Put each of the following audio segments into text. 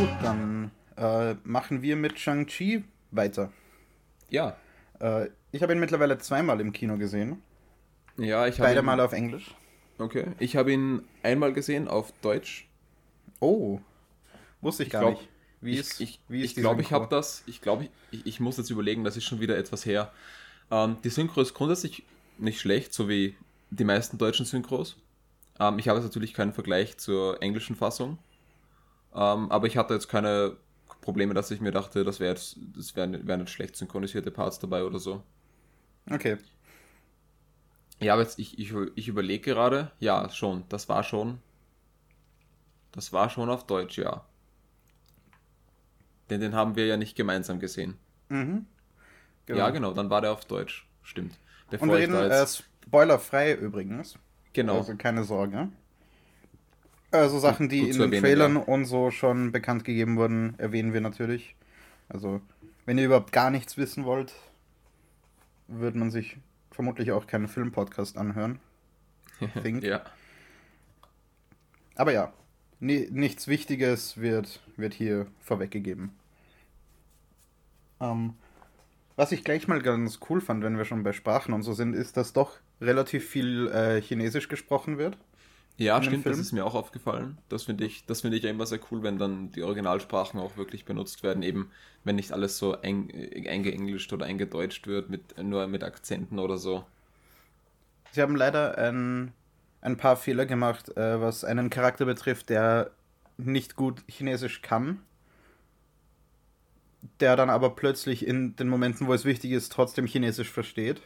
Gut, dann äh, machen wir mit Shang-Chi weiter. Ja. Äh, ich habe ihn mittlerweile zweimal im Kino gesehen. Ja, ich habe Beide ihn, Mal auf Englisch. Okay. Ich habe ihn einmal gesehen auf Deutsch. Oh, wusste ich, Ich gar glaub, nicht. Wie ich ist, ich, wie ist ich glaube, ich habe das. Ich glaube, ich, ich muss jetzt überlegen, das ist schon wieder etwas her. Ähm, die Synchro ist grundsätzlich nicht schlecht, so wie die meisten deutschen Synchros. Ähm, ich habe jetzt natürlich keinen Vergleich zur englischen Fassung. Ähm, aber ich hatte jetzt keine Probleme, dass ich mir dachte, das wäre jetzt, das wären wär nicht schlecht synchronisierte Parts dabei oder so. Okay. Ja, aber jetzt, ich, ich, ich überlege gerade, ja, schon, das war schon. Das war schon auf Deutsch, ja. Denn den haben wir ja nicht gemeinsam gesehen. Mhm. Ja, genau, dann war der auf Deutsch. Stimmt. Bevor Und wir reden äh, jetzt. spoilerfrei übrigens. genau. Also keine Sorge. Also Sachen, die in den erwähnen, Trailern ja. und so schon bekannt gegeben wurden, erwähnen wir natürlich. Also, wenn ihr überhaupt gar nichts wissen wollt, würde man sich vermutlich auch keinen Filmpodcast anhören. Ja. Aber ja, ni nichts Wichtiges wird, wird hier vorweggegeben. Ähm, was ich gleich mal ganz cool fand, wenn wir schon bei Sprachen und so sind, ist, dass doch relativ viel äh, Chinesisch gesprochen wird. Ja, stimmt, das ist mir auch aufgefallen. Das finde ich, das finde ich ja immer sehr cool, wenn dann die Originalsprachen auch wirklich benutzt werden, eben wenn nicht alles so eng, äh, eingeenglischt oder eingedeutscht wird, mit, nur mit Akzenten oder so. Sie haben leider ein, ein paar Fehler gemacht, äh, was einen Charakter betrifft, der nicht gut Chinesisch kann. Der dann aber plötzlich in den Momenten, wo es wichtig ist, trotzdem Chinesisch versteht.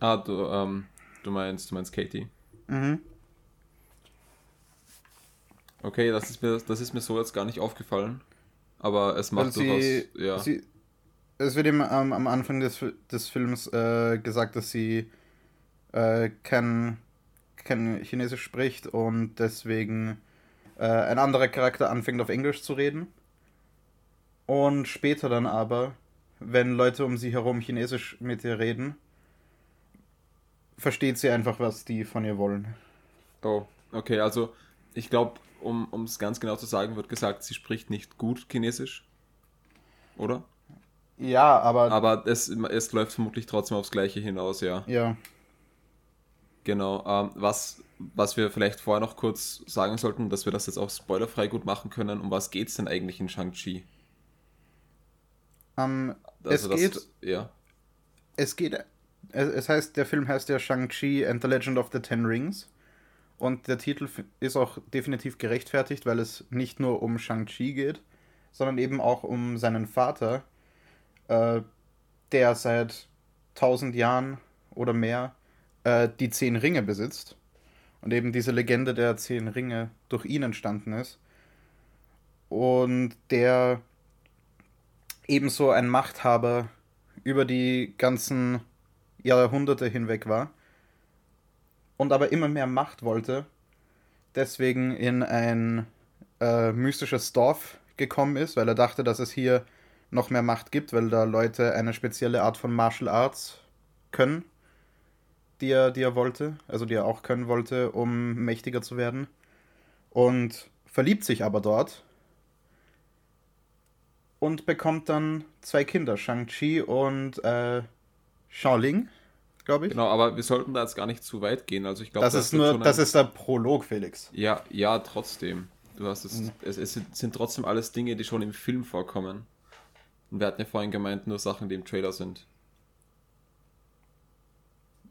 Ah, du, ähm, du meinst, du meinst Katie. Mhm. Okay, das ist mir, das ist mir so jetzt gar nicht aufgefallen. Aber es macht sie, durchaus, ja. sie, es wird ihm ähm, am Anfang des, des Films äh, gesagt, dass sie äh, kein, kein Chinesisch spricht und deswegen äh, ein anderer Charakter anfängt auf Englisch zu reden. Und später dann aber, wenn Leute um sie herum Chinesisch mit ihr reden, versteht sie einfach, was die von ihr wollen. Oh, okay, also ich glaube, um es ganz genau zu sagen, wird gesagt, sie spricht nicht gut Chinesisch. Oder? Ja, aber, Aber es, es läuft vermutlich trotzdem aufs Gleiche hinaus, ja. ja. Genau. Ähm, was, was wir vielleicht vorher noch kurz sagen sollten, dass wir das jetzt auch spoilerfrei gut machen können, um was geht's denn eigentlich in Shang-Chi? Ähm, Also es geht ja. es geht. Es, heißt, der Film heißt ja Shang-Chi and the Legend of the Ten Rings. Und der Titel ist auch definitiv gerechtfertigt, weil es nicht nur um Shang-Chi geht, sondern eben auch um seinen Vater, äh, der seit tausend Jahren oder mehr äh, die zehn Ringe besitzt. Und eben diese Legende der zehn Ringe durch ihn entstanden ist. Und der ebenso ein Machthaber über die ganzen Jahrhunderte hinweg war und aber immer mehr Macht wollte, deswegen in ein äh, mystisches Dorf gekommen ist, weil er dachte, dass es hier noch mehr Macht gibt, weil da Leute eine spezielle Art von Martial Arts können, die er, die er wollte, also die er auch können wollte, um mächtiger zu werden. Und verliebt sich aber dort und bekommt dann zwei Kinder, Shang-Chi und äh, Shaoling, glaube ich. Genau, aber wir sollten da jetzt gar nicht zu weit gehen. Also ich glaube, das ist wird nur, das ein- ist der Prolog, Felix. Ja, ja, trotzdem. Du hast es, Mhm. es, es sind- trotzdem alles Dinge, die schon im Film vorkommen. Und wir hatten ja vorhin gemeint, nur Sachen, die im Trailer sind.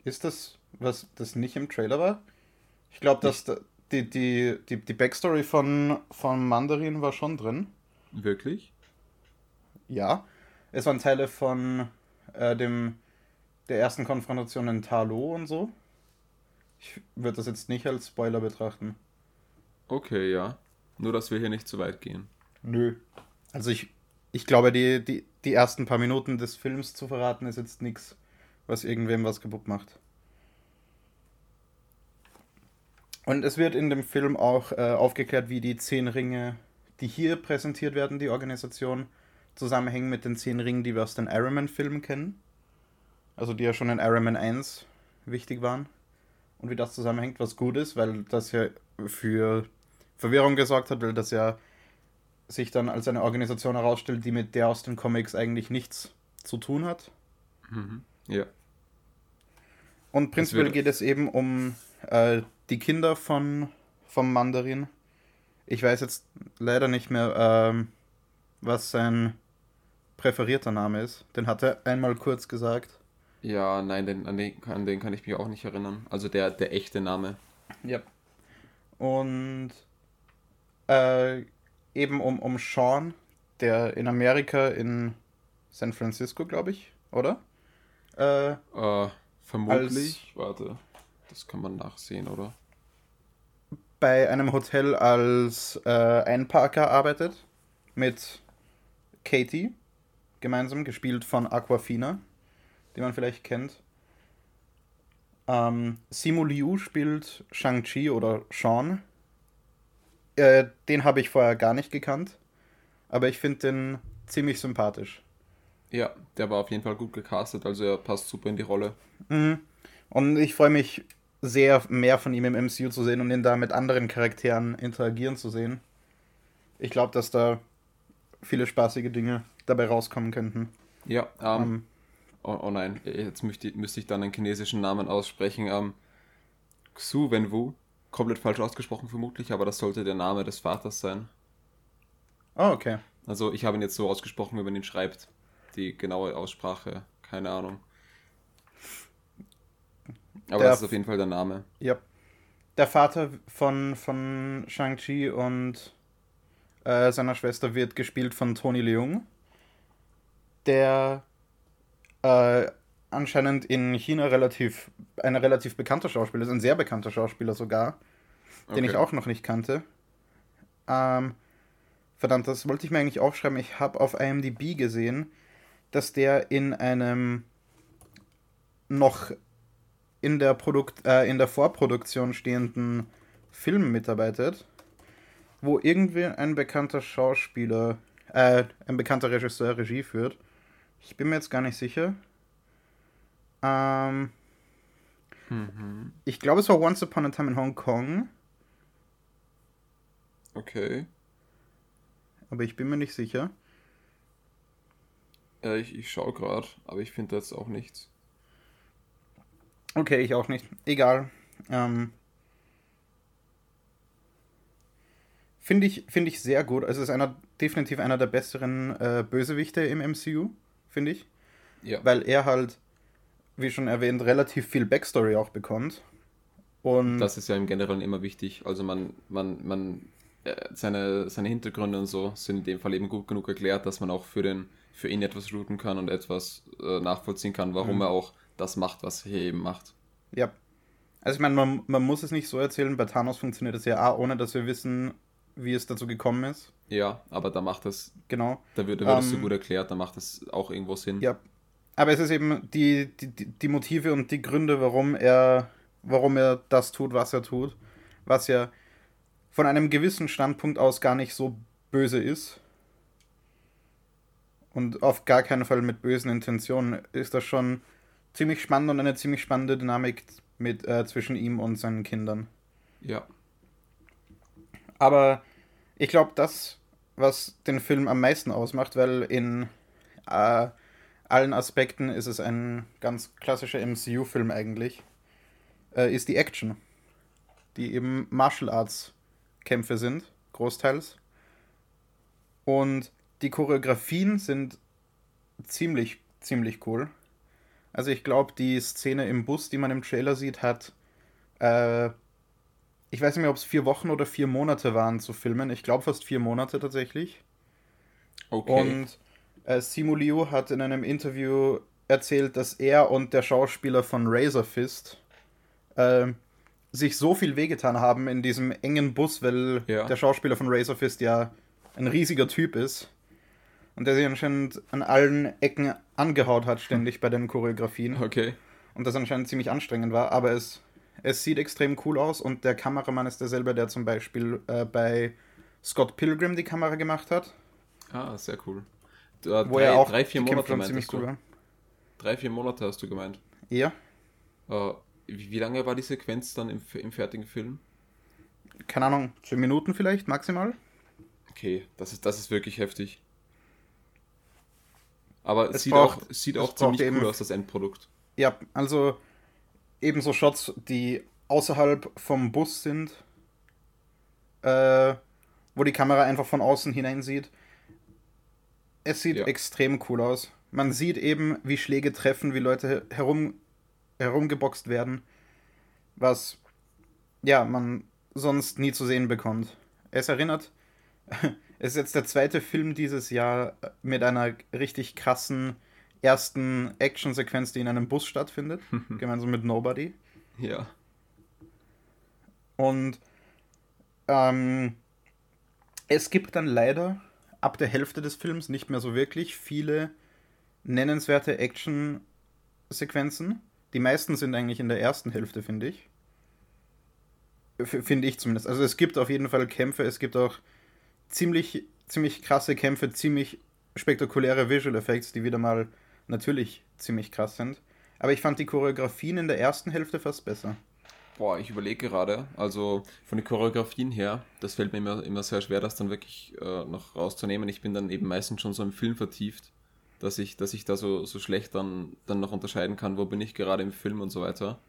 Ist das, was das nicht im Trailer war? Ich glaube, dass da, die, die, die, die Backstory von, von Mandarin war schon drin. Wirklich? Ja. Es waren Teile von äh, dem der ersten Konfrontation in Talo und so. Ich würde das jetzt nicht als Spoiler betrachten. Okay, ja. Nur, dass wir hier nicht zu weit gehen. Nö. Also ich, ich glaube, die, die, die ersten paar Minuten des Films zu verraten, ist jetzt nichts, was irgendwem was kaputt macht. Und es wird in dem Film auch äh, aufgeklärt, wie die zehn Ringe, die hier präsentiert werden, die Organisation, zusammenhängen mit den zehn Ringen, die wir aus den Iron Man-Filmen kennen. Also die ja schon in Iron Man 1 wichtig waren. Und wie das zusammenhängt, was gut ist, weil das ja für Verwirrung gesorgt hat, weil das ja sich dann als eine Organisation herausstellt, die mit der aus den Comics eigentlich nichts zu tun hat. Mhm. Ja. Und prinzipiell geht es eben um äh, die Kinder von, vom Mandarin. Ich weiß jetzt leider nicht mehr, ähm, was sein präferierter Name ist. Den hat er einmal kurz gesagt. Ja, nein, den, an, den, an den kann ich mich auch nicht erinnern. Also der, der echte Name. Ja. Und äh, eben um, um Sean, der in Amerika in San Francisco, glaube ich, oder? Äh, Äh, vermutlich. Warte, das kann man nachsehen, oder? bei einem Hotel als äh, Einparker arbeitet mit Katie, gemeinsam gespielt von Aquafina, die man vielleicht kennt. Ähm, Simu Liu spielt Shang-Chi oder Sean. Äh, den habe ich vorher gar nicht gekannt, aber ich finde den ziemlich sympathisch. Ja, der war auf jeden Fall gut gecastet, also er passt super in die Rolle. Mhm. Und ich freue mich sehr, mehr von ihm im MCU zu sehen und ihn da mit anderen Charakteren interagieren zu sehen. Ich glaube, dass da viele spaßige Dinge dabei rauskommen könnten. Ja, ähm, Ähm, oh, oh nein, jetzt müsste, ich- müsste ich dann einen chinesischen Namen aussprechen. Ähm, Xu Wenwu, komplett falsch ausgesprochen vermutlich, aber das sollte der Name des Vaters sein. oh, okay. Also ich habe ihn jetzt so ausgesprochen, wie man ihn schreibt. Die genaue Aussprache, keine Ahnung. Aber Der- das ist auf jeden Fall der Name. Ja. Der Vater von, von Shang-Chi und äh, seiner Schwester wird gespielt von Tony Leung, der äh, anscheinend in China relativ ein relativ bekannter Schauspieler ist, ein sehr bekannter Schauspieler sogar. den ich Okay. auch noch nicht kannte. Ähm, verdammt, das wollte ich mir eigentlich aufschreiben. Ich habe auf IMDb gesehen, dass der in einem noch in der, Produkt, äh, in der Vorproduktion stehenden Film mitarbeitet, wo irgendwie ein bekannter Schauspieler, äh, ein bekannter Regisseur Regie führt. Ich bin mir jetzt gar nicht sicher. Ähm, Mhm. ich glaube, es war Once Upon a Time in Hong Kong. Okay. aber ich bin mir nicht sicher. Äh, ich ich schaue gerade, aber ich finde jetzt auch nichts. Okay, ich auch nicht. Egal. Ähm, Finde ich, find ich sehr gut. Also es ist einer, definitiv einer der besseren äh, Bösewichte im MCU, finde ich. Ja. Weil er halt, wie schon erwähnt, relativ viel Backstory auch bekommt. Und Das ist ja im Generellen immer wichtig. Also man, man, man, äh, seine, seine Hintergründe und so sind in dem Fall eben gut genug erklärt, dass man auch für den, für ihn etwas routen kann und etwas äh, nachvollziehen kann, warum Mhm. er auch das macht, was er hier eben macht. ja. Also ich meine, man, man muss es nicht so erzählen, bei Thanos funktioniert es ja auch, ohne dass wir wissen, wie es dazu gekommen ist. Ja, aber da macht es, Genau. da wird, da wird es so Ähm, gut erklärt, da macht es auch irgendwo Sinn. Ja. Aber es ist eben die, die, die die Motive und die Gründe, warum er, warum er das tut, was er tut, was ja von einem gewissen Standpunkt aus gar nicht so böse ist. Und auf gar keinen Fall mit bösen Intentionen ist das schon ziemlich spannend und eine ziemlich spannende Dynamik mit, äh, zwischen ihm und seinen Kindern. Ja. Aber ich glaube, das, was den Film am meisten ausmacht, weil in äh, allen Aspekten ist es ein ganz klassischer MCU-Film eigentlich, äh, ist die Action. Die eben Martial Arts-Kämpfe sind, großteils. Und die Choreografien sind ziemlich, ziemlich cool. Also ich glaube, die Szene im Bus, die man im Trailer sieht, hat äh, ich weiß nicht mehr, ob es vier Wochen oder vier Monate waren zu filmen. Ich glaube fast vier Monate tatsächlich. Okay. Und äh, Simu Liu hat in einem Interview erzählt, dass er und der Schauspieler von Razor Fist äh, sich so viel wehgetan haben in diesem engen Bus, weil Ja. der Schauspieler von Razor Fist ja ein riesiger Typ ist. Und der sich anscheinend an allen Ecken angehaut hat, ständig bei den Choreografien. okay. Und das anscheinend ziemlich anstrengend war, aber es, es sieht extrem cool aus und der Kameramann ist derselbe, der zum Beispiel äh, bei Scott Pilgrim die Kamera gemacht hat. Ah, sehr cool. Da, Wo drei, er auch drei, vier Monate meintest cool du. war. Drei, vier Monate hast du gemeint. Ja, Äh, wie, wie lange war die Sequenz dann im, im fertigen Film? keine Ahnung, zehn Minuten vielleicht, maximal. Okay, das ist, das ist wirklich heftig. Aber es, sieht braucht- auch, sieht auch ziemlich cool aus, das Endprodukt. Ja, also ebenso Shots, die außerhalb vom Bus sind, äh, wo die Kamera einfach von außen hineinsieht. Es sieht Ja. extrem cool aus. Man sieht eben, wie Schläge treffen, wie Leute herum, herumgeboxt werden, was ja man sonst nie zu sehen bekommt. Es erinnert, es ist jetzt der zweite Film dieses Jahr mit einer richtig krassen ersten Actionsequenz, die in einem Bus stattfindet, gemeinsam mit Nobody. Ja. Und ähm, es gibt dann leider ab der Hälfte des Films nicht mehr so wirklich viele nennenswerte Action-Sequenzen. Die meisten sind eigentlich in der ersten Hälfte, finde ich. Finde ich zumindest. Also es gibt auf jeden Fall Kämpfe, es gibt auch ziemlich, ziemlich krasse Kämpfe, ziemlich spektakuläre Visual Effects, die wieder mal natürlich ziemlich krass sind. Aber ich fand die Choreografien in der ersten Hälfte fast besser. Boah, ich überlege gerade, also von den Choreografien her, das fällt mir immer, immer sehr schwer, das dann wirklich äh, noch rauszunehmen. Ich bin dann eben meistens schon so im Film vertieft, dass ich, dass ich da so, so schlecht dann, dann noch unterscheiden kann, wo bin ich gerade im Film und so weiter.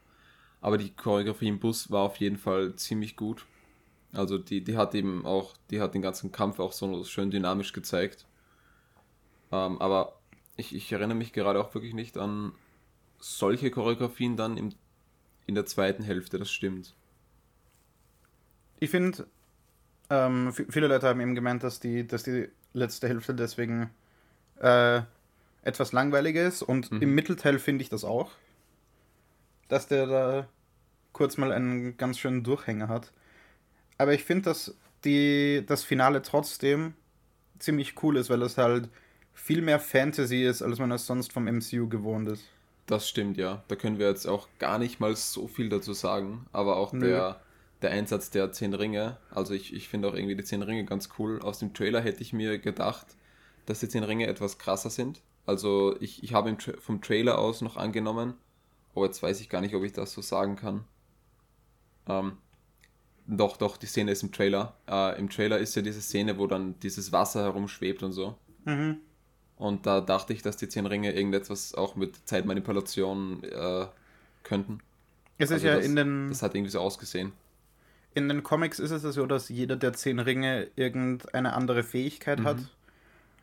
Aber die Choreografie im Bus war auf jeden Fall ziemlich gut. Also die, die hat eben auch, die hat den ganzen Kampf auch so schön dynamisch gezeigt. Ähm, aber ich, ich erinnere mich gerade auch wirklich nicht an solche Choreografien dann im in der zweiten Hälfte, das stimmt. Ich finde, ähm, viele Leute haben eben gemeint, dass die, dass die letzte Hälfte deswegen äh, etwas langweiliger ist. Und Mhm. im Mittelteil finde ich das auch. Dass der da kurz mal einen ganz schönen Durchhänger hat. Aber ich finde, dass die, das Finale trotzdem ziemlich cool ist, weil es halt viel mehr Fantasy ist, als man es sonst vom MCU gewohnt ist. Das stimmt, ja. Da können wir jetzt auch gar nicht mal so viel dazu sagen. Aber auch Nö. der, der Einsatz der zehn Ringe, also ich, ich finde auch irgendwie die zehn Ringe ganz cool. Aus dem Trailer hätte ich mir gedacht, dass die zehn Ringe etwas krasser sind. Also ich, ich habe vom Trailer aus noch angenommen, aber jetzt weiß ich gar nicht, ob ich das so sagen kann. Ähm, doch, doch, die Szene ist im Trailer. Äh, Im Trailer ist ja diese Szene, wo dann dieses Wasser herumschwebt und so. Mhm. Und da dachte ich, dass die zehn Ringe irgendetwas auch mit Zeitmanipulation äh, könnten. Es ist Also ja das, in den. das hat irgendwie so ausgesehen. In den Comics ist es ja so, dass jeder der zehn Ringe irgendeine andere Fähigkeit Mhm. hat.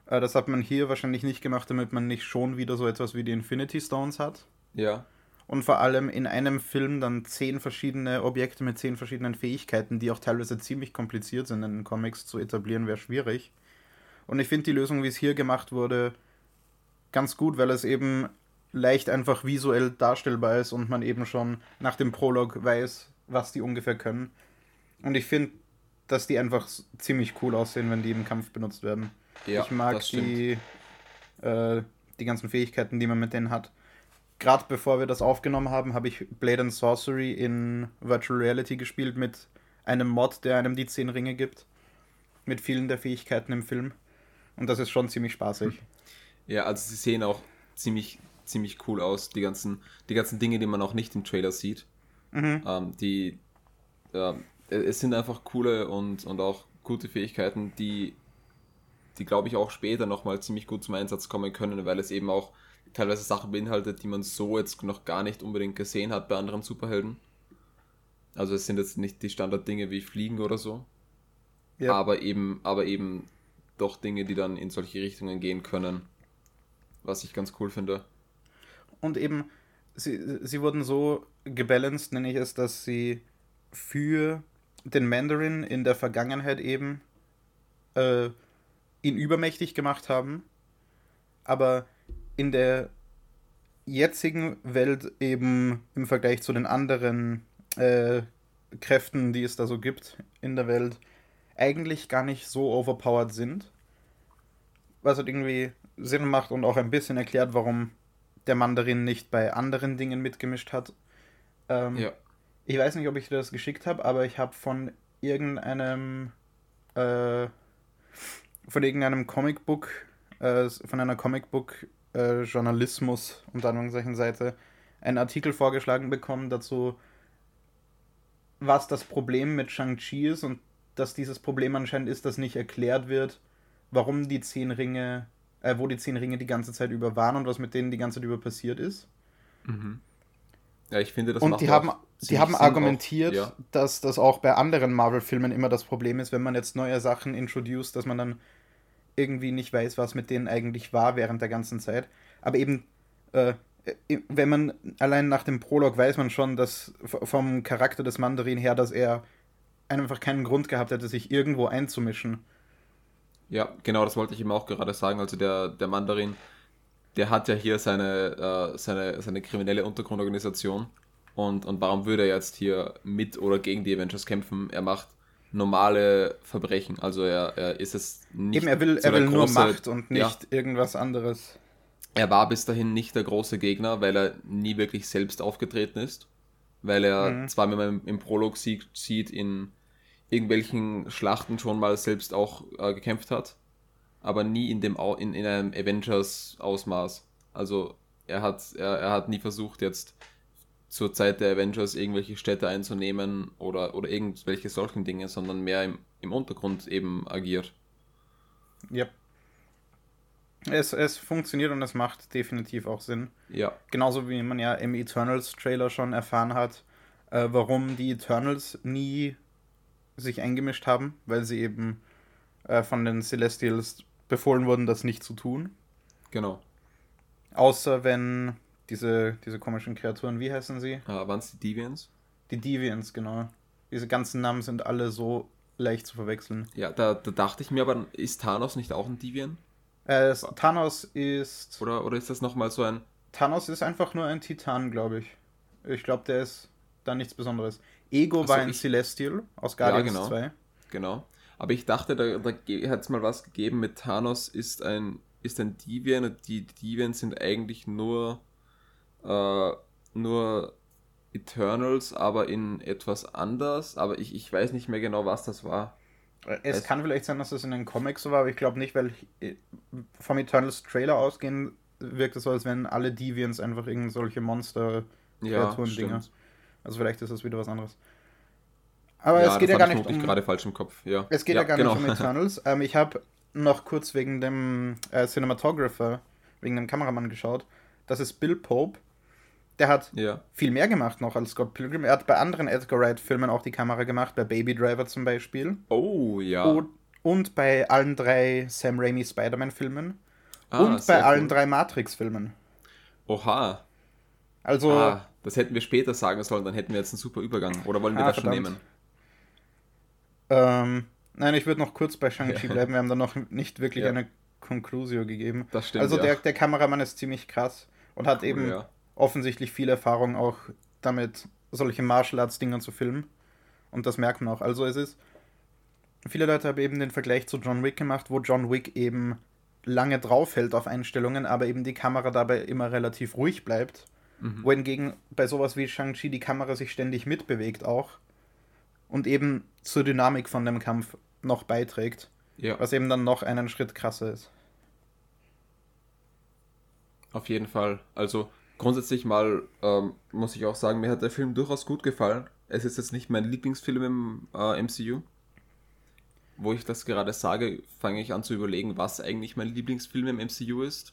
Äh, Das hat man hier wahrscheinlich nicht gemacht, damit man nicht schon wieder so etwas wie die Infinity Stones hat. Ja, Und vor allem in einem Film dann zehn verschiedene Objekte mit zehn verschiedenen Fähigkeiten, die auch teilweise ziemlich kompliziert sind in den Comics zu etablieren, wäre schwierig. Und ich finde die Lösung, wie es hier gemacht wurde, ganz gut, weil es eben leicht einfach visuell darstellbar ist und man eben schon nach dem Prolog weiß, was die ungefähr können. Und ich finde, dass die einfach ziemlich cool aussehen, wenn die im Kampf benutzt werden. ja ich mag die, äh, die ganzen Fähigkeiten, die man mit denen hat. Gerade bevor wir das aufgenommen haben, habe ich Blade and Sorcery in Virtual Reality gespielt mit einem Mod, der einem die zehn Ringe gibt. Mit vielen der Fähigkeiten im Film. Und das ist schon ziemlich spaßig. Ja, also sie sehen auch ziemlich, ziemlich cool aus, die ganzen, die ganzen Dinge, die man auch nicht im Trailer sieht. Mhm. Ähm, die, ja, es sind einfach coole und, und auch gute Fähigkeiten, die, die glaube ich auch später nochmal ziemlich gut zum Einsatz kommen können, weil es eben auch teilweise Sachen beinhaltet, die man so jetzt noch gar nicht unbedingt gesehen hat bei anderen Superhelden. Also es sind jetzt nicht die Standarddinge wie Fliegen oder so, Ja. aber eben, aber eben doch Dinge, die dann in solche Richtungen gehen können, was ich ganz cool finde. Und eben, sie, sie wurden so gebalanced, nenne ich es, dass sie für den Mandarin in der Vergangenheit eben äh, ihn übermächtig gemacht haben, aber in der jetzigen Welt eben im Vergleich zu den anderen äh, Kräften, die es da so gibt in der Welt, eigentlich gar nicht so overpowered sind. Was halt irgendwie Sinn macht und auch ein bisschen erklärt, warum der Mandarin nicht bei anderen Dingen mitgemischt hat. Ähm, Ja. Ich weiß nicht, ob ich dir das geschickt habe, aber ich habe von irgendeinem äh, von irgendeinem Comicbook, äh, von einer Comicbook äh, Journalismus unter Anführungszeichen Seite einen Artikel vorgeschlagen bekommen dazu, was das Problem mit Shang-Chi ist und dass dieses Problem anscheinend ist, dass nicht erklärt wird, warum die zehn Ringe, äh, wo die zehn Ringe die ganze Zeit über waren und was mit denen die ganze Zeit über passiert ist. Mhm. Ja, ich finde, das Und die haben, die haben argumentiert, Auch, ja. dass das auch bei anderen Marvel-Filmen immer das Problem ist, wenn man jetzt neue Sachen introduced, dass man dann irgendwie nicht weiß, was mit denen eigentlich war während der ganzen Zeit. Aber eben, äh, wenn man allein nach dem Prolog weiß man schon, dass vom Charakter des Mandarin her, dass er einfach keinen Grund gehabt hätte, sich irgendwo einzumischen. Ja, genau, das wollte ich ihm auch gerade sagen. Also der, der Mandarin, der hat ja hier seine, äh, seine, seine kriminelle Untergrundorganisation. Und, und warum würde er jetzt hier mit oder gegen die Avengers kämpfen? Er macht normale Verbrechen. Also er, er ist es nicht. Eben, er will, so er will nur große- Macht und nicht Ja, irgendwas anderes. er war bis dahin nicht der große Gegner, weil er nie wirklich selbst aufgetreten ist. Weil er Mhm. zwar, wenn man im, im Prolog sieht, sieht, in irgendwelchen Schlachten schon mal selbst auch äh, gekämpft hat, aber nie in, dem, Au- in, in einem Avengers-Ausmaß. Also er hat, er, er hat nie versucht, jetzt zur Zeit der Avengers irgendwelche Städte einzunehmen oder, oder irgendwelche solchen Dinge, sondern mehr im, im Untergrund eben agiert. Ja. Es, es funktioniert und es macht definitiv auch Sinn. Ja, Genauso wie man ja im Eternals-Trailer schon erfahren hat, äh, warum die Eternals nie sich eingemischt haben, weil sie eben äh, von den Celestials befohlen wurden, das nicht zu tun. genau. Außer wenn diese, diese komischen Kreaturen, wie heißen sie? Äh, Waren es die Deviants? Die Deviants, genau. Diese ganzen Namen sind alle so leicht zu verwechseln. Ja, da, da dachte ich mir aber, ist Thanos nicht auch ein Deviant? Äh, Thanos ist. Oder, oder ist das nochmal so ein. Thanos ist einfach nur ein Titan, glaube ich. Ich glaube, der ist da nichts Besonderes. Ego Ach so, war ein ich- Celestial aus Guardians genau. 2. Genau. Aber ich dachte, da, da hat es mal was gegeben mit Thanos ist ein, ist ein Deviant und die Deviants sind eigentlich nur, äh, nur Eternals, aber in etwas anders. Aber ich, ich weiß nicht mehr genau, was das war. Es Es- kann vielleicht sein, dass das in den Comics so war, aber ich glaube nicht, weil ich, vom Eternals Trailer ausgehen wirkt es so, als wenn alle Deviants einfach irgend solche Monster Ja. Also vielleicht ist das wieder was anderes. Aber ja, es geht ja gar nicht um, gerade falsch im Kopf. Ja. es geht ja, ja, gar genau. nicht um Eternals. ähm, ich habe noch kurz wegen dem äh, Cinematographer, wegen dem Kameramann geschaut. Das ist Bill Pope. Der hat ja, viel mehr gemacht noch als Scott Pilgrim. Er hat bei anderen Edgar Wright-Filmen auch die Kamera gemacht, bei Baby Driver zum Beispiel. Oh, ja. Und, und bei allen drei Sam Raimi Spider-Man-Filmen. Ah, und bei allen cool. drei Matrix-Filmen. Oha. Also, Ah, das hätten wir später sagen sollen, dann hätten wir jetzt einen super Übergang. Oder wollen wir Ah, das schon verdammt. nehmen? ähm, nein, ich würde noch kurz bei Shang-Chi bleiben. Wir haben da noch nicht wirklich Ja. eine Conclusio gegeben. Das stimmt. also, ja. der, der Kameramann ist ziemlich krass und hat Cool, eben ja. offensichtlich viel Erfahrung auch damit, solche Martial Arts-Dinger zu filmen. Und das merkt man auch. Also, es ist. Viele Leute haben eben den Vergleich zu John Wick gemacht, wo John Wick eben lange draufhält auf Einstellungen, aber eben die Kamera dabei immer relativ ruhig bleibt. Mhm. Wohingegen bei sowas wie Shang-Chi die Kamera sich ständig mitbewegt auch und eben zur Dynamik von dem Kampf noch beiträgt, Ja, was eben dann noch einen Schritt krasser ist. auf jeden Fall. Also grundsätzlich mal ähm, muss ich auch sagen, mir hat der Film durchaus gut gefallen. Es ist jetzt nicht mein Lieblingsfilm im äh, MCU. Wo ich das gerade sage, fange ich an zu überlegen, was eigentlich mein Lieblingsfilm im MCU ist.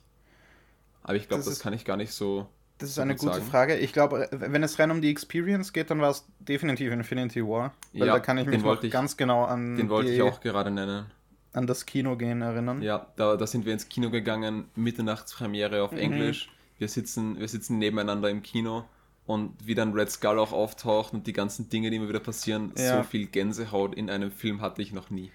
Aber ich glaube, Das das, kann ich gar nicht so. Das ist eine gut gute sagen. Frage. Ich glaube, wenn es rein um die Experience geht, dann war es definitiv Infinity War. Weil Ja, da kann ich mich noch ich- ganz genau an, Den wollte die, ich auch gerade nennen. an das Kino gehen erinnern. Ja, da, da sind wir ins Kino gegangen, Mitternachtspremiere auf Mhm. Englisch. Wir sitzen, wir sitzen nebeneinander im Kino und wie dann Red Skull auch auftaucht und die ganzen Dinge, die immer wieder passieren, Ja. so viel Gänsehaut in einem Film hatte ich noch nie.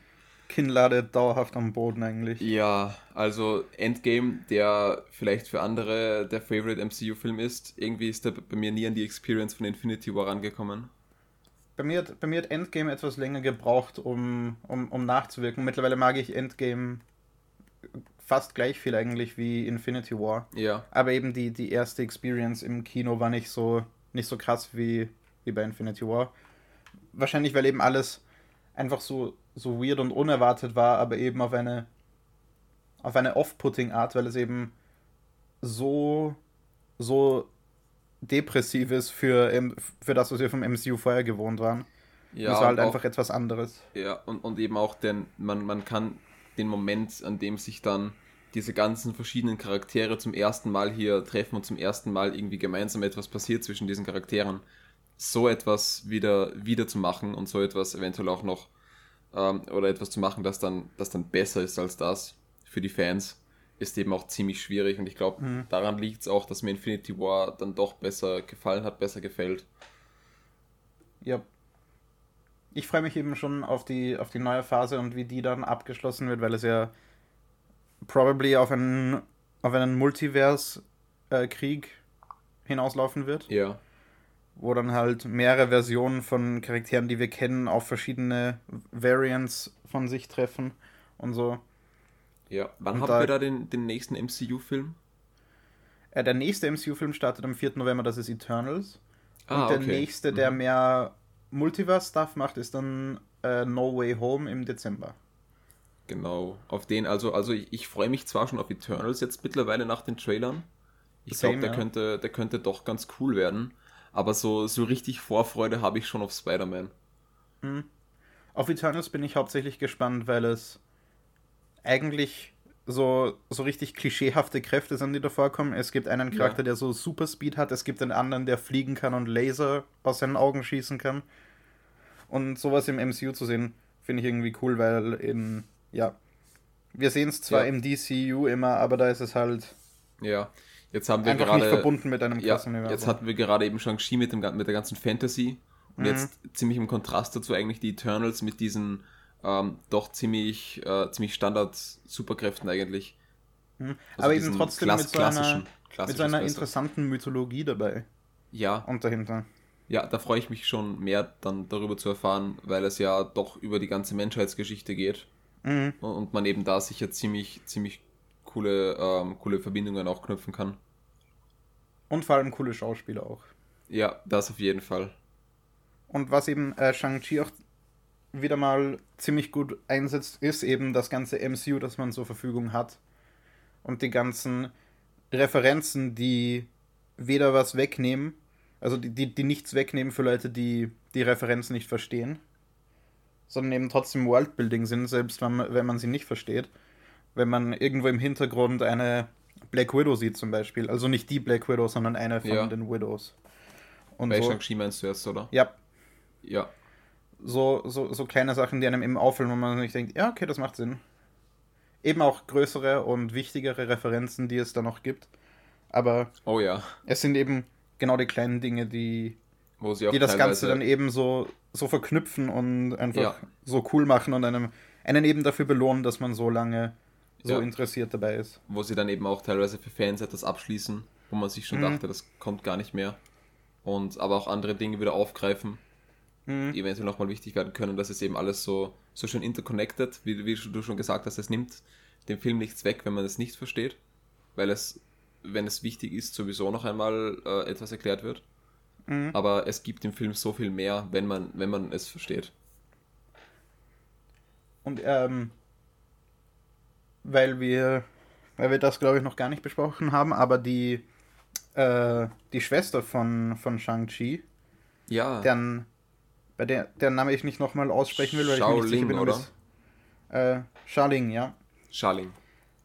Kinnlade dauerhaft am Boden eigentlich. Ja, also Endgame, der vielleicht für andere der Favorite MCU-Film ist, irgendwie ist der bei mir nie an die Experience von Infinity War rangekommen. Bei mir, hat, bei mir hat Endgame etwas länger gebraucht, um, um, um nachzuwirken. Mittlerweile mag ich Endgame fast gleich viel eigentlich wie Infinity War. Ja, Aber eben die, die erste Experience im Kino war nicht so, nicht so krass wie, wie bei Infinity War. Wahrscheinlich, weil eben alles einfach so, so weird und unerwartet war, aber eben auf eine, auf eine off-putting Art, weil es eben so, so depressiv ist für, für das, was wir vom MCU vorher gewohnt waren. Ja, das war halt einfach etwas anderes. Ja, und, und eben auch, denn man, man kann den Moment, an dem sich dann diese ganzen verschiedenen Charaktere zum ersten Mal hier treffen und zum ersten Mal irgendwie gemeinsam etwas passiert zwischen diesen Charakteren, so etwas wieder, wieder zu machen und so etwas eventuell auch noch ähm, oder etwas zu machen, das dann, das dann besser ist als das für die Fans, ist eben auch ziemlich schwierig und ich glaube, mhm. daran liegt es auch, dass mir Infinity War dann doch besser gefallen hat, besser gefällt. Ja. Ich freue mich eben schon auf die, auf die neue Phase und wie die dann abgeschlossen wird, weil es ja probably auf einen, auf einen Multiverse-Krieg hinauslaufen wird. Ja. Wo dann halt mehrere Versionen von Charakteren, die wir kennen, auf verschiedene Variants von sich treffen und so. Ja, wann und haben da, wir da den, den nächsten MCU-Film? Äh, der nächste MCU-Film startet am 4. November, das ist Eternals. Ah, und der okay. nächste, der mhm. mehr Multiverse-Stuff macht, ist dann äh, No Way Home im Dezember. Genau, auf den, also, also ich, ich freue mich zwar schon auf Eternals jetzt mittlerweile nach den Trailern. Ich glaube, der, ja. könnte, der könnte doch ganz cool werden. Aber so, so richtig Vorfreude habe ich schon auf Spider-Man. Mhm. Auf Eternals bin ich hauptsächlich gespannt, weil es eigentlich so, so richtig klischeehafte Kräfte sind, die da vorkommen. Es gibt einen Charakter, ja. der so Super Speed hat, es gibt einen anderen, der fliegen kann und Laser aus seinen Augen schießen kann. Und sowas im MCU zu sehen, finde ich irgendwie cool, weil in ja. Wir sehen es zwar ja. im DCU immer, aber da ist es halt. Ja. Jetzt haben wir gerade. nicht verbunden mit einem ja, Jetzt hatten wir gerade eben Shang-Chi mit, mit der ganzen Fantasy. Und mhm. jetzt ziemlich im Kontrast dazu eigentlich die Eternals mit diesen ähm, doch ziemlich, äh, ziemlich Standard-Superkräften eigentlich. Mhm. Also aber eben trotzdem Klass mit so einer, mit so einer interessanten Mythologie dabei. Ja. Und dahinter. Ja, da freue ich mich schon mehr dann darüber zu erfahren, weil es ja doch über die ganze Menschheitsgeschichte geht. Mhm. Und man eben da sicher ziemlich, ziemlich coole, ähm, coole Verbindungen auch knüpfen kann. Und vor allem coole Schauspieler auch. Ja, das auf jeden Fall. Und was eben äh, Shang-Chi auch wieder mal ziemlich gut einsetzt, ist eben das ganze MCU, das man zur Verfügung hat. Und die ganzen Referenzen, die weder was wegnehmen, also die, die, die nichts wegnehmen für Leute, die die Referenzen nicht verstehen, sondern eben trotzdem Worldbuilding sind, selbst wenn man, wenn man sie nicht versteht. Wenn man irgendwo im Hintergrund eine Black Widow sieht zum Beispiel. Also nicht die Black Widow, sondern eine von ja. den Widows. Und Bei so. Shang-Chi meinst du erst, oder? Ja. Ja. So, so, so kleine Sachen, die einem eben auffallen, wo man sich denkt, ja, okay, das macht Sinn. Eben auch größere und wichtigere Referenzen, die es da noch gibt. Aber oh ja. es sind eben genau die kleinen Dinge, die, die das Ganze dann eben so, so verknüpfen und einfach ja. so cool machen und einem, einen eben dafür belohnen, dass man so lange so ja. interessiert dabei ist. Wo sie dann eben auch teilweise für Fans etwas abschließen, wo man sich schon mhm. dachte, das kommt gar nicht mehr. Und aber auch andere Dinge wieder aufgreifen, mhm. die eventuell nochmal wichtig werden können. Das ist eben alles so, so schön interconnected, wie, wie du schon gesagt hast, es nimmt dem Film nichts weg, wenn man es nicht versteht, weil es, wenn es wichtig ist, sowieso noch einmal äh, etwas erklärt wird. Mhm. Aber es gibt im Film so viel mehr, wenn man, wenn man es versteht. Und ähm, weil wir, weil wir das glaube ich noch gar nicht besprochen haben, aber die, äh, die Schwester von, von Shang-Chi, ja. deren, bei der, deren Name ich nicht nochmal aussprechen will, weil Shaoling, ich nicht sicher bin, oder? Ist, äh, Shaoling, ja. Shaoling,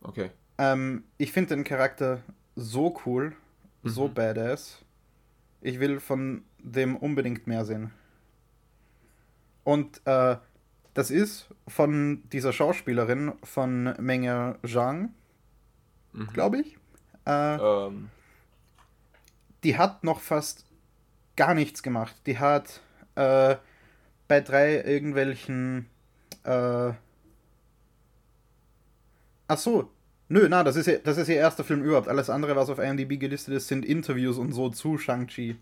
okay. Ähm, ich finde den Charakter so cool, mhm. so badass. Ich will von dem unbedingt mehr sehen. Und äh, das ist von dieser Schauspielerin von Menge Zhang, mhm. glaube ich. Äh, ähm. Die hat noch fast gar nichts gemacht. Die hat äh, bei drei irgendwelchen. Äh, ach so, Nö, na, das ist, ja, das ist ihr erster Film überhaupt. Alles andere, was auf IMDb gelistet ist, sind Interviews und so zu Shang-Chi.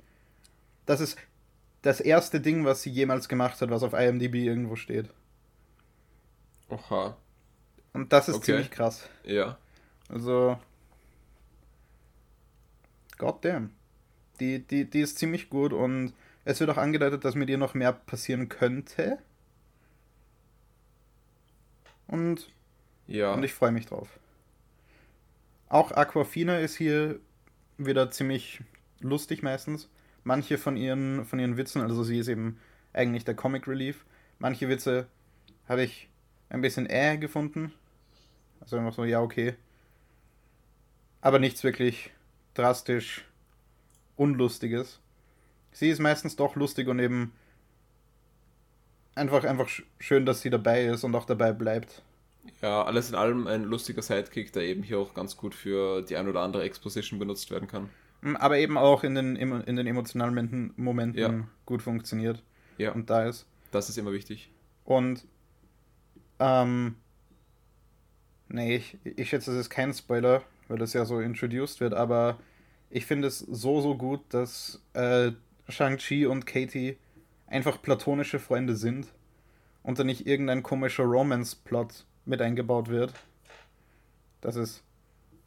Das ist das erste Ding, was sie jemals gemacht hat, was auf IMDb irgendwo steht. Oha. Und das ist okay. ziemlich krass. Ja. Also. Goddamn. Die, die, die ist ziemlich gut und es wird auch angedeutet, dass mit ihr noch mehr passieren könnte. Und. Ja. Und ich freue mich drauf. Auch Aquafina ist hier wieder ziemlich lustig meistens. Manche von ihren, von ihren Witzen, also sie ist eben eigentlich der Comic Relief. Manche Witze habe ich ein bisschen äh gefunden. Also einfach so, ja, okay. Aber nichts wirklich drastisch Unlustiges. Sie ist meistens doch lustig und eben einfach, einfach schön, dass sie dabei ist und auch dabei bleibt. Ja, alles in allem ein lustiger Sidekick, der eben hier auch ganz gut für die ein oder andere Exposition benutzt werden kann. Mm, aber eben auch in den, in den emotionalen Momenten ja. gut funktioniert. Ja. Und da ist. Das ist immer wichtig. Und ähm, nee, ich, ich schätze, das ist kein Spoiler, weil das ja so introduced wird, aber ich finde es so, so gut, dass äh, Shang-Chi und Katie einfach platonische Freunde sind und da nicht irgendein komischer Romance-Plot mit eingebaut wird. Das ist,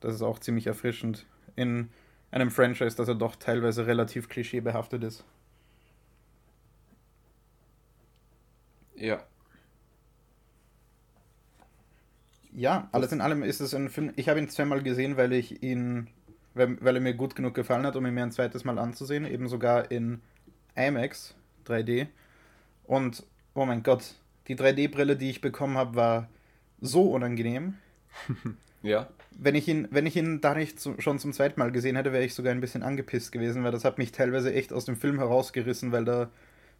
das ist auch ziemlich erfrischend in einem Franchise, das ja doch teilweise relativ klischeebehaftet ist. Ja. Ja, alles in allem ist es ein Film. Ich habe ihn zweimal gesehen, weil ich ihn, weil, weil er mir gut genug gefallen hat, um ihn mir ein zweites Mal anzusehen. Eben sogar in IMAX 3D. Und oh mein Gott, die 3D-Brille, die ich bekommen habe, war so unangenehm. ja. Wenn ich ihn, wenn ich ihn da nicht zu, schon zum zweiten Mal gesehen hätte, wäre ich sogar ein bisschen angepisst gewesen, weil das hat mich teilweise echt aus dem Film herausgerissen, weil da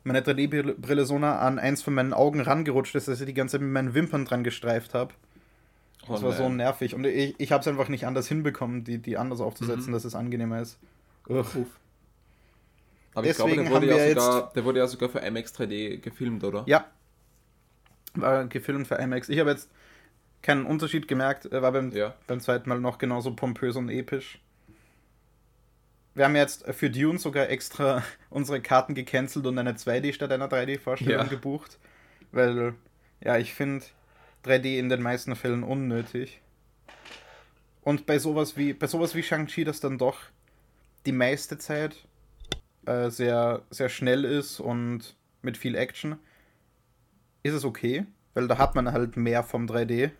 meine 3D-Brille so nah an eins von meinen Augen rangerutscht ist, dass ich die ganze Zeit mit meinen Wimpern dran gestreift habe. Das oh war so nervig. Und ich, ich habe es einfach nicht anders hinbekommen, die, die anders aufzusetzen, mhm. dass es angenehmer ist. Ugh. Aber Deswegen ich glaube, der wurde, ja sogar, der wurde ja sogar für IMAX 3D gefilmt, oder? Ja. War gefilmt für IMAX. Ich habe jetzt keinen Unterschied gemerkt. War beim, ja. beim zweiten Mal noch genauso pompös und episch. Wir haben jetzt für Dune sogar extra unsere Karten gecancelt und eine 2D statt einer 3D-Vorstellung ja. gebucht. Weil, ja, ich finde 3D in den meisten Fällen unnötig. Und bei sowas wie, bei sowas wie Shang-Chi, das dann doch die meiste Zeit äh, sehr, sehr schnell ist und mit viel Action, ist es okay, weil da hat man halt mehr vom 3D.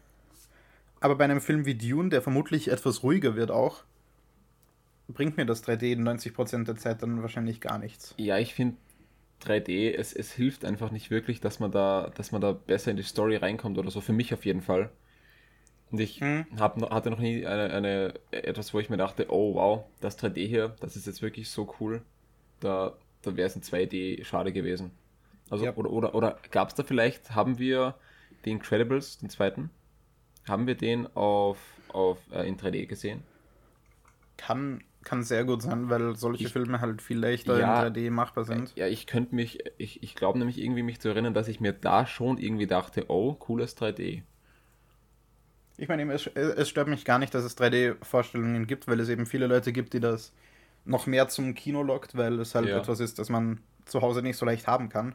Aber bei einem Film wie Dune, der vermutlich etwas ruhiger wird auch, bringt mir das 3D in 90% der Zeit dann wahrscheinlich gar nichts. Ja, ich finde 3D, es, es hilft einfach nicht wirklich, dass man da, dass man da besser in die Story reinkommt oder so. Für mich auf jeden Fall. Und ich hm. hab, hatte noch nie eine, eine, etwas, wo ich mir dachte, oh wow, das 3D hier, das ist jetzt wirklich so cool. Da, da wäre es in 2D schade gewesen. Also, ja. oder, oder, oder gab es da vielleicht, haben wir den Incredibles, den zweiten, haben wir den auf, auf äh, in 3D gesehen? Kann, kann sehr gut sein, weil solche ich, Filme halt viel leichter ja, in 3D machbar sind. Ja, ich könnte mich, ich, ich glaube nämlich irgendwie mich zu erinnern, dass ich mir da schon irgendwie dachte, oh, cooles 3D. Ich meine, es, es stört mich gar nicht, dass es 3D-Vorstellungen gibt, weil es eben viele Leute gibt, die das noch mehr zum Kino lockt, weil es halt ja. etwas ist, das man zu Hause nicht so leicht haben kann.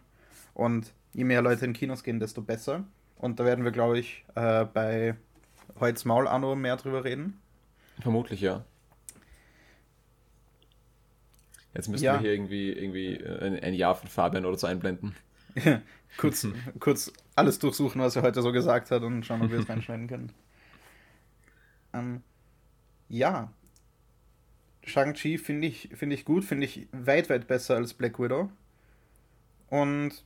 Und je mehr Leute in Kinos gehen, desto besser. Und da werden wir, glaube ich, äh, bei Holz Maul Anno mehr drüber reden. Vermutlich, ja. Jetzt müssen ja. wir hier irgendwie, irgendwie äh, ein, ein Jahr von Fabian oder so einblenden. kurz, kurz alles durchsuchen, was er heute so gesagt hat und schauen, ob wir es reinschneiden können. Ähm, ja. Shang-Chi finde ich, find ich gut, finde ich weit, weit besser als Black Widow. Und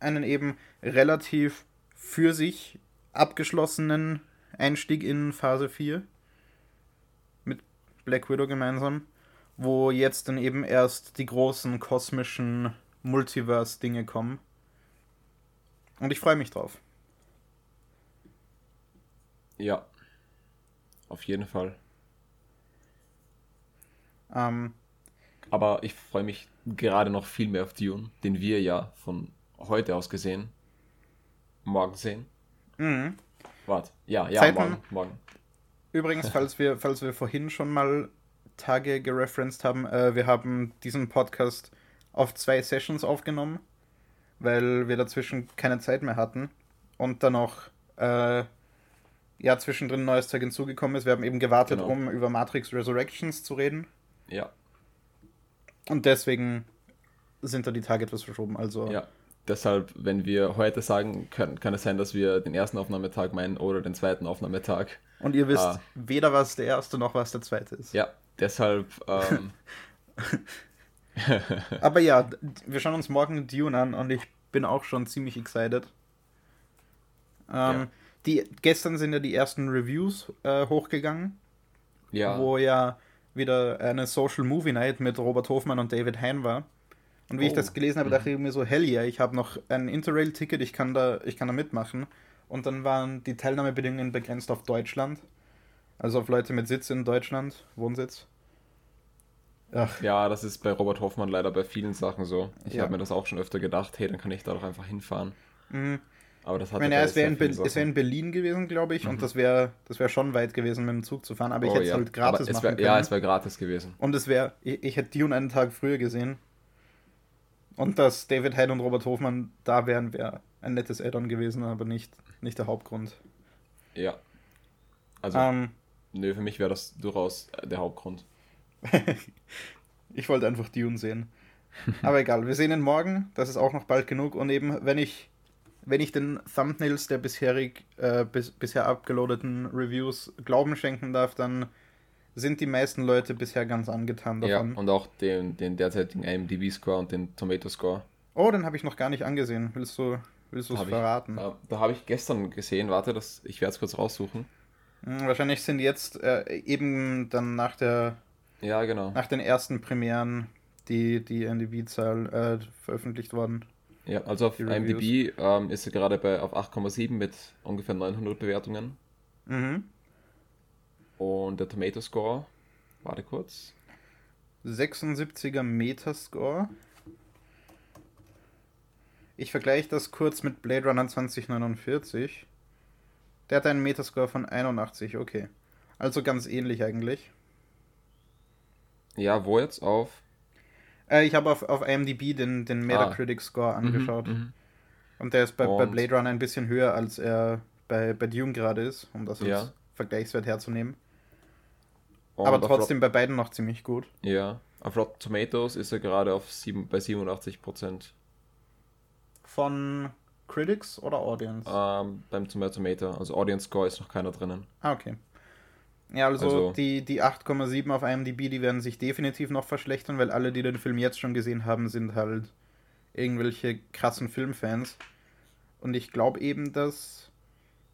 einen eben relativ für sich abgeschlossenen Einstieg in Phase 4 mit Black Widow gemeinsam wo jetzt dann eben erst die großen kosmischen Multiverse-Dinge kommen. Und ich freue mich drauf. Ja. Auf jeden Fall. Ähm, Aber ich freue mich gerade noch viel mehr auf Dune, den wir ja von heute aus gesehen morgen sehen. Mhm. Warte, ja, ja, Zeiten, morgen, morgen. Übrigens, falls wir, falls wir vorhin schon mal Tage gereferenced haben, äh, wir haben diesen Podcast auf zwei Sessions aufgenommen, weil wir dazwischen keine Zeit mehr hatten und dann noch äh, ja zwischendrin neues Zeug hinzugekommen ist. Wir haben eben gewartet, genau. um über Matrix Resurrections zu reden. Ja. Und deswegen sind da die Tage etwas verschoben. Also ja. Deshalb, wenn wir heute sagen, können, kann es sein, dass wir den ersten Aufnahmetag meinen oder den zweiten Aufnahmetag. Und ihr wisst ah. weder, was der erste noch was der zweite ist. Ja, deshalb. Ähm, Aber ja, wir schauen uns morgen Dune an und ich bin auch schon ziemlich excited. Ähm, ja. die, gestern sind ja die ersten Reviews äh, hochgegangen, ja. wo ja wieder eine Social Movie Night mit Robert Hofmann und David Hein war. Und wie oh. ich das gelesen habe, dachte ich mir so, hell yeah, ich habe noch ein Interrail-Ticket, ich, kann da, ich kann da mitmachen. Und dann waren die Teilnahmebedingungen begrenzt auf Deutschland. Also auf Leute mit Sitz in Deutschland, Wohnsitz. Ach. Ja, das ist bei Robert Hoffmann leider bei vielen Sachen so. Ich ja. habe mir das auch schon öfter gedacht, hey, dann kann ich da doch einfach hinfahren. Mhm. Aber das hat ich meine, ja, es wäre in, wär in, Berlin gewesen, glaube ich, mhm. und das wäre das wär schon weit gewesen, mit dem Zug zu fahren, aber ich oh, hätte es ja. halt gratis machen wär, können. Ja, es wäre gratis gewesen. Und es wäre, ich, ich, hätte Dune einen Tag früher gesehen. Und dass David Hyde und Robert Hofmann da wären, wäre ein nettes Add-on gewesen, aber nicht, nicht der Hauptgrund. Ja. Also, ähm, nö, für mich wäre das durchaus der Hauptgrund. ich wollte einfach Dune sehen. Aber egal, wir sehen ihn morgen, das ist auch noch bald genug. Und eben, wenn ich, wenn ich den Thumbnails der bisherig, äh, bis, bisher abgeloadeten Reviews Glauben schenken darf, dann sind die meisten Leute bisher ganz angetan davon. Ja, und auch den, den derzeitigen IMDb-Score und den Tomato-Score. Oh, den habe ich noch gar nicht angesehen. Willst du, willst es verraten? Ich, äh, da habe ich gestern gesehen. Warte, das, ich werde es kurz raussuchen. Hm, wahrscheinlich sind jetzt äh, eben dann nach der ja, genau. Nach den ersten Premieren die, die IMDb-Zahl äh, veröffentlicht worden. Ja, also auf IMDb ähm, ist sie gerade bei, auf 8,7 mit ungefähr 900 Bewertungen. Mhm. Und der Tomato Score, warte kurz. 76er Metascore. Ich vergleiche das kurz mit Blade Runner 2049. Der hat einen Metascore von 81, okay. Also ganz ähnlich eigentlich. Ja, wo jetzt? Auf? Äh, ich habe auf, auf IMDb den, den Metacritic Score ah. angeschaut. Mhm, und der ist bei, bei, Blade Runner ein bisschen höher, als er bei, bei Dune gerade ist, um das ja. als Vergleichswert herzunehmen. Und Aber trotzdem bei beiden noch ziemlich gut. Ja, auf Rotten Tomatoes ist er gerade auf sieben, bei 87%. Von Critics oder Audience? Ähm, beim Tomato, also Audience Score ist noch keiner drinnen. Ah, okay. Ja, also, also die, die 8,7 auf IMDb, die werden sich definitiv noch verschlechtern, weil alle, die den Film jetzt schon gesehen haben, sind halt irgendwelche krassen Filmfans. Und ich glaube eben, dass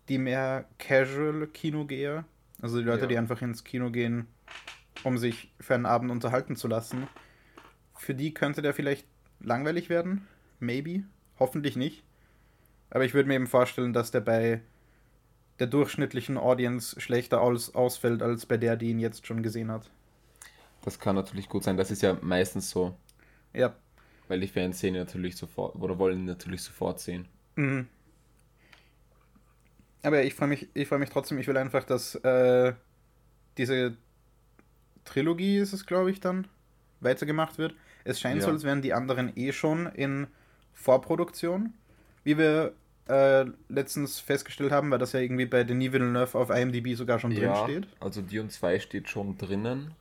die mehr Casual-Kinogeher, also die Leute, ja. die einfach ins Kino gehen, um sich für einen Abend unterhalten zu lassen, für die könnte der vielleicht langweilig werden. Maybe. Hoffentlich nicht. Aber ich würde mir eben vorstellen, dass der bei der durchschnittlichen Audience schlechter aus, ausfällt als bei der, die ihn jetzt schon gesehen hat. Das kann natürlich gut sein. Das ist ja meistens so. Ja. Weil die Fans sehen natürlich sofort oder wollen natürlich sofort sehen. Mhm. Aber ich freue mich, ich freue mich trotzdem. Ich will einfach, dass äh, diese Trilogie ist es, glaube ich, dann weitergemacht wird. Es scheint ja. so, als wären die anderen eh schon in Vorproduktion. Wie wir äh, letztens festgestellt haben, weil das ja irgendwie bei Denis Villeneuve auf IMDb sogar schon ja, drin steht. Also Dune 2 steht schon drinnen,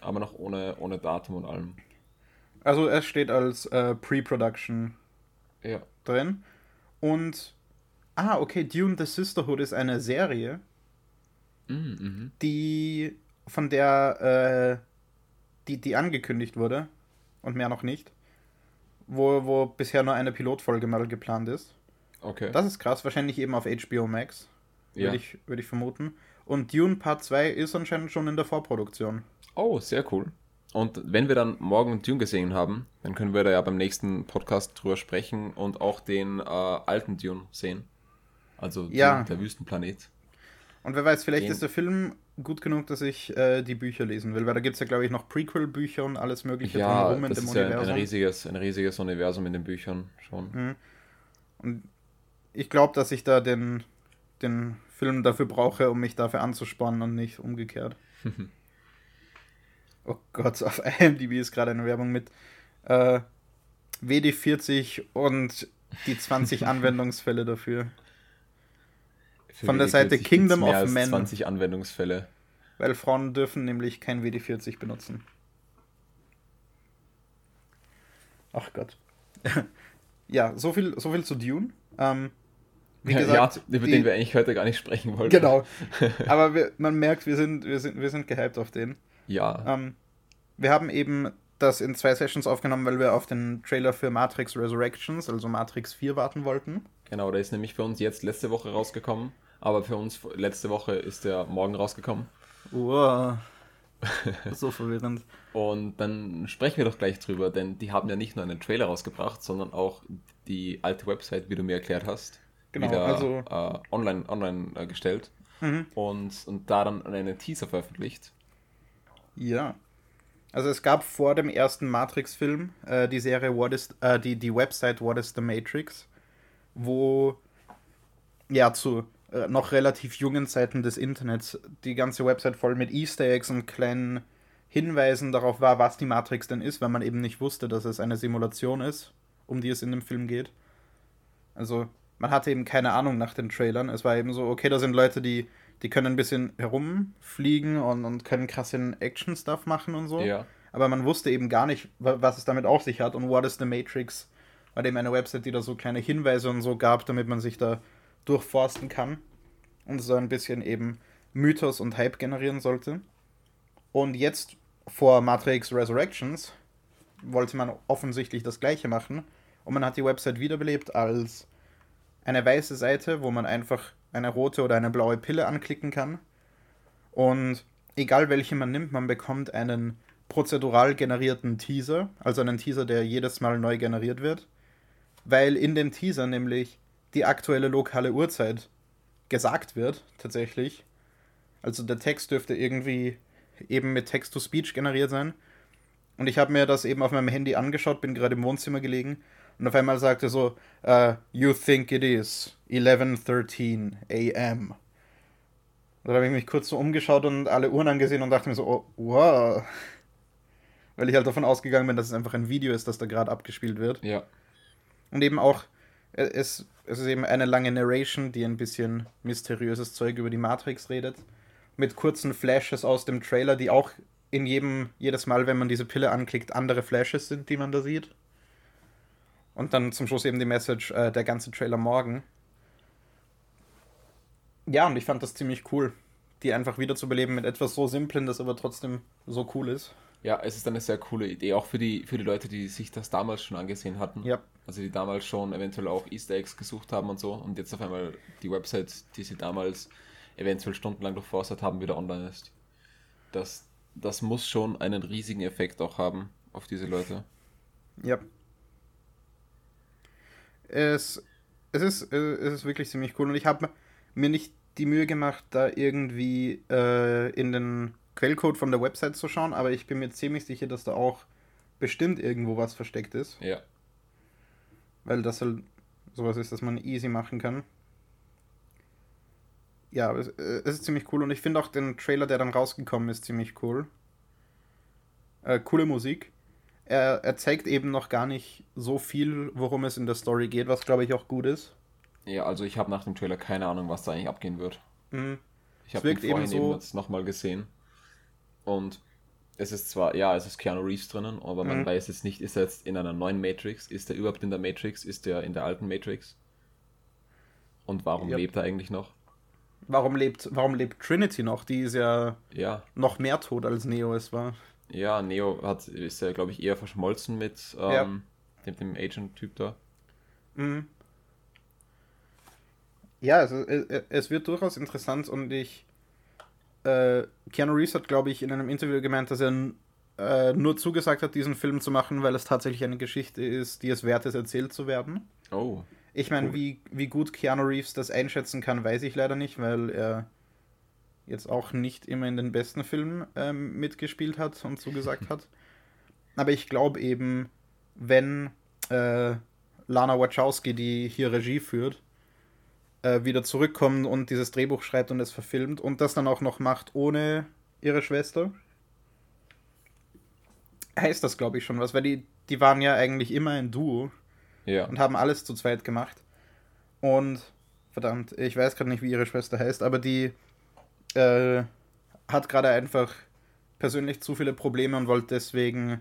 aber noch ohne, ohne Datum und allem. Also es steht als äh, Pre-Production ja. drin. Und, ah, okay, Dune the Sisterhood ist eine Serie, mm, mhm. die von der, äh, die, die angekündigt wurde und mehr noch nicht, wo, wo bisher nur eine Pilotfolge mal geplant ist. Okay. Das ist krass, wahrscheinlich eben auf HBO Max, würde ja. ich, würd ich vermuten. Und Dune Part 2 ist anscheinend schon in der Vorproduktion. Oh, sehr cool. Und wenn wir dann morgen Dune gesehen haben, dann können wir da ja beim nächsten Podcast drüber sprechen und auch den äh, alten Dune sehen. Also ja. der Wüstenplanet. Und wer weiß, vielleicht den. ist der Film gut genug, dass ich äh, die Bücher lesen will, weil da gibt es ja, glaube ich, noch Prequel-Bücher und alles Mögliche ja, drumherum in dem ist Universum. Ja ein riesiges, ein riesiges Universum in den Büchern schon. Mhm. Und ich glaube, dass ich da den, den Film dafür brauche, um mich dafür anzuspannen und nicht umgekehrt. oh Gott, auf IMDb ist gerade eine Werbung mit äh, WD40 und die 20 Anwendungsfälle dafür. Von der Seite Kingdom of Men. 20 Anwendungsfälle. Weil Frauen dürfen nämlich kein WD40 benutzen. Ach Gott. ja, so viel, so viel zu Dune. Ähm, wie gesagt, ja, über die, den wir eigentlich heute gar nicht sprechen wollten. Genau. Aber wir, man merkt, wir sind, wir, sind, wir sind gehypt auf den. Ja. Ähm, wir haben eben das in zwei Sessions aufgenommen, weil wir auf den Trailer für Matrix Resurrections, also Matrix 4, warten wollten. Genau, der ist nämlich für uns jetzt letzte Woche rausgekommen, aber für uns letzte Woche ist der morgen rausgekommen. Wow. so verwirrend. Und dann sprechen wir doch gleich drüber, denn die haben ja nicht nur einen Trailer rausgebracht, sondern auch die alte Website, wie du mir erklärt hast, genau, wieder also, äh, online, online äh, gestellt mhm. und, und da dann einen Teaser veröffentlicht. Ja. Also es gab vor dem ersten Matrix-Film äh, die Serie What is äh, die, die Website What is the Matrix, wo ja zu äh, noch relativ jungen Zeiten des Internets die ganze Website voll mit Easter Eggs und kleinen Hinweisen darauf war, was die Matrix denn ist, weil man eben nicht wusste, dass es eine Simulation ist, um die es in dem Film geht. Also man hatte eben keine Ahnung nach den Trailern. Es war eben so, okay, da sind Leute, die, die können ein bisschen herumfliegen und, und können krassen Action-Stuff machen und so. Ja. Aber man wusste eben gar nicht, was es damit auf sich hat und What is the Matrix war eben eine Website, die da so kleine Hinweise und so gab, damit man sich da durchforsten kann und so ein bisschen eben Mythos und Hype generieren sollte. Und jetzt vor Matrix Resurrections wollte man offensichtlich das gleiche machen und man hat die Website wiederbelebt als eine weiße Seite, wo man einfach eine rote oder eine blaue Pille anklicken kann. Und egal welche man nimmt, man bekommt einen prozedural generierten Teaser, also einen Teaser, der jedes Mal neu generiert wird, weil in dem Teaser nämlich die aktuelle lokale Uhrzeit gesagt wird, tatsächlich. Also der Text dürfte irgendwie eben mit Text-to-Speech generiert sein. Und ich habe mir das eben auf meinem Handy angeschaut, bin gerade im Wohnzimmer gelegen und auf einmal sagte so, uh, You think it is 11.13 am. Da habe ich mich kurz so umgeschaut und alle Uhren angesehen und dachte mir so, oh, wow. Weil ich halt davon ausgegangen bin, dass es einfach ein Video ist, das da gerade abgespielt wird. Ja. Und eben auch es, es ist eben eine lange Narration, die ein bisschen mysteriöses Zeug über die Matrix redet. Mit kurzen Flashes aus dem Trailer, die auch in jedem, jedes Mal, wenn man diese Pille anklickt, andere Flashes sind, die man da sieht. Und dann zum Schluss eben die Message, äh, der ganze Trailer morgen. Ja, und ich fand das ziemlich cool, die einfach wiederzubeleben mit etwas so Simplen, das aber trotzdem so cool ist. Ja, es ist eine sehr coole Idee, auch für die, für die Leute, die sich das damals schon angesehen hatten. Ja. Also die damals schon eventuell auch Easter Eggs gesucht haben und so und jetzt auf einmal die Website, die sie damals eventuell stundenlang durchforstet haben, wieder online ist. Das, das muss schon einen riesigen Effekt auch haben auf diese Leute. Ja. Es, es, ist, es ist wirklich ziemlich cool und ich habe mir nicht die Mühe gemacht, da irgendwie äh, in den Quellcode von der Website zu schauen, aber ich bin mir ziemlich sicher, dass da auch bestimmt irgendwo was versteckt ist. Ja. Weil das halt sowas ist, das man easy machen kann. Ja, es, äh, es ist ziemlich cool und ich finde auch den Trailer, der dann rausgekommen ist, ziemlich cool. Äh, coole Musik. Er, er zeigt eben noch gar nicht so viel, worum es in der Story geht, was glaube ich auch gut ist. Ja, also ich habe nach dem Trailer keine Ahnung, was da eigentlich abgehen wird. Mhm. Ich habe den vorhin eben, so eben jetzt nochmal gesehen. Und es ist zwar, ja, es ist Keanu Reeves drinnen, aber man mhm. weiß jetzt nicht, ist er jetzt in einer neuen Matrix? Ist er überhaupt in der Matrix? Ist er in der alten Matrix? Und warum yep. lebt er eigentlich noch? Warum lebt, warum lebt Trinity noch? Die ist ja, ja. noch mehr tot als Neo es war. Ja, Neo hat, ist ja, glaube ich, eher verschmolzen mit ähm, ja. dem, dem Agent-Typ da. Mhm. Ja, also, es wird durchaus interessant und ich äh, Keanu Reeves hat, glaube ich, in einem Interview gemeint, dass er äh, nur zugesagt hat, diesen Film zu machen, weil es tatsächlich eine Geschichte ist, die es wert ist, erzählt zu werden. Oh. Ich meine, cool. wie, wie gut Keanu Reeves das einschätzen kann, weiß ich leider nicht, weil er jetzt auch nicht immer in den besten Filmen ähm, mitgespielt hat und zugesagt hat. Aber ich glaube eben, wenn äh, Lana Wachowski, die hier Regie führt, äh, wieder zurückkommt und dieses Drehbuch schreibt und es verfilmt und das dann auch noch macht ohne ihre Schwester. Heißt das, glaube ich, schon was, weil die, die waren ja eigentlich immer ein Duo ja. und haben alles zu zweit gemacht. Und verdammt, ich weiß gerade nicht, wie ihre Schwester heißt, aber die äh, hat gerade einfach persönlich zu viele Probleme und wollte deswegen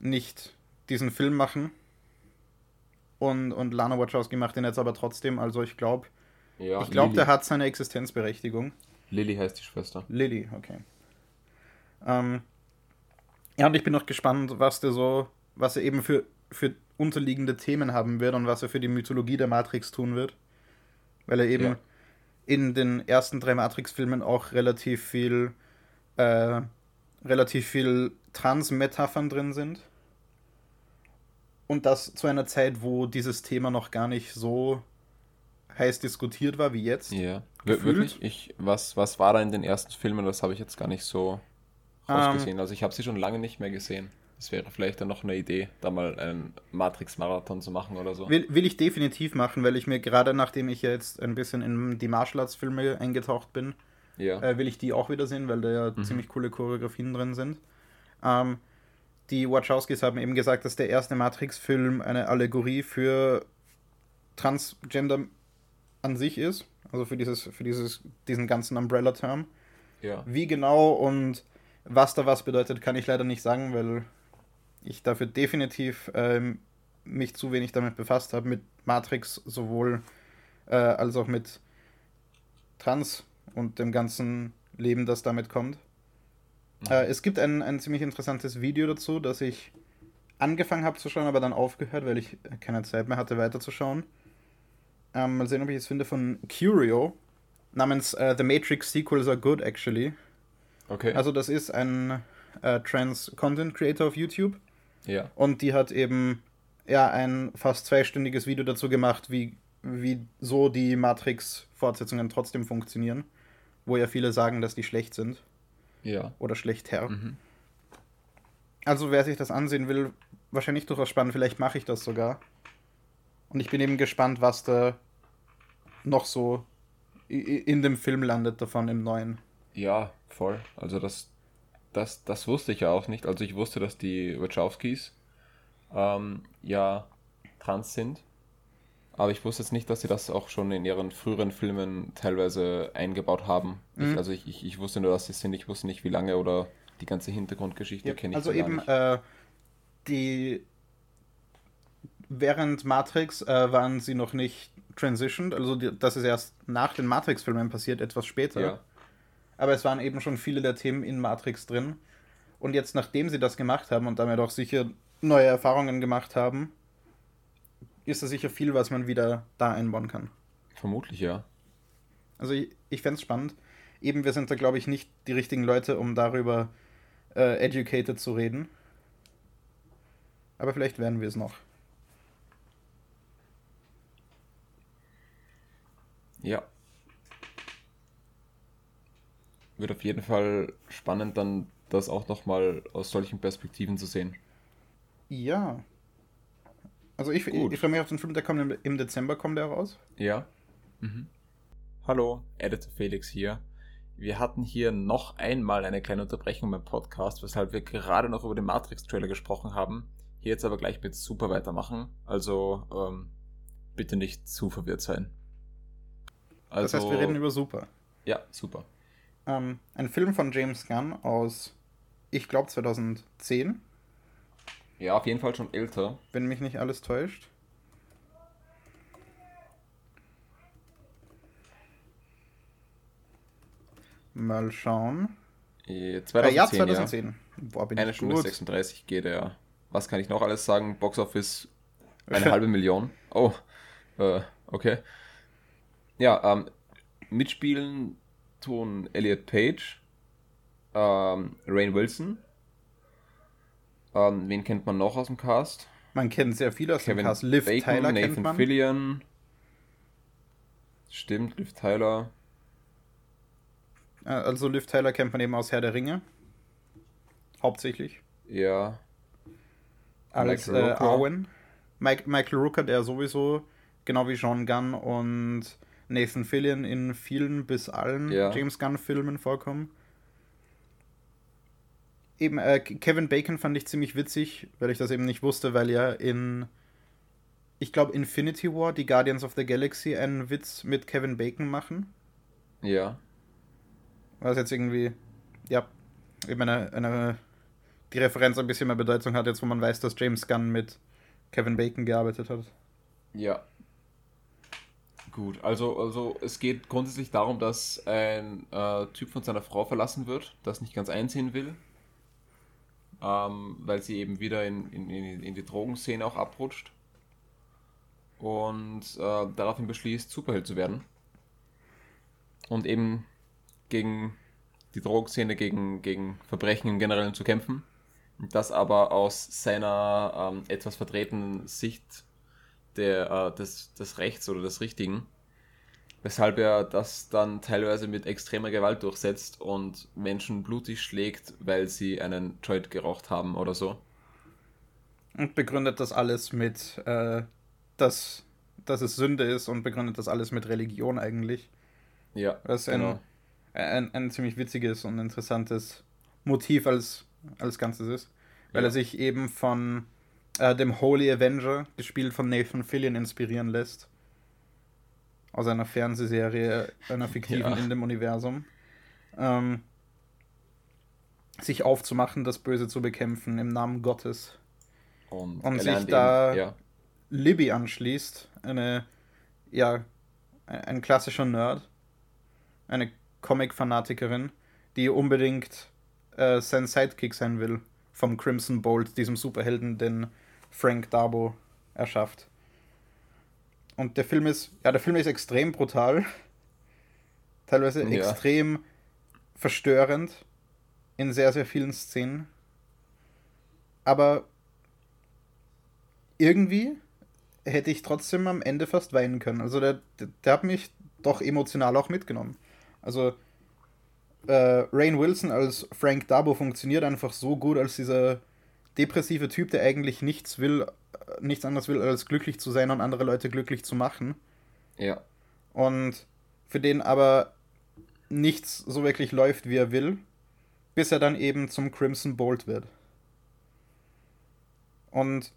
nicht diesen Film machen. Und, und Lana Wachowski macht ihn jetzt aber trotzdem. Also ich glaube, ja, ich glaube, der hat seine Existenzberechtigung. Lilly heißt die Schwester. Lilly, okay. Ähm, Ja, und ich bin auch gespannt, was der so, was er eben für, für unterliegende Themen haben wird und was er für die Mythologie der Matrix tun wird. Weil er eben ja. in den ersten drei Matrix-Filmen auch relativ viel, äh, relativ viel Trans-Metaphern drin sind. Und das zu einer Zeit, wo dieses Thema noch gar nicht so heiß diskutiert war wie jetzt. Ja, gefühlt. wirklich. Ich, was, was war da in den ersten Filmen? Das habe ich jetzt gar nicht so rausgesehen. Um, also ich habe sie schon lange nicht mehr gesehen. Das wäre vielleicht dann noch eine Idee, da mal einen Matrix-Marathon zu machen oder so. Will, will ich definitiv machen, weil ich mir gerade, nachdem ich jetzt ein bisschen in die Martial Arts-Filme eingetaucht bin, ja. äh, will ich die auch wieder sehen, weil da ja mhm. ziemlich coole Choreografien drin sind. Ähm, die Wachowskis haben eben gesagt, dass der erste Matrix-Film eine Allegorie für Transgender an sich ist. Also für dieses, für dieses, diesen ganzen Umbrella-Term. Ja. Wie genau und was da was bedeutet, kann ich leider nicht sagen, weil ich dafür definitiv ähm, mich zu wenig damit befasst habe, mit Matrix sowohl äh, als auch mit Trans und dem ganzen Leben, das damit kommt. Mhm. Äh, es gibt ein, ein ziemlich interessantes Video dazu, das ich angefangen habe zu schauen, aber dann aufgehört, weil ich keine Zeit mehr hatte, weiterzuschauen. Ähm, mal sehen, ob ich es finde von Curio namens uh, The Matrix Sequels Are Good, actually. Okay. Also, das ist ein äh, Trans Content Creator auf YouTube. Ja. Und die hat eben ja ein fast zweistündiges Video dazu gemacht, wie, wie so die Matrix-Fortsetzungen trotzdem funktionieren. Wo ja viele sagen, dass die schlecht sind. Ja. Oder schlechter. Mhm. Also, wer sich das ansehen will, wahrscheinlich durchaus spannend. Vielleicht mache ich das sogar. Und ich bin eben gespannt, was da noch so in dem Film landet davon im neuen. Ja, voll. Also das, das, das wusste ich ja auch nicht. Also ich wusste, dass die Wachowskis ähm, ja trans sind. Aber ich wusste jetzt nicht, dass sie das auch schon in ihren früheren Filmen teilweise eingebaut haben. Mhm. Ich, also ich, ich, ich, wusste nur, dass sie sind. Ich wusste nicht, wie lange oder die ganze Hintergrundgeschichte ja, kenne ich Also eben äh, die während Matrix äh, waren sie noch nicht transitioned. Also die, das ist erst nach den Matrix-Filmen passiert, etwas später. Ja aber es waren eben schon viele der Themen in Matrix drin. Und jetzt, nachdem sie das gemacht haben und damit auch sicher neue Erfahrungen gemacht haben, ist da sicher viel, was man wieder da einbauen kann. Vermutlich, ja. Also ich, ich fände es spannend. Eben, wir sind da, glaube ich, nicht die richtigen Leute, um darüber äh, educated zu reden. Aber vielleicht werden wir es noch. Ja wird auf jeden Fall spannend, dann das auch nochmal aus solchen Perspektiven zu sehen. Ja. Also ich, ich, ich freue mich auf den Film, der kommt im, im Dezember, kommt der raus. Ja. Mhm. Hallo, Editor Felix hier. Wir hatten hier noch einmal eine kleine Unterbrechung beim Podcast, weshalb wir gerade noch über den Matrix-Trailer gesprochen haben. Hier jetzt aber gleich mit Super weitermachen. Also ähm, bitte nicht zu verwirrt sein. Also, das heißt, wir reden über Super. Ja, super. Ähm, ein Film von James Gunn aus, ich glaube, 2010. Ja, auf jeden Fall schon älter. Wenn mich nicht alles täuscht. Mal schauen. 2010, äh, ja, 2010. Ja. Boah, Eine Stunde gut. 36 geht er. Was kann ich noch alles sagen? Box Office eine halbe Million. Oh, äh, okay. Ja, ähm, mitspielen tun Elliot Page, ähm, Rain Wilson. Ähm, wen kennt man noch aus dem Cast? Man kennt sehr viele aus Kevin dem Cast. Liv Bacon, Tyler Nathan kennt man. Fillion. Stimmt, Liv Tyler. Also Liv Tyler kennt man eben aus Herr der Ringe. Hauptsächlich. Ja. Als äh, Arwen. Mike, Michael Rooker, der sowieso, genau wie Sean Gunn und Nathan Fillion in vielen bis allen ja. James Gunn-Filmen vorkommen. Eben, äh, Kevin Bacon fand ich ziemlich witzig, weil ich das eben nicht wusste, weil ja in, ich glaube, Infinity War, die Guardians of the Galaxy, einen Witz mit Kevin Bacon machen. Ja. Was jetzt irgendwie, ja, eben eine, eine, die Referenz ein bisschen mehr Bedeutung hat, jetzt wo man weiß, dass James Gunn mit Kevin Bacon gearbeitet hat. Ja, Gut, also, also es geht grundsätzlich darum, dass ein äh, Typ von seiner Frau verlassen wird, das nicht ganz einsehen will. ähm, weil sie eben wieder in, in, in die Drogenszene auch abrutscht und äh, daraufhin beschließt, Superheld zu werden und eben gegen die Drogenszene, gegen, gegen Verbrechen im Generellen zu kämpfen. Das aber aus seiner ähm, etwas vertretenen Sicht der, äh, des, des Rechts oder des Richtigen weshalb er das dann teilweise mit extremer Gewalt durchsetzt und Menschen blutig schlägt, weil sie einen Joint geraucht haben oder so. Und begründet das alles mit, äh, dass, dass es Sünde ist und begründet das alles mit Religion eigentlich. Ja, was genau. ein, ein, ein ziemlich witziges und interessantes Motiv als, als Ganzes ist. Weil ja. er sich eben von äh, dem Holy Avenger, gespielt von Nathan Fillion, inspirieren lässt aus einer Fernsehserie, einer fiktiven ja. in dem Universum, ähm, sich aufzumachen, das Böse zu bekämpfen im Namen Gottes. Und, und sich da eben, ja. Libby anschließt, eine, ja, ein klassischer Nerd, eine Comic-Fanatikerin, die unbedingt äh, sein Sidekick sein will vom Crimson Bolt, diesem Superhelden, den Frank Darbo erschafft. Und der Film ist, ja, der Film ist extrem brutal. Teilweise ja. extrem verstörend in sehr, sehr vielen Szenen. Aber irgendwie hätte ich trotzdem am Ende fast weinen können. Also der, der, der hat mich doch emotional auch mitgenommen. Also äh, Rain Wilson als Frank Dabo funktioniert einfach so gut als dieser depressive Typ, der eigentlich nichts will, nichts anderes will, als glücklich zu sein und andere Leute glücklich zu machen. Ja. Und für den aber nichts so wirklich läuft, wie er will, bis er dann eben zum Crimson Bolt wird. Und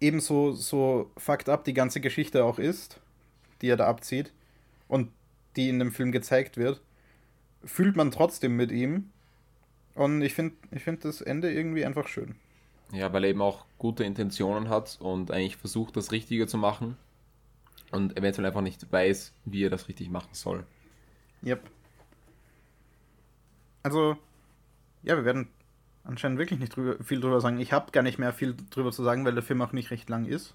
ebenso so fucked up die ganze Geschichte auch ist, die er da abzieht und die in dem Film gezeigt wird, fühlt man trotzdem mit ihm. Und ich finde ich find das Ende irgendwie einfach schön. Ja, weil er eben auch gute Intentionen hat und eigentlich versucht, das Richtige zu machen und eventuell einfach nicht weiß, wie er das richtig machen soll. Yep. Also, ja, wir werden anscheinend wirklich nicht drüber, viel drüber sagen. Ich habe gar nicht mehr viel drüber zu sagen, weil der Film auch nicht recht lang ist.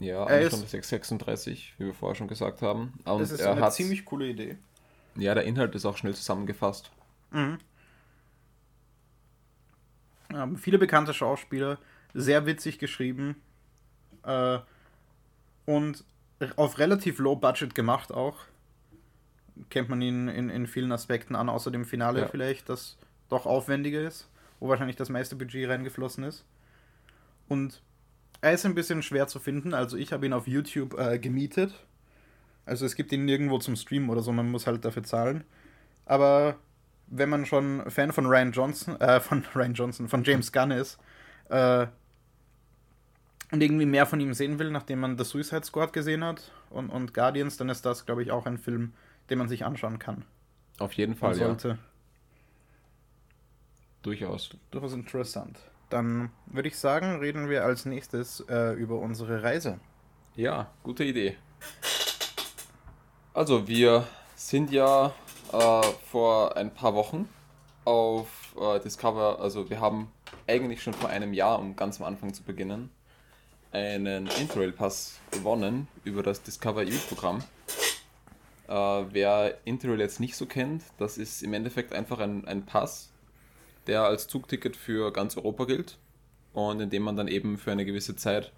Ja, er ist schon 636, wie wir vorher schon gesagt haben. Und das ist eine hat, ziemlich coole Idee. Ja, der Inhalt ist auch schnell zusammengefasst. Mhm. Ähm, viele bekannte Schauspieler, sehr witzig geschrieben äh, und auf relativ low budget gemacht auch. Kennt man ihn in, in vielen Aspekten an, außer dem Finale ja. vielleicht, das doch aufwendiger ist, wo wahrscheinlich das meiste Budget reingeflossen ist. Und er ist ein bisschen schwer zu finden, also ich habe ihn auf YouTube äh, gemietet. Also es gibt ihn nirgendwo zum Streamen oder so, man muss halt dafür zahlen. Aber wenn man schon Fan von Ryan Johnson, äh, von Ryan Johnson, von James Gunn ist, äh, und irgendwie mehr von ihm sehen will, nachdem man The Suicide Squad gesehen hat und, und Guardians, dann ist das, glaube ich, auch ein Film, den man sich anschauen kann. Auf jeden Fall, sollte. ja. Durchaus. Durchaus interessant. Dann würde ich sagen, reden wir als nächstes äh, über unsere Reise. Ja, gute Idee. Also, wir sind ja äh, vor ein paar Wochen auf äh, Discover, also wir haben eigentlich schon vor einem Jahr, um ganz am Anfang zu beginnen, einen Interrail Pass gewonnen über das Discover EU Programm. Äh, wer Interrail jetzt nicht so kennt, das ist im Endeffekt einfach ein, ein Pass, der als Zugticket für ganz Europa gilt und in dem man dann eben für eine gewisse Zeit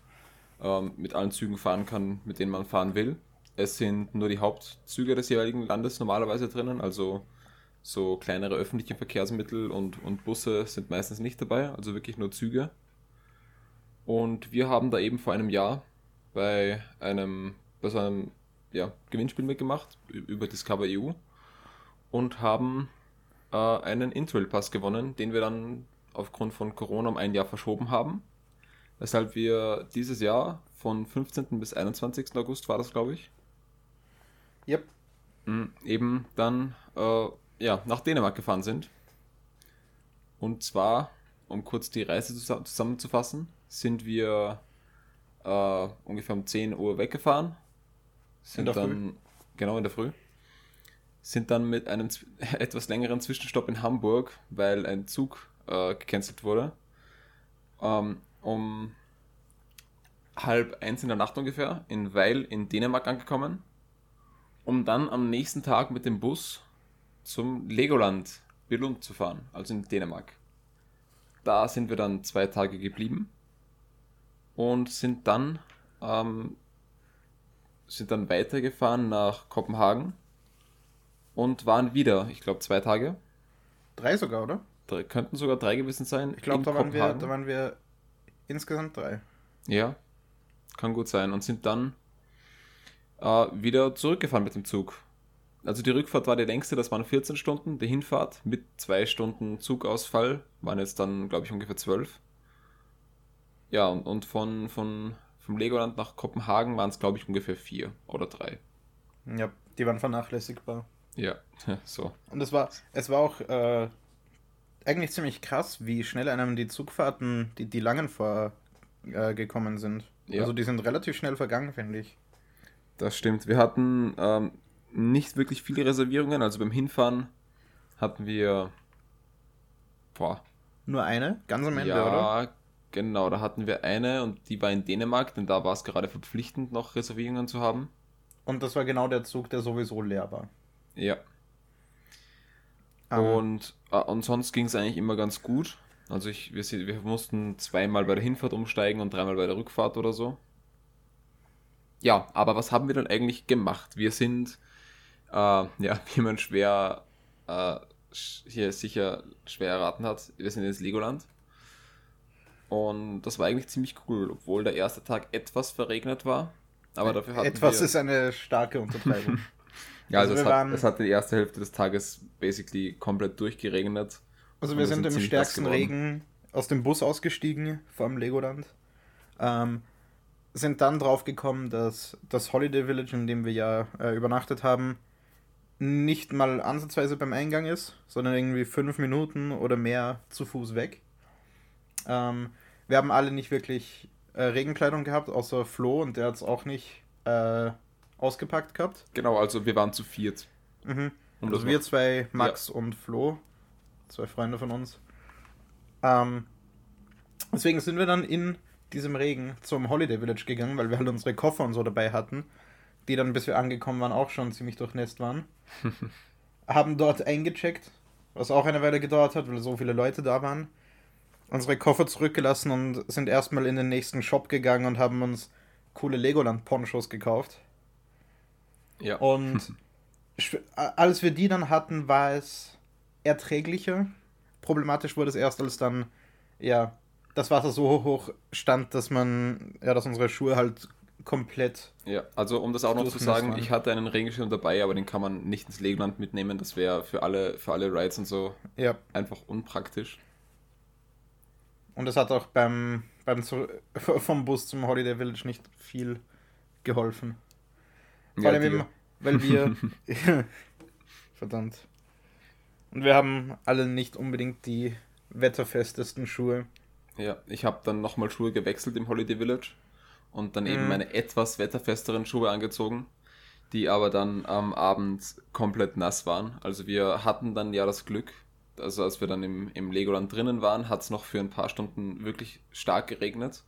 ähm, mit allen Zügen fahren kann, mit denen man fahren will. Es sind nur die Hauptzüge des jeweiligen Landes normalerweise drinnen, also so kleinere öffentliche Verkehrsmittel und, und Busse sind meistens nicht dabei, also wirklich nur Züge. Und wir haben da eben vor einem Jahr bei einem, bei so einem ja, Gewinnspiel mitgemacht über Discover EU und haben äh, einen Intrail Pass gewonnen, den wir dann aufgrund von Corona um ein Jahr verschoben haben. Weshalb wir dieses Jahr von 15. bis 21. August war das, glaube ich, Yep. Mhm, eben dann äh, ja, nach Dänemark gefahren sind. Und zwar, um kurz die Reise zusammenzufassen, sind wir äh, ungefähr um 10 Uhr weggefahren. Sind in dann, Früh. genau in der Früh. Sind dann mit einem etwas längeren Zwischenstopp in Hamburg, weil ein Zug äh, gecancelt wurde. Ähm, um halb eins in der Nacht ungefähr in Weil in Dänemark angekommen, um dann am nächsten Tag mit dem Bus zum Legoland Billund zu fahren, also in Dänemark. Da sind wir dann zwei Tage geblieben und sind dann ähm, sind dann weitergefahren nach Kopenhagen und waren wieder, ich glaube, zwei Tage. Drei sogar, oder? Drei, könnten sogar drei gewesen sein. Ich glaube, da, waren wir, da waren wir insgesamt drei. Ja, kann gut sein. Und sind dann äh, wieder zurückgefahren mit dem Zug. Also die Rückfahrt war die längste, das waren 14 Stunden. Die Hinfahrt mit zwei Stunden Zugausfall waren jetzt dann, glaube ich, ungefähr zwölf. Ja, und, und von, von, vom Legoland nach Kopenhagen waren es, glaube ich, ungefähr vier oder drei. Ja, die waren vernachlässigbar. Ja, so. Und es war, es war auch äh, eigentlich ziemlich krass, wie schnell einem die Zugfahrten, die, die langen vorgekommen äh, sind. Ja. Also die sind relativ schnell vergangen, finde ich. Das stimmt. Wir hatten ähm, nicht wirklich viele Reservierungen. Also beim Hinfahren hatten wir. Boah. Nur eine? Ganz am Ende, ja, oder? Ja, genau. Da hatten wir eine und die war in Dänemark, denn da war es gerade verpflichtend, noch Reservierungen zu haben. Und das war genau der Zug, der sowieso leer war. Ja. Um. Ähm. Und, äh, und sonst ging es eigentlich immer ganz gut. Also ich, wir, wir mussten zweimal bei der Hinfahrt umsteigen und dreimal bei der Rückfahrt oder so. Ja, aber was haben wir dann eigentlich gemacht? Wir sind, äh, ja, wie man schwer äh, hier sicher schwer erraten hat, wir sind ins Legoland. Und das war eigentlich ziemlich cool, obwohl der erste Tag etwas verregnet war. Aber dafür hatten Etwas wir... ist eine starke Untertreibung. ja, also, also es, hat, es hat die erste Hälfte des Tages basically komplett durchgeregnet. Also wir sind, sind im stärksten Regen aus dem Bus ausgestiegen vom Legoland. Ähm, sind dann drauf gekommen, dass das Holiday Village, in dem wir ja äh, übernachtet haben, nicht mal ansatzweise beim Eingang ist, sondern irgendwie fünf Minuten oder mehr zu Fuß weg. Ähm, wir haben alle nicht wirklich äh, Regenkleidung gehabt, außer Flo und der hat es auch nicht äh, ausgepackt gehabt. Genau, also wir waren zu viert. Mhm. also wir zwei, Max ja. und Flo, zwei Freunde von uns. Ähm, deswegen sind wir dann in diesem Regen zum Holiday Village gegangen, weil wir halt unsere Koffer und so dabei hatten, die dann, bis wir angekommen waren, auch schon ziemlich durchnässt waren. haben dort eingecheckt, was auch eine Weile gedauert hat, weil so viele Leute da waren. Unsere Koffer zurückgelassen und sind erstmal in den nächsten Shop gegangen und haben uns coole Legoland-Ponchos gekauft. Ja. Und als wir die dann hatten, war es erträglicher. Problematisch wurde es erst, als dann, ja, das Wasser so hoch stand, dass man, ja, dass unsere Schuhe halt komplett. Ja, also um das auch noch zu sagen, ich hatte einen Regenschirm dabei, aber den kann man nicht ins Legoland mitnehmen. Das wäre für alle, für alle Rides und so ja. einfach unpraktisch. Und es hat auch beim, beim vom Bus zum Holiday Village nicht viel geholfen. Vor ja, allem eben, weil wir. verdammt. Und wir haben alle nicht unbedingt die wetterfestesten Schuhe. Ja, ich habe dann nochmal Schuhe gewechselt im Holiday Village und dann eben mhm. meine etwas wetterfesteren Schuhe angezogen, die aber dann am Abend komplett nass waren. Also wir hatten dann ja das Glück, also als wir dann im, im Legoland drinnen waren, hat es noch für ein paar Stunden wirklich stark geregnet.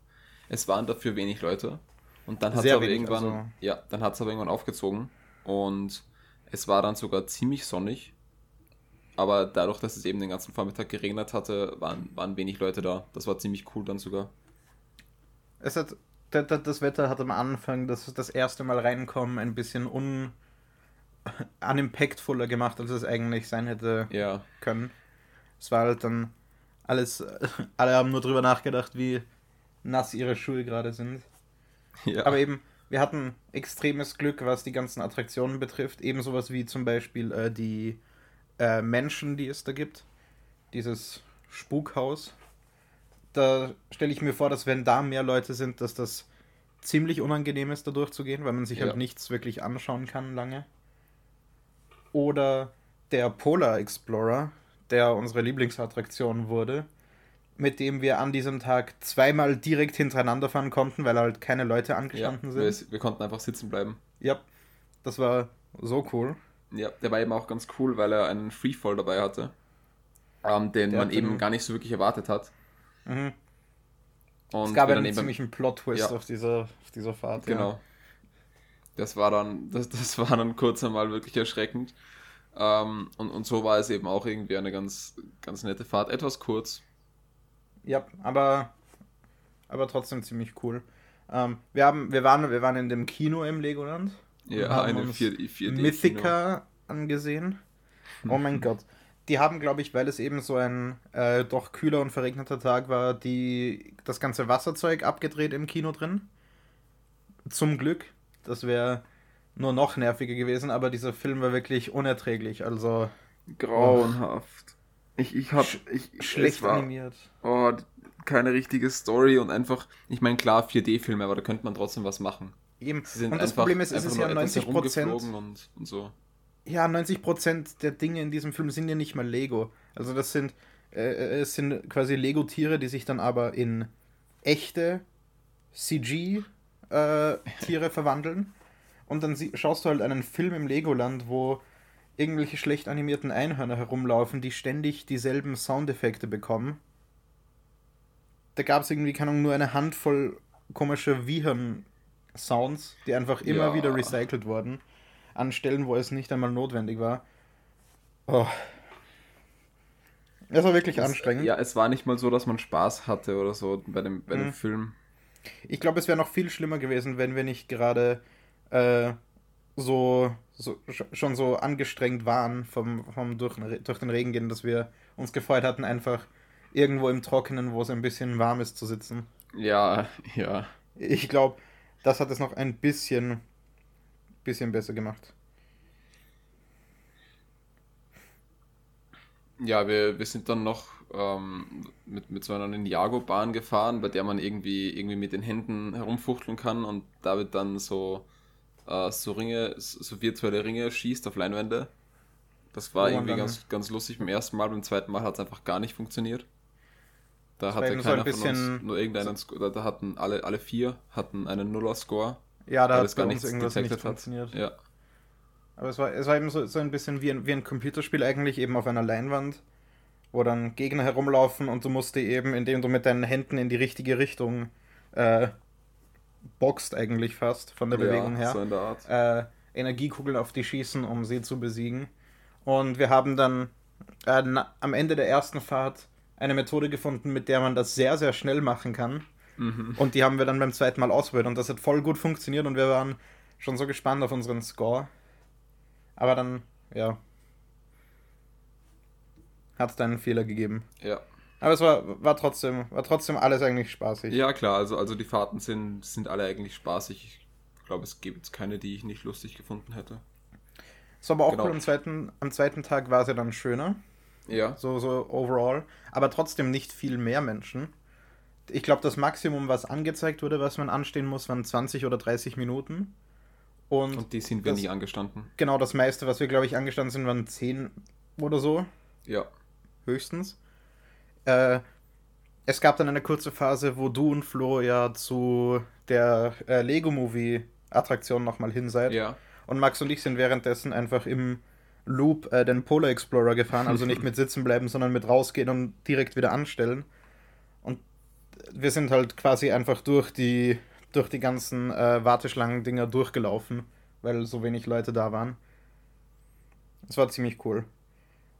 Es waren dafür wenig Leute. Und dann hat es aber irgendwann, also... ja, dann hat es aber irgendwann aufgezogen und es war dann sogar ziemlich sonnig aber dadurch, dass es eben den ganzen Vormittag geregnet hatte, waren, waren wenig Leute da. Das war ziemlich cool dann sogar. Es hat, das Wetter hat am Anfang das, das erste Mal reinkommen ein bisschen un unimpactfuller gemacht, als es eigentlich sein hätte ja. können. Es war halt dann alles, alle haben nur drüber nachgedacht, wie nass ihre Schuhe gerade sind. Ja. Aber eben, wir hatten extremes Glück, was die ganzen Attraktionen betrifft. Eben sowas wie zum Beispiel äh, die äh, Menschen, die es da gibt. Dieses Spukhaus. Da stelle ich mir vor, dass wenn da mehr Leute sind, dass das ziemlich unangenehm ist, da durchzugehen, weil man sich halt ja. halt nichts wirklich anschauen kann lange. Oder der Polar Explorer, der unsere Lieblingsattraktion wurde, mit dem wir an diesem Tag zweimal direkt hintereinander fahren konnten, weil halt keine Leute angestanden ja, sind. Wir, wir, konnten einfach sitzen bleiben. Ja, das war so cool. Ja, der war eben auch ganz cool, weil er einen Freefall dabei hatte. ähm, den Der man hat eben den- gar nicht so wirklich erwartet hat. Mhm. Und es gab einen dann eben- ziemlichen Plot-Twist Ja. auf, dieser, auf dieser Fahrt. Genau. Das war dann, das, das war dann kurz einmal wirklich erschreckend. Ähm, und, und so war es eben auch irgendwie eine ganz, ganz nette Fahrt. Etwas kurz. Ja, aber, aber trotzdem ziemlich cool. Ähm, wir, haben, wir, waren, wir waren in dem Kino im Legoland. Ja, eine uns 4, 4D. Mythica angesehen. Oh mein Gott. Die haben, glaube ich, weil es eben so ein äh, doch kühler und verregneter Tag war, die das ganze Wasserzeug abgedreht im Kino drin. Zum Glück. Das wäre nur noch nerviger gewesen, aber dieser Film war wirklich unerträglich. Also Grauenhaft. Ich, ich hab. Ich, schlecht war, animiert. Oh, keine richtige Story und einfach. Ich meine, klar, 4D-Filme, aber da könnte man trotzdem was machen. Eben. Und das einfach, Problem ist, es ist ja etwas 90 Prozent. Und, und so. Ja, 90% der Dinge in diesem Film sind ja nicht mal Lego. Also das sind, äh, äh, es sind quasi Lego-Tiere, die sich dann aber in echte CG-Tiere verwandeln. Und dann schaust du halt einen Film im Legoland, wo irgendwelche schlecht animierten Einhörner herumlaufen, die ständig dieselben Soundeffekte bekommen. Da gab es irgendwie, keine Ahnung, nur eine Handvoll komischer Wiehern-Sounds, die einfach immer Ja. wieder recycelt wurden an Stellen, wo es nicht einmal notwendig war. Oh. Das war wirklich Es- anstrengend. Ja, es war nicht mal so, dass man Spaß hatte oder so bei dem, bei Mhm. dem Film. Ich glaube, es wäre noch viel schlimmer gewesen, wenn wir nicht gerade äh, so, so sch- schon so angestrengt waren vom, vom durch, durch den Regen gehen, dass wir uns gefreut hatten, einfach irgendwo im Trockenen, wo es ein bisschen warm ist, zu sitzen. Ja, ja. Ich glaube, das hat es noch ein bisschen, bisschen besser gemacht. Ja, wir, wir sind dann noch ähm, mit, mit so einer Ninjago-Bahn gefahren, bei der man irgendwie, irgendwie mit den Händen herumfuchteln kann und da wird dann so, äh, so Ringe, so virtuelle Ringe schießt auf Leinwände. Das war man irgendwie ganz, ganz lustig beim ersten Mal, beim zweiten Mal hat es einfach gar nicht funktioniert. Da hatte eben so ein keiner von bisschen- uns nur irgendeinen, oder da hatten alle, alle vier hatten einen Nuller-Score. Ja, da hat es gar nichts irgendwas nicht funktioniert. Ja, Aber es war, es war eben so, so ein bisschen wie ein, wie ein Computerspiel eigentlich, eben auf einer Leinwand, wo dann Gegner herumlaufen und du musst die eben, indem du mit deinen Händen in die richtige Richtung äh, boxt eigentlich fast, von der Bewegung ja her, so in der Art. äh, Energiekugeln auf die schießen, um sie zu besiegen. Und wir haben dann äh, na, am Ende der ersten Fahrt eine Methode gefunden, mit der man das sehr, sehr schnell machen kann. Mhm. Und die haben wir dann beim zweiten Mal ausprobiert und das hat voll gut funktioniert und wir waren schon so gespannt auf unseren Score. Aber dann, ja, hat es dann einen Fehler gegeben. Ja. Aber es war, war, trotzdem, war trotzdem alles eigentlich spaßig. Ja, klar, also, also die Fahrten sind, sind alle eigentlich spaßig. Ich glaube, es gibt keine, die ich nicht lustig gefunden hätte. War aber auch Genau. cool, am zweiten, am zweiten Tag war es ja dann schöner, Ja. so, so overall, aber trotzdem nicht viel mehr Menschen. Ich glaube, das Maximum, was angezeigt wurde, was man anstehen muss, waren 20 oder 30 Minuten. Und, Und die sind wir das- nie angestanden. genau das meiste, was wir, glaube ich, angestanden sind, waren 10 oder so. Ja. höchstens. Äh, es gab dann eine kurze Phase, wo du und Flo ja zu der äh, Lego-Movie-Attraktion nochmal hin seid. Ja. Und Max und ich sind währenddessen einfach im Loop äh, den Polar Explorer gefahren. Also nicht mit sitzen bleiben, sondern mit rausgehen und direkt wieder anstellen. Und wir sind halt quasi einfach durch die, durch die ganzen äh, Warteschlangen-Dinger durchgelaufen, weil so wenig Leute da waren. Es war ziemlich cool.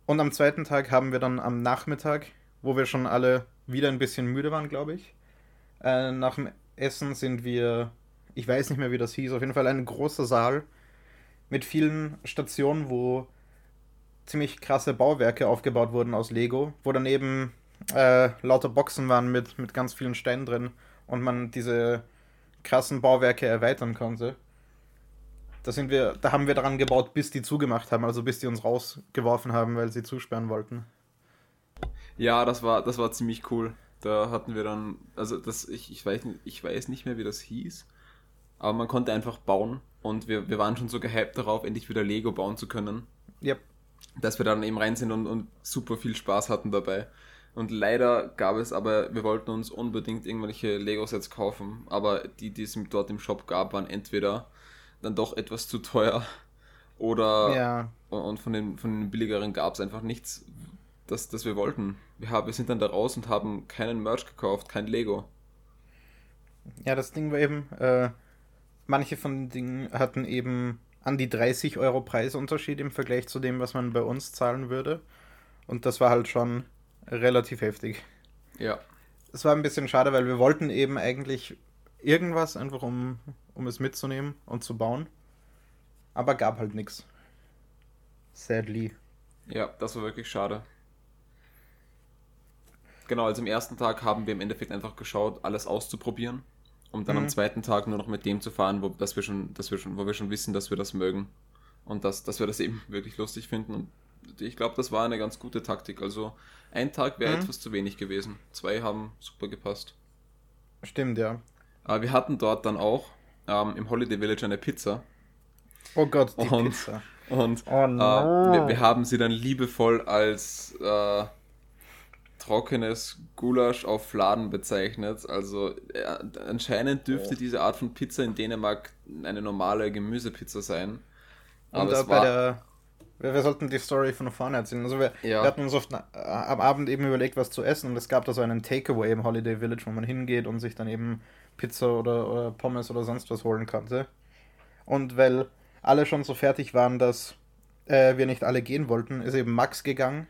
Und am zweiten Tag haben wir dann am Nachmittag, wo wir schon alle wieder ein bisschen müde waren, glaube ich, äh, nach dem Essen sind wir, ich weiß nicht mehr, wie das hieß, auf jeden Fall ein großer Saal mit vielen Stationen, wo ziemlich krasse Bauwerke aufgebaut wurden aus Lego, wo daneben äh, lauter Boxen waren mit, mit ganz vielen Steinen drin und man diese krassen Bauwerke erweitern konnte. Da, sind wir, da haben wir daran gebaut, bis die zugemacht haben, also bis die uns rausgeworfen haben, weil sie zusperren wollten. Ja, das war, das war ziemlich cool. Da hatten wir dann, also das, ich, ich, weiß, ich weiß nicht mehr, wie das hieß, aber man konnte einfach bauen und wir, wir waren schon so gehypt darauf, endlich wieder Lego bauen zu können, Yep. dass wir dann eben rein sind und, und super viel Spaß hatten dabei. Und leider gab es aber, wir wollten uns unbedingt irgendwelche Lego-Sets kaufen, aber die, die es dort im Shop gab, waren entweder dann doch etwas zu teuer oder Ja, und von den, von den billigeren gab es einfach nichts, das, das wir wollten. Wir, haben, wir sind dann da raus und haben keinen Merch gekauft, kein Lego. Ja, das Ding war eben, äh, manche von den Dingen hatten eben an die 30 Euro Preisunterschied im Vergleich zu dem, was man bei uns zahlen würde. Und das war halt schon relativ heftig. Ja. Es war ein bisschen schade, weil wir wollten eben eigentlich irgendwas, einfach um, um es mitzunehmen und zu bauen. Aber gab halt nichts. Sadly. Ja, das war wirklich schade. Genau, also am ersten Tag haben wir im Endeffekt einfach geschaut, alles auszuprobieren, um dann Mhm. am zweiten Tag nur noch mit dem zu fahren, wo, dass wir schon, dass wir schon, wo wir schon wissen, dass wir das mögen und dass, dass wir das eben wirklich lustig finden. Und ich glaube, das war eine ganz gute Taktik. Also ein Tag wäre Mhm. etwas zu wenig gewesen. Zwei haben super gepasst. Stimmt, ja. Aber wir hatten dort dann auch ähm, im Holiday Village eine Pizza. Oh Gott, die Und- Pizza. Und Oh äh, no. wir, wir haben sie dann liebevoll als äh, trockenes Gulasch auf Fladen bezeichnet. Also äh, anscheinend dürfte Oh. diese Art von Pizza in Dänemark eine normale Gemüsepizza sein. Und Aber äh, es bei war, der. Wir, wir sollten die Story von vorne erzählen. Also wir, Ja. wir hatten uns oft äh, am Abend eben überlegt, was zu essen und es gab da so einen Takeaway im Holiday Village, wo man hingeht und sich dann eben Pizza oder, oder Pommes oder sonst was holen konnte. Und weil alle schon so fertig waren, dass äh, wir nicht alle gehen wollten, ist eben Max gegangen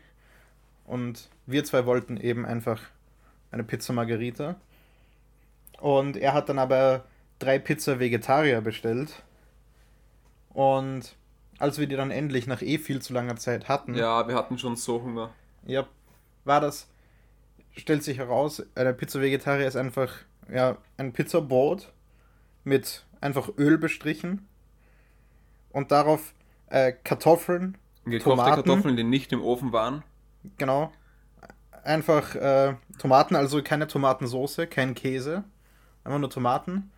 und wir zwei wollten eben einfach eine Pizza Margarita. Und er hat dann aber drei Pizza Vegetarier bestellt. Und als wir die dann endlich nach eh viel zu langer Zeit hatten, ja, wir hatten schon so Hunger. ja, war das, stellt sich heraus, eine Pizza Vegetarier ist einfach, ja, ein Pizzabrot mit einfach Öl bestrichen und darauf äh, Kartoffeln, Gekochte Tomaten. Kartoffeln, die nicht im Ofen waren. genau, einfach äh, Tomaten, also keine Tomatensoße, kein Käse, einfach nur Tomaten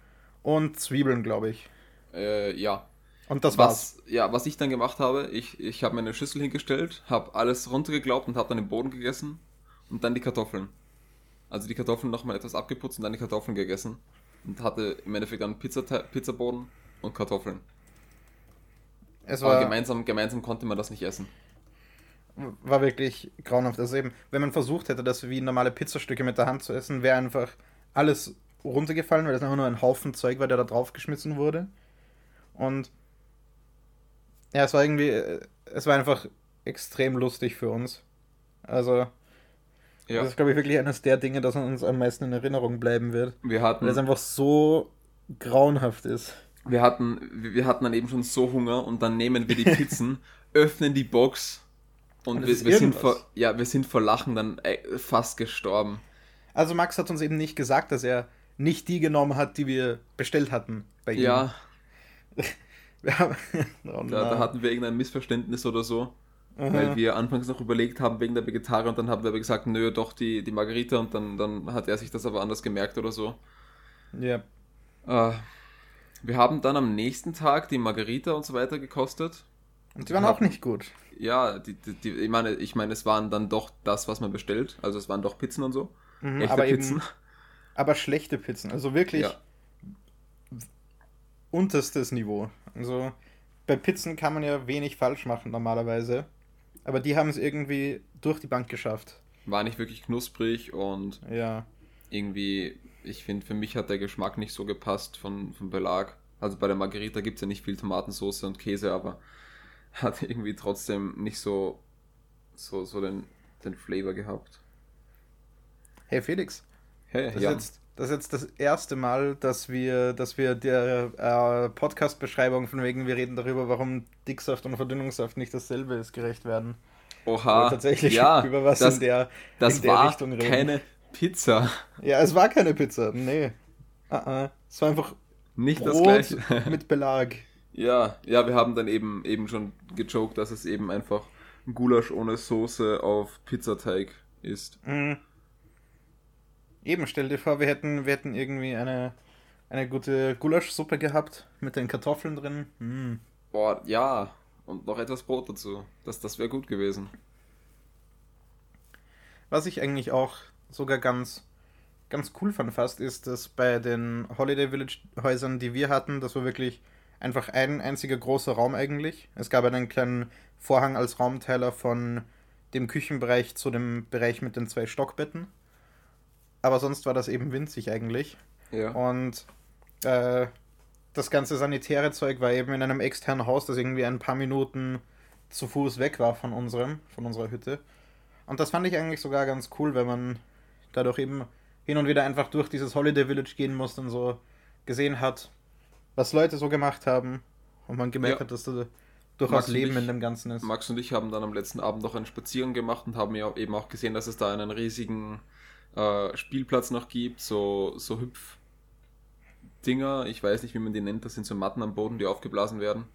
und Zwiebeln, glaube ich. Äh, ja. Und das war's. was, ja, was ich dann gemacht habe, ich, ich habe mir eine Schüssel hingestellt, habe alles runtergeglaubt und habe dann den Boden gegessen und dann die Kartoffeln. Also die Kartoffeln nochmal etwas abgeputzt und dann die Kartoffeln gegessen. Und hatte im Endeffekt dann Pizzate- Pizzaboden und Kartoffeln. Es Aber war, gemeinsam, gemeinsam konnte man das nicht essen. War wirklich grauenhaft. Also eben, wenn man versucht hätte, das wie normale Pizzastücke mit der Hand zu essen, wäre einfach alles runtergefallen, weil das einfach nur ein Haufen Zeug war, der da drauf geschmissen wurde. Und ja, es war irgendwie, äh, es war einfach extrem lustig für uns. Also, Ja, das ist, glaube ich, wirklich eines der Dinge, das uns am meisten in Erinnerung bleiben wird. wir Weil es hatten, einfach so grauenhaft ist. wir hatten, wir hatten dann eben schon so Hunger und dann nehmen wir die Pizzen, öffnen die Box und, wir, wir sind vor, ja, wir sind vor Lachen dann fast gestorben. Also Max hat uns eben nicht gesagt, dass er nicht die genommen hat, die wir bestellt hatten bei ihm. Ja, Wir haben, oh da, da hatten wir irgendein Missverständnis oder so. Aha. Weil wir anfangs noch überlegt haben wegen der Vegetarier und dann haben wir aber gesagt, nö, doch die, die Margarita und dann, dann hat er sich das aber anders gemerkt oder so. Ja. Äh, wir haben dann am nächsten Tag die Margarita und so weiter gekostet. Und die waren auch nicht gut. Ja, die, die, die, ich, meine, ich meine, es waren dann doch das, was man bestellt. Also es waren doch Pizzen und so. Mhm, Echte aber Pizzen. eben, aber schlechte Pizzen. Also wirklich Ja. unterstes Niveau. Also bei Pizzen kann man ja wenig falsch machen normalerweise. Aber die haben es irgendwie durch die Bank geschafft. War nicht wirklich knusprig und Ja. irgendwie, ich finde, für mich hat der Geschmack nicht so gepasst von, vom Belag. Also bei der Margarita gibt es ja nicht viel Tomatensauce und Käse, aber hat irgendwie trotzdem nicht so, so, so den, den Flavor gehabt. Hey Felix, Hey, das, ist jetzt, das ist jetzt das erste Mal, dass wir, dass wir der äh, Podcast-Beschreibung von wegen, wir reden darüber, warum Dicksaft und Verdünnungssaft nicht dasselbe ist, gerecht werden. Oha, wir tatsächlich ja, über was das, in der, das in der war Richtung reden. keine Pizza. Ja, es war keine Pizza, nee. Uh -uh. Es war einfach Nicht das Brot gleiche. mit Belag. Ja, ja, wir haben dann eben, eben schon gejoked, dass es eben einfach ein Gulasch ohne Soße auf Pizzateig ist. Mhm. Eben, stell dir vor, wir hätten, wir hätten irgendwie eine, eine gute Gulaschsuppe gehabt mit den Kartoffeln drin. Mhm. Boah, ja. Und noch etwas Brot dazu. Das, das wäre gut gewesen. Was ich eigentlich auch sogar ganz, ganz cool fand fast, ist, dass bei den Holiday Village Häusern, die wir hatten, das war wirklich einfach ein einziger großer Raum eigentlich. Es gab einen kleinen Vorhang als Raumteiler von dem Küchenbereich zu dem Bereich mit den zwei Stockbetten. Aber sonst war das eben winzig eigentlich. Ja. Und äh, das ganze sanitäre Zeug war eben in einem externen Haus, das irgendwie ein paar Minuten zu Fuß weg war von unserem, von unserer Hütte. Und das fand ich eigentlich sogar ganz cool, wenn man dadurch eben hin und wieder einfach durch dieses Holiday Village gehen musste und so gesehen hat, was Leute so gemacht haben. Und man gemerkt Ja. hat, dass da durchaus Max Leben ich- in dem Ganzen ist. Max und ich haben dann am letzten Abend noch einen Spaziergang gemacht und haben ja eben auch gesehen, dass es da einen riesigen äh, Spielplatz noch gibt, so, so Hüpf-Dinger. Ich weiß nicht, wie man die nennt. Das sind so Matten am Boden, die aufgeblasen werden.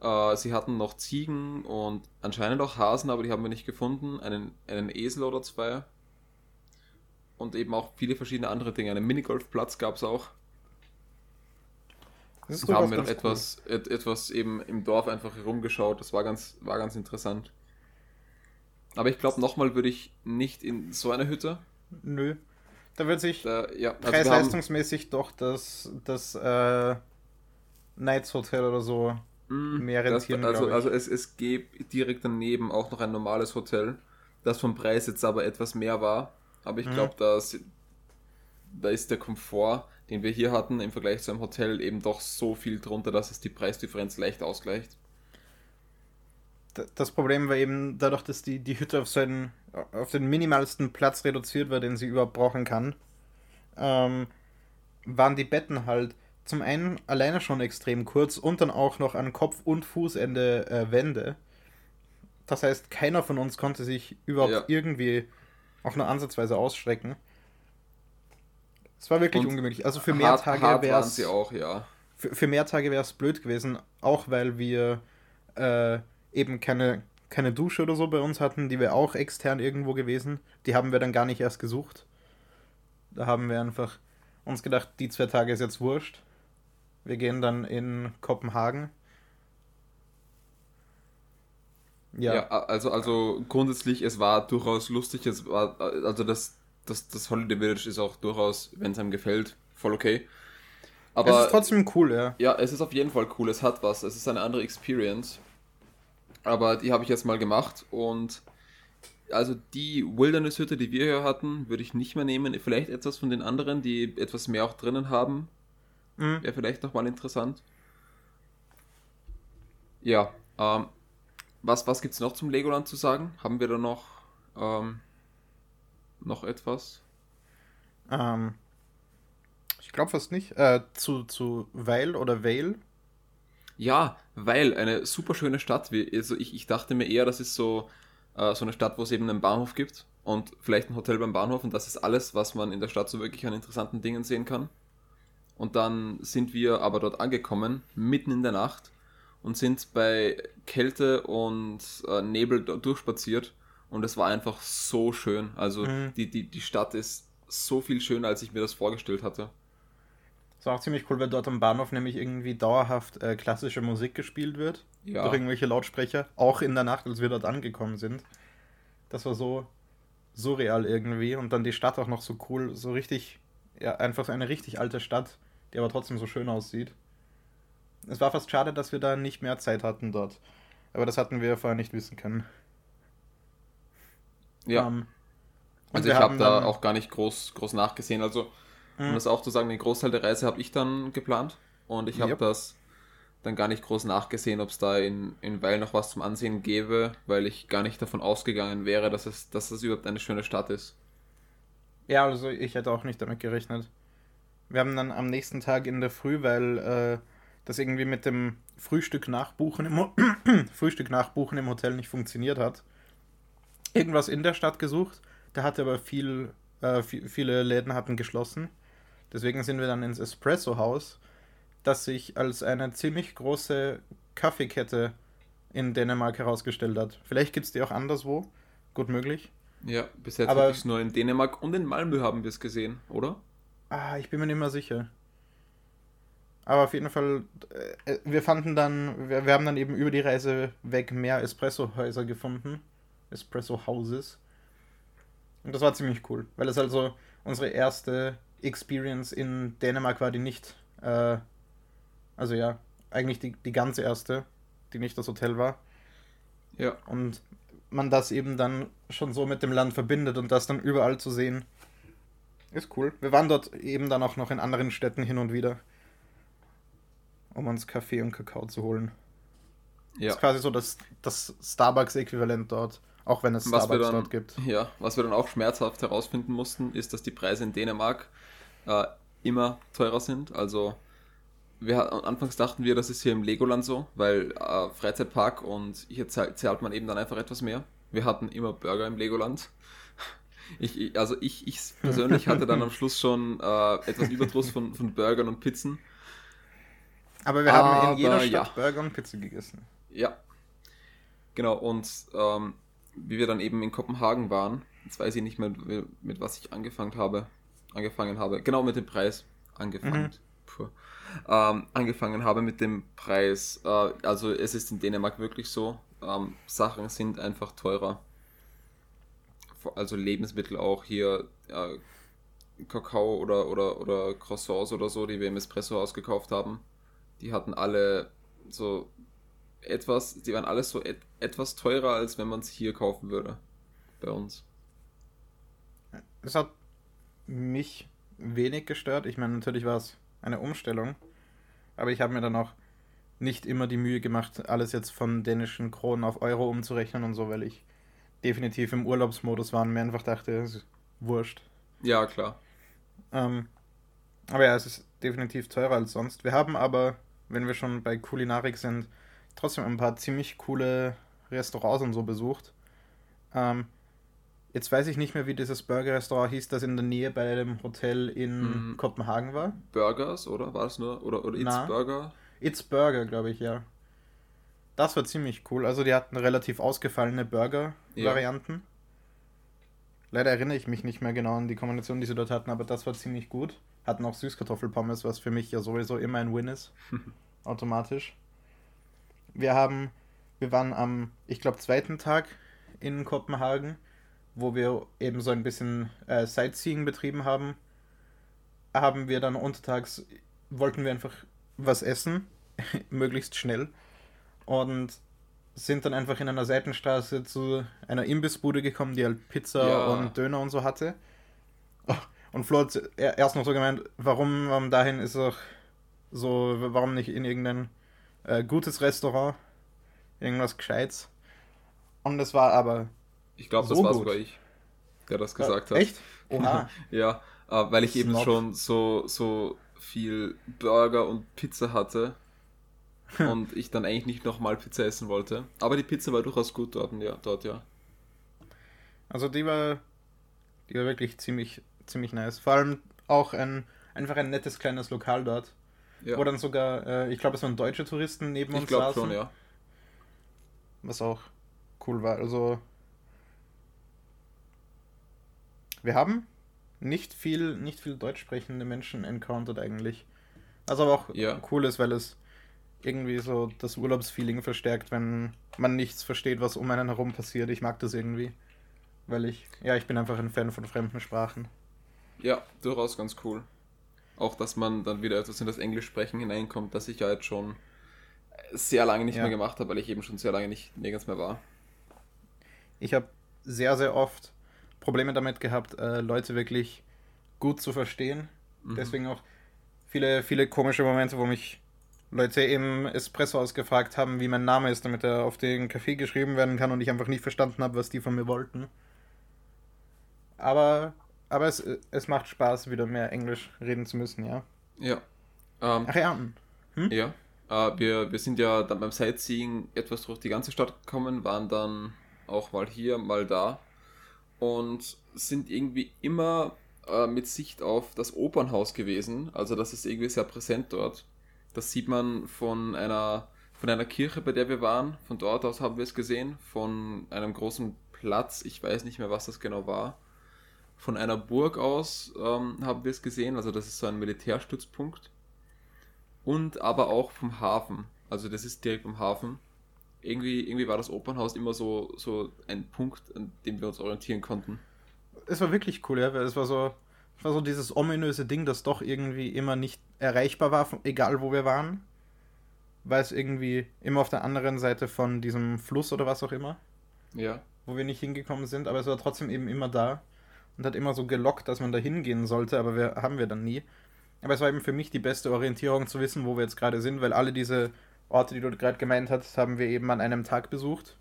Äh, sie hatten noch Ziegen und anscheinend auch Hasen, aber die haben wir nicht gefunden. Einen, einen Esel oder zwei. Und eben auch viele verschiedene andere Dinge. Einen Minigolfplatz gab es auch. Das haben wir noch etwas, et, etwas eben im Dorf einfach herumgeschaut. Das war ganz, war ganz interessant. Aber ich glaube, nochmal würde ich nicht in so eine Hütte. cool. Nö. Da wird sich Da, ja, also wir haben, preis-leistungsmäßig doch das, das äh, Knights Hotel oder so mh, mehr das, rentieren, also, glaub ich. also es, es gibt direkt daneben auch noch ein normales Hotel, das vom Preis jetzt aber etwas mehr war. Aber ich Mhm. glaube, da ist der Komfort, den wir hier hatten, im Vergleich zu einem Hotel eben doch so viel drunter, dass es die Preisdifferenz leicht ausgleicht. Das Problem war eben dadurch, dass die, die Hütte auf, seinen, auf den minimalsten Platz reduziert war, den sie überhaupt brauchen kann, ähm, waren die Betten halt zum einen alleine schon extrem kurz und dann auch noch an Kopf- und Fußende äh, Wände. Das heißt, keiner von uns konnte sich überhaupt Ja. irgendwie auch nur ansatzweise ausstrecken. Es war wirklich Und ungemütlich. Also für mehr hart, Tage wäre es auch, ja. für, für mehr Tage wäre es blöd gewesen, auch weil wir äh, eben keine, keine Dusche oder so bei uns hatten, die wäre auch extern irgendwo gewesen. Die haben wir dann gar nicht erst gesucht. Da haben wir einfach uns gedacht, die zwei Tage ist jetzt wurscht. Wir gehen dann in Kopenhagen. Ja, Ja, also, also grundsätzlich, es war durchaus lustig. Es war, also das, das, das Holiday Village ist auch durchaus, wenn es einem gefällt, voll okay. Aber es ist trotzdem cool, ja. ja, es ist auf jeden Fall cool. Es hat was. Es ist eine andere Experience. Aber die habe ich jetzt mal gemacht und also die Wilderness-Hütte, die wir hier hatten, würde ich nicht mehr nehmen. Vielleicht etwas von den anderen, die etwas mehr auch drinnen haben, Mhm. wäre vielleicht nochmal interessant. Ja, ähm, was, was gibt es noch zum Legoland zu sagen? Haben wir da noch, ähm, noch etwas? Ähm, ich glaube fast nicht. Äh, zu, zu Weil oder Vale. Ja, weil eine super schöne Stadt. Also ich, ich dachte mir eher, das ist so, äh, so eine Stadt, wo es eben einen Bahnhof gibt und vielleicht ein Hotel beim Bahnhof und das ist alles, was man in der Stadt so wirklich an interessanten Dingen sehen kann. Und dann sind wir aber dort angekommen, mitten in der Nacht und sind bei Kälte und äh, Nebel durchspaziert und es war einfach so schön. Also Mhm. die, die, die Stadt ist so viel schöner, als ich mir das vorgestellt hatte. Das war auch ziemlich cool, weil dort am Bahnhof nämlich irgendwie dauerhaft äh, klassische Musik gespielt wird. Ja. Durch irgendwelche Lautsprecher. Auch in der Nacht, als wir dort angekommen sind. Das war so surreal irgendwie. Und dann die Stadt auch noch so cool. So richtig, ja, einfach so eine richtig alte Stadt, die aber trotzdem so schön aussieht. Es war fast schade, dass wir da nicht mehr Zeit hatten dort. Aber das hatten wir vorher nicht wissen können. Ja. Ähm, Also ich habe da auch gar nicht groß, groß nachgesehen. Also, um Mhm. das auch zu sagen, den Großteil der Reise habe ich dann geplant. Und ich habe Yep. das dann gar nicht groß nachgesehen, ob es da in, in Weil noch was zum Ansehen gäbe, weil ich gar nicht davon ausgegangen wäre, dass es, dass es überhaupt eine schöne Stadt ist. Ja, also ich hätte auch nicht damit gerechnet. Wir haben dann am nächsten Tag in der Früh, weil äh, das irgendwie mit dem Frühstück nachbuchen im Frühstück nachbuchen im Hotel nicht funktioniert hat, irgendwas in der Stadt gesucht. Da hatte aber viel, äh, vi- viele Läden hatten geschlossen. Deswegen sind wir dann ins Espresso Haus, das sich als eine ziemlich große Kaffeekette in Dänemark herausgestellt hat. Vielleicht gibt es die auch anderswo, gut möglich. Ja, bis jetzt habe ich es nur in Dänemark und in Malmö haben wir es gesehen, oder? Ah, ich bin mir nicht mehr sicher. Aber auf jeden Fall, äh, wir fanden dann, wir, wir haben dann eben über die Reise weg mehr Espresso-Häuser gefunden. Espresso-Houses. Und das war ziemlich cool, weil es also unsere erste Experience in Dänemark war, die nicht, äh, also ja, eigentlich die, die ganz erste, die nicht das Hotel war. Ja. Und man das eben dann schon so mit dem Land verbindet und das dann überall zu sehen, ist cool. Wir waren dort eben dann auch noch in anderen Städten hin und wieder, um uns Kaffee und Kakao zu holen. Ja. Das ist quasi so das, das Starbucks-Äquivalent dort, auch wenn es Was wir Starbucks dann, dort gibt. ja, was wir dann auch schmerzhaft herausfinden mussten, ist, dass die Preise in Dänemark äh, immer teurer sind. Also wir anfangs dachten wir, das ist hier im Legoland so, weil äh, Freizeitpark und hier zahl- zahlt man eben dann einfach etwas mehr. Wir hatten immer Burger im Legoland. Ich, ich, also ich, ich persönlich hatte dann am Schluss schon äh, etwas Überdruss von, von Burgern und Pizzen. Aber wir haben Aber in jeder Stadt ja. Burger und Pizza gegessen. Ja. Genau, und ähm, wie wir dann eben in Kopenhagen waren, jetzt weiß ich nicht mehr, mit, was ich angefangen habe. Angefangen habe. Genau mit dem Preis. Angefangen. Mhm. Ähm, angefangen habe mit dem Preis. Äh, also es ist in Dänemark wirklich so. Ähm, Sachen sind einfach teurer. Also Lebensmittel auch hier. Äh, Kakao oder, oder, oder Croissants oder so, die wir im Espresso-Haus gekauft haben. Die hatten alle so etwas, die waren alles so et etwas teurer, als wenn man es hier kaufen würde. Bei uns. Es hat mich wenig gestört. Ich meine, natürlich war es eine Umstellung. Aber ich habe mir dann auch nicht immer die Mühe gemacht, alles jetzt von dänischen Kronen auf Euro umzurechnen und so, weil ich definitiv im Urlaubsmodus war und mir einfach dachte, es ist wurscht. Ja, klar. Ähm, aber ja, es ist definitiv teurer als sonst. Wir haben aber, wenn wir schon bei Kulinarik sind, trotzdem ein paar ziemlich coole Restaurants und so besucht. Ähm, jetzt weiß ich nicht mehr, wie dieses Burger-Restaurant hieß, das in der Nähe bei dem Hotel in Mhm. Kopenhagen war. Burgers, oder? War das nur? Oder, oder It's Na. Burger? It's Burger, glaube ich, ja. Das war ziemlich cool. Also die hatten relativ ausgefallene Burger-Varianten. Leider erinnere ich mich nicht mehr genau an die Kombination, die sie dort hatten, aber das war ziemlich gut. Hatten auch Süßkartoffelpommes, was für mich ja sowieso immer ein Win ist. Automatisch. Wir haben, wir waren am, ich glaube, zweiten Tag in Kopenhagen, wo wir eben so ein bisschen äh, Sightseeing betrieben haben. Haben wir dann untertags, wollten wir einfach was essen, möglichst schnell. Und sind dann einfach in einer Seitenstraße zu einer Imbissbude gekommen, die halt Pizza Ja. und Döner und so hatte. Und Flo hat er- erst noch so gemeint, warum, warum dahin ist auch so, warum nicht in irgendein äh, gutes Restaurant, irgendwas Gescheites. Und es war aber Ich glaube, das So war gut. sogar ich, der das gesagt hat. Echt? Oha. Ja, äh, weil ich eben Snob. schon so, so viel Burger und Pizza hatte. und ich dann eigentlich nicht nochmal Pizza essen wollte. Aber die Pizza war durchaus gut dort, ja. Dort, ja. Also die war, die war wirklich ziemlich, ziemlich nice. Vor allem auch ein, einfach ein nettes kleines Lokal dort. Ja. Wo dann sogar, äh, ich glaube, es waren deutsche Touristen neben ich uns glaube saßen. schon, ja. Was auch cool war. Also wir haben nicht viel, nicht viel deutsch sprechende Menschen encountered eigentlich. Was aber auch Ja. cool ist, weil es irgendwie so das Urlaubsfeeling verstärkt, wenn man nichts versteht, was um einen herum passiert. Ich mag das irgendwie. Weil ich, ja, ich bin einfach ein Fan von fremden Sprachen. Ja, durchaus ganz cool. Auch, dass man dann wieder etwas in das Englischsprechen hineinkommt, das ich ja jetzt schon sehr lange nicht Ja. mehr gemacht habe, weil ich eben schon sehr lange nicht nirgends mehr war. Ich habe sehr, sehr oft Probleme damit gehabt, äh, Leute wirklich gut zu verstehen. Mhm. Deswegen auch viele, viele komische Momente, wo mich Leute im Espresso ausgefragt haben, wie mein Name ist, damit er auf den Kaffee geschrieben werden kann und ich einfach nicht verstanden habe, was die von mir wollten. Aber, aber es, es macht Spaß, wieder mehr Englisch reden zu müssen, ja. Ja. Ähm, Ach ja, hm? Ja, äh, wir, wir sind ja dann beim Sightseeing etwas durch die ganze Stadt gekommen, waren dann auch mal hier, mal da und sind irgendwie immer äh, mit Sicht auf das Opernhaus gewesen. Also das ist irgendwie sehr präsent dort. Das sieht man von einer, von einer Kirche, bei der wir waren. Von dort aus haben wir es gesehen. Von einem großen Platz, ich weiß nicht mehr, was das genau war. Von einer Burg aus ähm, haben wir es gesehen. Also das ist so ein Militärstützpunkt und aber auch vom Hafen. Also das ist direkt am Hafen. Irgendwie, irgendwie war das Opernhaus immer so, so ein Punkt, an dem wir uns orientieren konnten. es war wirklich cool, ja, weil es war so, es war so dieses ominöse Ding, das doch irgendwie immer nicht erreichbar war, egal wo wir waren. war es irgendwie immer auf der anderen Seite von diesem Fluss oder was auch immer. Ja. Wo wir nicht hingekommen sind, aber es war trotzdem eben immer da und hat immer so gelockt, dass man da hingehen sollte, aber wir haben wir dann nie. Aber es war eben für mich die beste Orientierung zu wissen, wo wir jetzt gerade sind, weil alle diese Orte, die du gerade gemeint hast, haben wir eben an einem Tag besucht.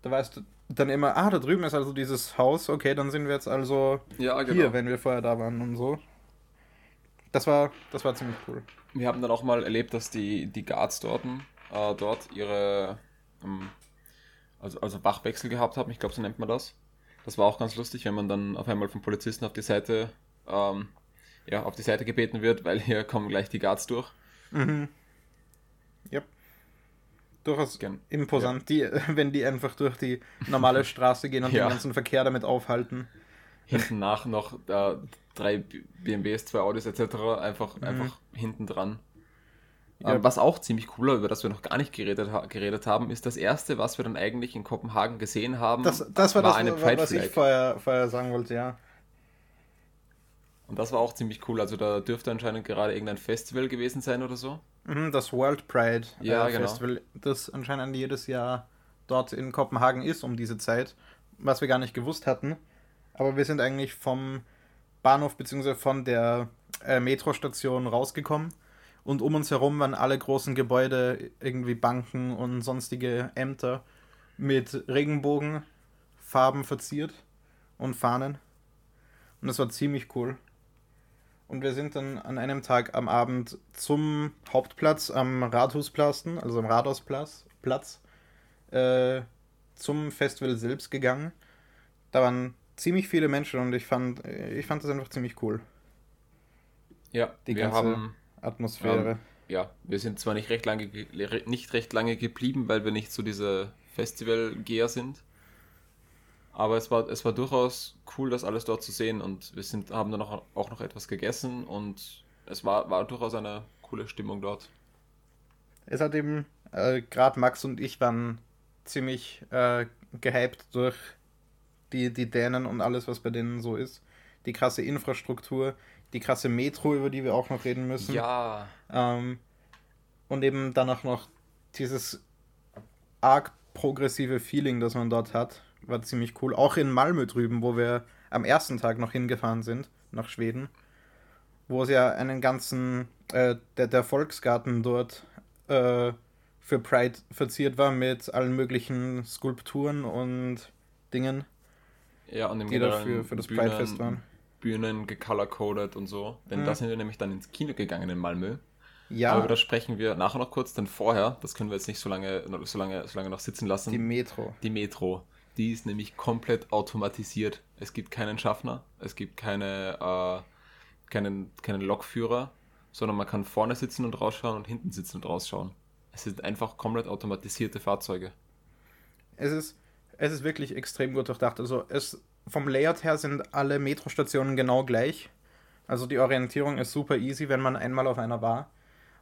Da weißt du dann immer, ah, da drüben ist also dieses Haus, okay, dann sind wir jetzt also Ja, genau. hier, wenn wir vorher da waren und so. Das war, das war ziemlich cool. Wir haben dann auch mal erlebt, dass die, die Guards dort, äh, dort ihre ähm, also, also Wachwechsel gehabt haben. Ich glaube, so nennt man das. Das war auch ganz lustig, wenn man dann auf einmal vom Polizisten auf die Seite ähm, ja, auf die Seite gebeten wird, weil hier kommen gleich die Guards durch. Mhm. Yep. Durchaus Gern. imposant, die, wenn die einfach durch die normale Straße gehen und Ja. den ganzen Verkehr damit aufhalten. Hinten nach noch äh, drei BMWs, zwei Audis etc. einfach, Mhm. einfach hinten dran. Ja. Was auch ziemlich cool war, über das wir noch gar nicht geredet, ha geredet haben, ist das erste, was wir dann eigentlich in Kopenhagen gesehen haben, Das, das war, war das, eine Pride was ich vorher, vorher sagen wollte, ja. Und das war auch ziemlich cool. Also da dürfte anscheinend gerade irgendein Festival gewesen sein oder so. Mhm, Das World Pride Ja, äh, genau. Festival, das anscheinend jedes Jahr dort in Kopenhagen ist um diese Zeit, was wir gar nicht gewusst hatten. Aber wir sind eigentlich vom Bahnhof bzw. von der äh, Metrostation rausgekommen und um uns herum waren alle großen Gebäude, irgendwie Banken und sonstige Ämter mit Regenbogenfarben verziert und Fahnen. Und das war ziemlich cool. Und wir sind dann an einem Tag am Abend zum Hauptplatz am Rathausplatz, also am Rathausplatz, Platz, äh, zum Festival selbst gegangen. Da waren ziemlich viele Menschen und ich fand, ich fand das einfach ziemlich cool. Ja, Die wir ganze haben, Atmosphäre. Ähm, ja, wir sind zwar nicht recht lange, nicht recht lange geblieben, weil wir nicht so diese Festivalgeher sind. Aber es war, es war durchaus cool, das alles dort zu sehen und wir sind, haben dann auch, auch noch etwas gegessen und es war, war durchaus eine coole Stimmung dort. Es hat eben, äh, gerade Max und ich waren ziemlich äh, gehypt durch die, die Dänen und alles, was bei denen so ist. Die krasse Infrastruktur, die krasse Metro, über die wir auch noch reden müssen. Ja, Ähm, und eben dann auch noch dieses arg progressive Feeling, das man dort hat, war ziemlich cool. Auch in Malmö drüben, wo wir am ersten Tag noch hingefahren sind, nach Schweden, wo es ja einen ganzen, äh, der, der Volksgarten dort äh, für Pride verziert war mit allen möglichen Skulpturen und Dingen, ja, und im die dafür für das Pride-Fest waren. Bühnen gecolor-coded und so. Denn Mhm. da sind wir nämlich dann ins Kino gegangen in Malmö. Ja, Aber das sprechen wir nachher noch kurz, denn vorher, das können wir jetzt nicht so lange, so lange, so lange noch sitzen lassen. die Metro. Die Metro, die ist nämlich komplett automatisiert. Es gibt keinen Schaffner, es gibt keine, äh, keinen, keinen Lokführer, sondern man kann vorne sitzen und rausschauen und hinten sitzen und rausschauen. Es sind einfach komplett automatisierte Fahrzeuge. Es ist, es ist wirklich extrem gut durchdacht. Also es, vom Layout her sind alle Metrostationen genau gleich. Also die Orientierung ist super easy, wenn man einmal auf einer war.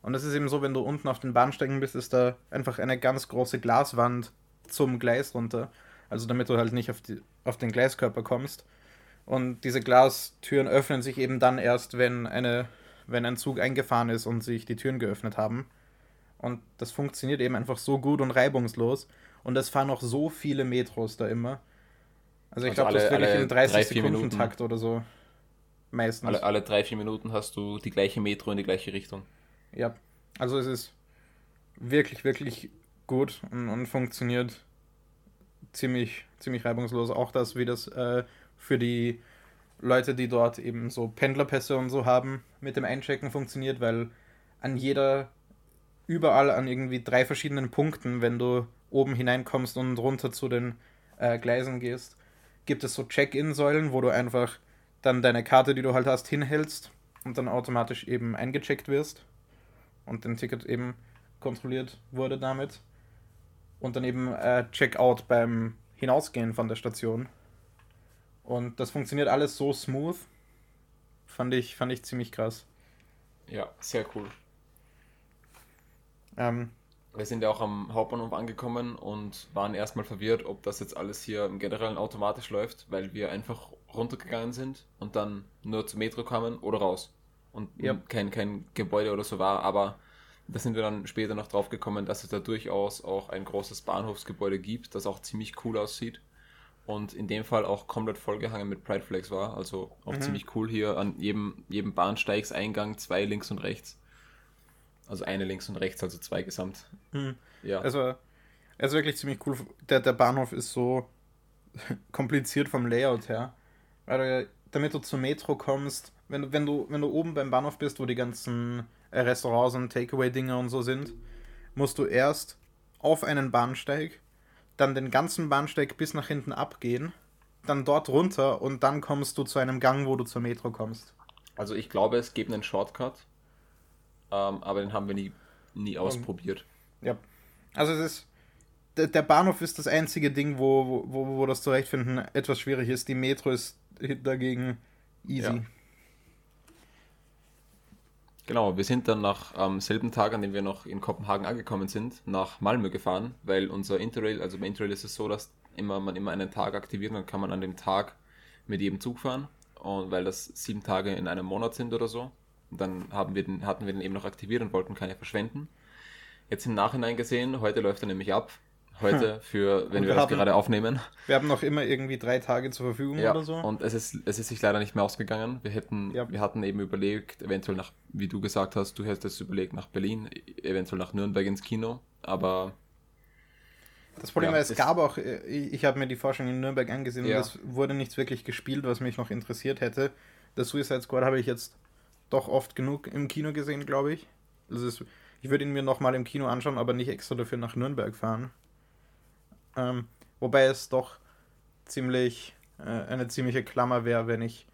Und es ist eben so, wenn du unten auf den Bahnsteigen bist, ist da einfach eine ganz große Glaswand zum Gleis runter. Also damit du halt nicht auf, die, auf den Gleiskörper kommst. Und diese Glastüren öffnen sich eben dann erst, wenn, eine, wenn ein Zug eingefahren ist und sich die Türen geöffnet haben. Und das funktioniert eben einfach so gut und reibungslos. Und es fahren noch so viele Metros da immer. Also ich Also glaube, das ist wirklich im 30 drei, vier Sekunden Minuten. Takt oder so. Meistens. Alle, alle drei, vier Minuten hast du die gleiche Metro in die gleiche Richtung. Ja. Also es ist wirklich, wirklich gut und, und funktioniert ziemlich, ziemlich reibungslos. Auch das, wie das äh, für die Leute, die dort eben so Pendlerpässe und so haben, mit dem Einchecken funktioniert, weil an jeder, überall an irgendwie drei verschiedenen Punkten, wenn du oben hineinkommst und runter zu den äh, Gleisen gehst, gibt es so Check-in-Säulen, wo du einfach dann deine Karte, die du halt hast, hinhältst und dann automatisch eben eingecheckt wirst und dein Ticket eben kontrolliert wurde damit. Und dann eben äh, Checkout beim Hinausgehen von der Station. Und das funktioniert alles so smooth. Fand ich, fand ich ziemlich krass. Ja, sehr cool. Ähm, Wir sind ja auch am Hauptbahnhof angekommen und waren erstmal verwirrt, ob das jetzt alles hier im Generellen automatisch läuft, weil wir einfach runtergegangen sind und dann nur zur Metro kamen oder raus. Und Ja. kein, kein Gebäude oder so war, aber da sind wir dann später noch drauf gekommen, dass es da durchaus auch ein großes Bahnhofsgebäude gibt, das auch ziemlich cool aussieht. Und in dem Fall auch komplett vollgehangen mit Pride Flags war. Also auch mhm. ziemlich cool hier an jedem, jedem Bahnsteigseingang zwei links und rechts. Also eine links und rechts, also zwei gesamt. Mhm. Ja. Also, also wirklich ziemlich cool. Der, der Bahnhof ist so kompliziert vom Layout her. Weil damit du zur Metro kommst, wenn du, wenn du, wenn du oben beim Bahnhof bist, wo die ganzen äh, Restaurants und Takeaway-Dinger und so sind, musst du erst auf einen Bahnsteig, dann den ganzen Bahnsteig bis nach hinten abgehen, dann dort runter und dann kommst du zu einem Gang, wo du zur Metro kommst. Also ich glaube, es gibt einen Shortcut, ähm, aber den haben wir nie, nie ausprobiert. Ja, also es ist, der, Bahnhof ist das einzige Ding, wo, wo, wo das Zurechtfinden etwas schwierig ist. Die Metro ist dagegen easy. Ja. Genau, wir sind dann nach am ähm, selben Tag, an dem wir noch in Kopenhagen angekommen sind, nach Malmö gefahren, weil unser Interrail, also bei Interrail ist es so, dass immer, man immer einen Tag aktiviert, dann kann man an dem Tag mit jedem Zug fahren. Und weil das sieben Tage in einem Monat sind oder so, dann haben wir den, hatten wir den eben noch aktiviert und wollten keine verschwenden. Jetzt im Nachhinein gesehen, heute läuft er nämlich ab heute, hm. für wenn wir, wir, das haben, gerade aufnehmen. Wir haben noch immer irgendwie drei Tage zur Verfügung ja, oder so. Und es ist, es ist sich leider nicht mehr ausgegangen. Wir hätten, ja. wir hatten eben überlegt, eventuell nach, wie du gesagt hast, du hättest überlegt nach Berlin, eventuell nach Nürnberg ins Kino, aber das Problem ja, war, es gab auch, äh, ich, ich habe mir die Forschung in Nürnberg angesehen ja. und es wurde nichts wirklich gespielt, was mich noch interessiert hätte. Der Suicide Squad habe ich jetzt doch oft genug im Kino gesehen, glaube ich. Also ist, ich würde ihn mir nochmal im Kino anschauen, aber nicht extra dafür nach Nürnberg fahren. Ähm, wobei es doch ziemlich äh, eine ziemliche Klammer wäre, wenn ich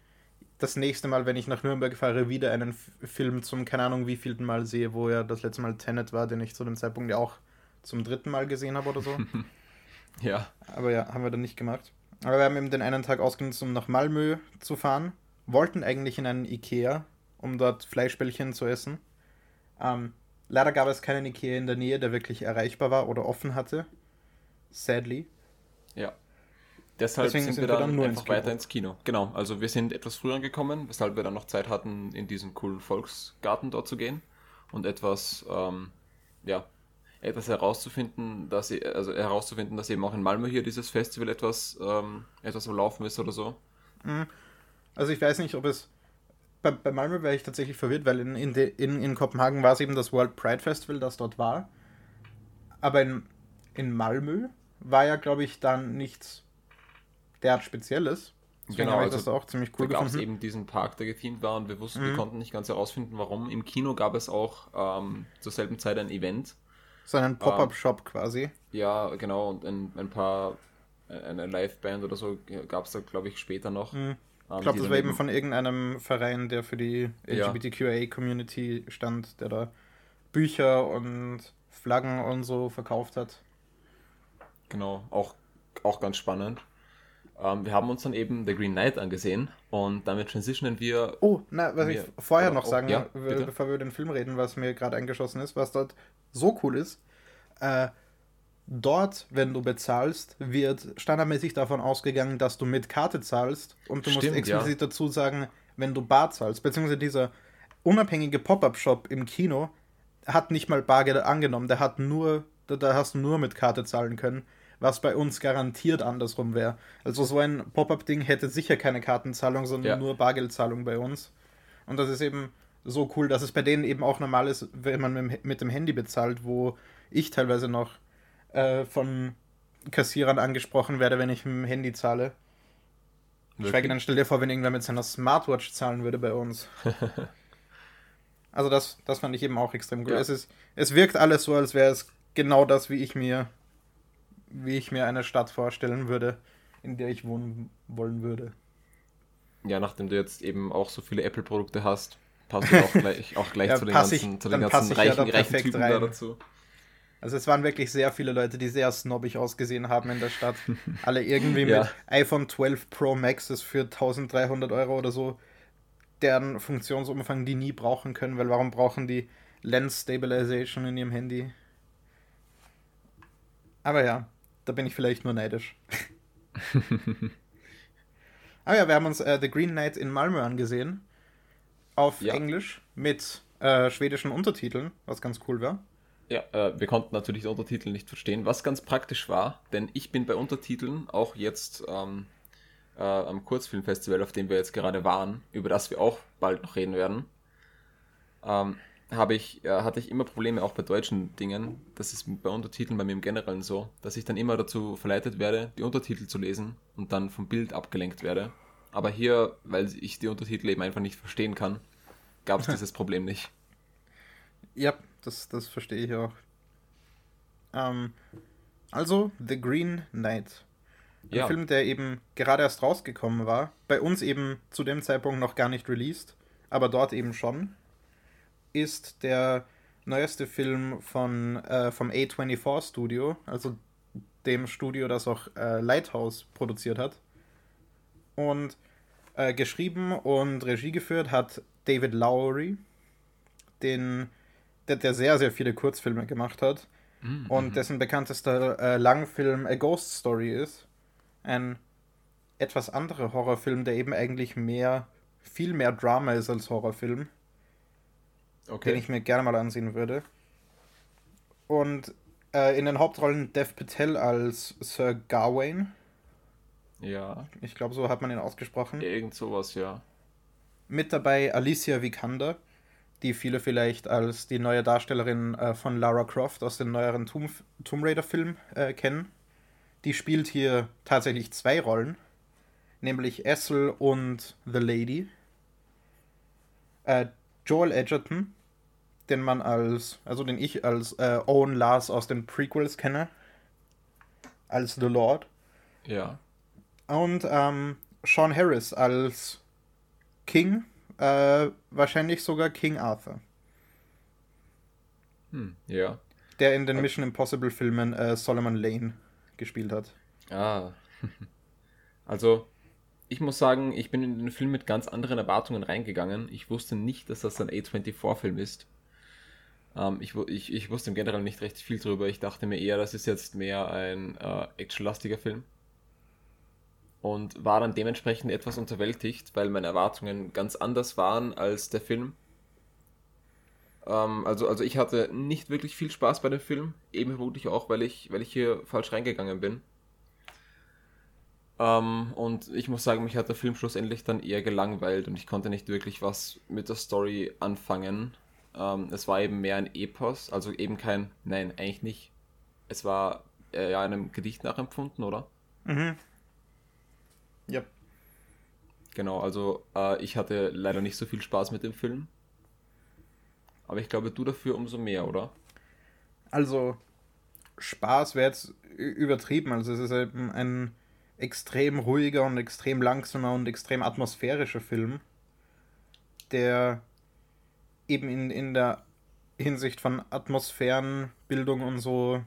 das nächste Mal, wenn ich nach Nürnberg fahre, wieder einen F Film zum, keine Ahnung, wievielten Mal sehe, wo ja das letzte Mal Tenet war, den ich zu dem Zeitpunkt ja auch zum dritten Mal gesehen habe oder so. ja. Aber ja, haben wir dann nicht gemacht. Aber wir haben eben den einen Tag ausgenutzt, um nach Malmö zu fahren. Wollten eigentlich in einen Ikea, um dort Fleischbällchen zu essen. Ähm, leider gab es keinen Ikea in der Nähe, der wirklich erreichbar war oder offen hatte. Sadly. Ja. Deshalb sind, sind, wir dann, wir dann nur einfach ins weiter ins Kino. Genau, also wir sind etwas früher gekommen, weshalb wir dann noch Zeit hatten, in diesen coolen Volksgarten dort zu gehen und etwas, ähm, ja, etwas herauszufinden, dass sie, also herauszufinden, dass eben auch in Malmö hier dieses Festival etwas, ähm, etwas am Laufen ist oder so. Mhm. Also ich weiß nicht, ob es bei, bei Malmö wäre ich tatsächlich verwirrt, weil in, in, de, in, in Kopenhagen war es eben das World Pride Festival, das dort war. Aber in, in Malmö war ja, glaube ich, dann nichts derart Spezielles. Deswegen genau, also das auch ziemlich cool da gab es eben diesen Park, der gethemed war und wir wussten, mhm. wir konnten nicht ganz herausfinden, warum. Im Kino gab es auch ähm, zur selben Zeit ein Event. So einen Pop-Up-Shop ähm, quasi. Ja, genau, und ein, ein paar, äh, eine Live-Band oder so gab es da, glaube ich, später noch. Mhm. Ähm, ich glaube, das war eben von irgendeinem Verein, der für die LGBTQA-Community stand, der da Bücher und Flaggen und so verkauft hat. Genau, auch, auch ganz spannend. Ähm, wir haben uns dann eben The Green Knight angesehen und damit transitionen wir. Oh, na, was ich vorher noch sagen, ja, will, bevor wir über den Film reden, was mir gerade eingeschossen ist, was dort so cool ist. Äh, dort, wenn du bezahlst, wird standardmäßig davon ausgegangen, dass du mit Karte zahlst und du Stimmt, musst explizit ja. dazu sagen, wenn du bar zahlst, beziehungsweise dieser unabhängige Pop-Up-Shop im Kino hat nicht mal Bargeld angenommen, der hat nur, da, da hast du nur mit Karte zahlen können was bei uns garantiert andersrum wäre. Also so ein Pop-up-Ding hätte sicher keine Kartenzahlung, sondern ja. nur Bargeldzahlung bei uns. Und das ist eben so cool, dass es bei denen eben auch normal ist, wenn man mit dem Handy bezahlt, wo ich teilweise noch äh, von Kassierern angesprochen werde, wenn ich dem Handy zahle. Schweige dann, stell dir vor, wenn irgendwer mit seiner Smartwatch zahlen würde bei uns. also das, das fand ich eben auch extrem gut. Ja. Es, ist, es wirkt alles so, als wäre es genau das, wie ich mir wie ich mir eine Stadt vorstellen würde, in der ich wohnen wollen würde. Ja, nachdem du jetzt eben auch so viele Apple-Produkte hast, passt du auch gleich, auch gleich ja, zu den ganzen, ich, zu den ganzen reichen, ja reichen Typen rein. da dazu. Also es waren wirklich sehr viele Leute, die sehr snobbig ausgesehen haben in der Stadt. Alle irgendwie ja. mit iPhone 12 Pro Maxes für 1300 Euro oder so, deren Funktionsumfang die nie brauchen können, weil warum brauchen die Lens Stabilization in ihrem Handy? Aber ja, da bin ich vielleicht nur neidisch. Aber ja, wir haben uns äh, The Green Knight in Malmö angesehen. Auf ja. Englisch mit äh, schwedischen Untertiteln, was ganz cool war. Ja, äh, wir konnten natürlich die Untertitel nicht verstehen, was ganz praktisch war, denn ich bin bei Untertiteln auch jetzt ähm, äh, am Kurzfilmfestival, auf dem wir jetzt gerade waren, über das wir auch bald noch reden werden, ähm, habe ich, äh, hatte ich immer Probleme auch bei deutschen Dingen. Das ist bei Untertiteln bei mir im Generellen so, dass ich dann immer dazu verleitet werde, die Untertitel zu lesen und dann vom Bild abgelenkt werde. Aber hier, weil ich die Untertitel eben einfach nicht verstehen kann, gab es dieses Problem nicht. Ja, das, das verstehe ich auch. Ähm, also, The Green Knight. Ein ja. Film, der eben gerade erst rausgekommen war. Bei uns eben zu dem Zeitpunkt noch gar nicht released, aber dort eben schon. Ist der neueste Film von, äh, vom A24 Studio, also dem Studio, das auch äh, Lighthouse produziert hat. Und äh, geschrieben und Regie geführt hat David Lowry, den, der, der sehr, sehr viele Kurzfilme gemacht hat. Mhm. Und dessen bekanntester äh, Langfilm A Ghost Story ist ein etwas anderer Horrorfilm, der eben eigentlich mehr, viel mehr Drama ist als Horrorfilm. Okay. Den ich mir gerne mal ansehen würde. Und äh, in den Hauptrollen Dev Patel als Sir Gawain. Ja. Ich glaube, so hat man ihn ausgesprochen. Irgend sowas, ja. Mit dabei Alicia Vikander, die viele vielleicht als die neue Darstellerin äh, von Lara Croft aus dem neueren Tomb, Tomb Raider-Film äh, kennen. Die spielt hier tatsächlich zwei Rollen, nämlich Essel und The Lady. Äh, Joel Edgerton, den man als, also den ich als äh, Owen Lars aus den Prequels kenne, als The Lord. Ja. Und ähm, Sean Harris als King, äh, wahrscheinlich sogar King Arthur. Hm, ja. Der in den Mission Impossible Filmen äh, Solomon Lane gespielt hat. Ah. Also, ich muss sagen, ich bin in den Film mit ganz anderen Erwartungen reingegangen. Ich wusste nicht, dass das ein A24-Film ist. Ähm, ich, ich, ich wusste im Generellen nicht recht viel drüber. Ich dachte mir eher, das ist jetzt mehr ein äh, actionlastiger Film. Und war dann dementsprechend etwas unterwältigt, weil meine Erwartungen ganz anders waren als der Film. Ähm, also, also ich hatte nicht wirklich viel Spaß bei dem Film, eben vermutlich auch, weil ich, weil ich hier falsch reingegangen bin. Ähm, und ich muss sagen, mich hat der Film schlussendlich dann eher gelangweilt und ich konnte nicht wirklich was mit der Story anfangen. Ähm, es war eben mehr ein Epos, also eben kein, nein, eigentlich nicht. Es war äh, ja einem Gedicht nachempfunden, oder? Mhm. Ja. Genau, also äh, ich hatte leider nicht so viel Spaß mit dem Film. Aber ich glaube, du dafür umso mehr, oder? Also, Spaß wäre jetzt übertrieben. Also, es ist eben ein extrem ruhiger und extrem langsamer und extrem atmosphärischer Film, der eben in, in der Hinsicht von Atmosphärenbildung und so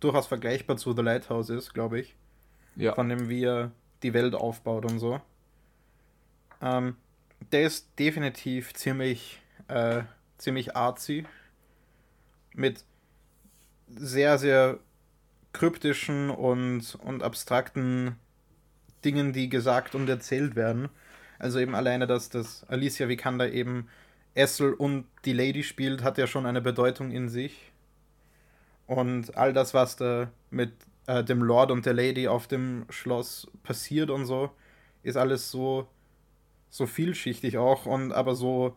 durchaus vergleichbar zu The Lighthouse ist, glaube ich. Ja. Von dem, wie er die Welt aufbaut und so. Ähm, der ist definitiv ziemlich äh, ziemlich artsy. Mit sehr, sehr kryptischen und, und abstrakten Dingen, die gesagt und erzählt werden. Also eben alleine, dass das Alicia Vikander eben Essel und die Lady spielt, hat ja schon eine Bedeutung in sich. Und all das, was da mit äh, dem Lord und der Lady auf dem Schloss passiert und so, ist alles so, so vielschichtig auch und aber so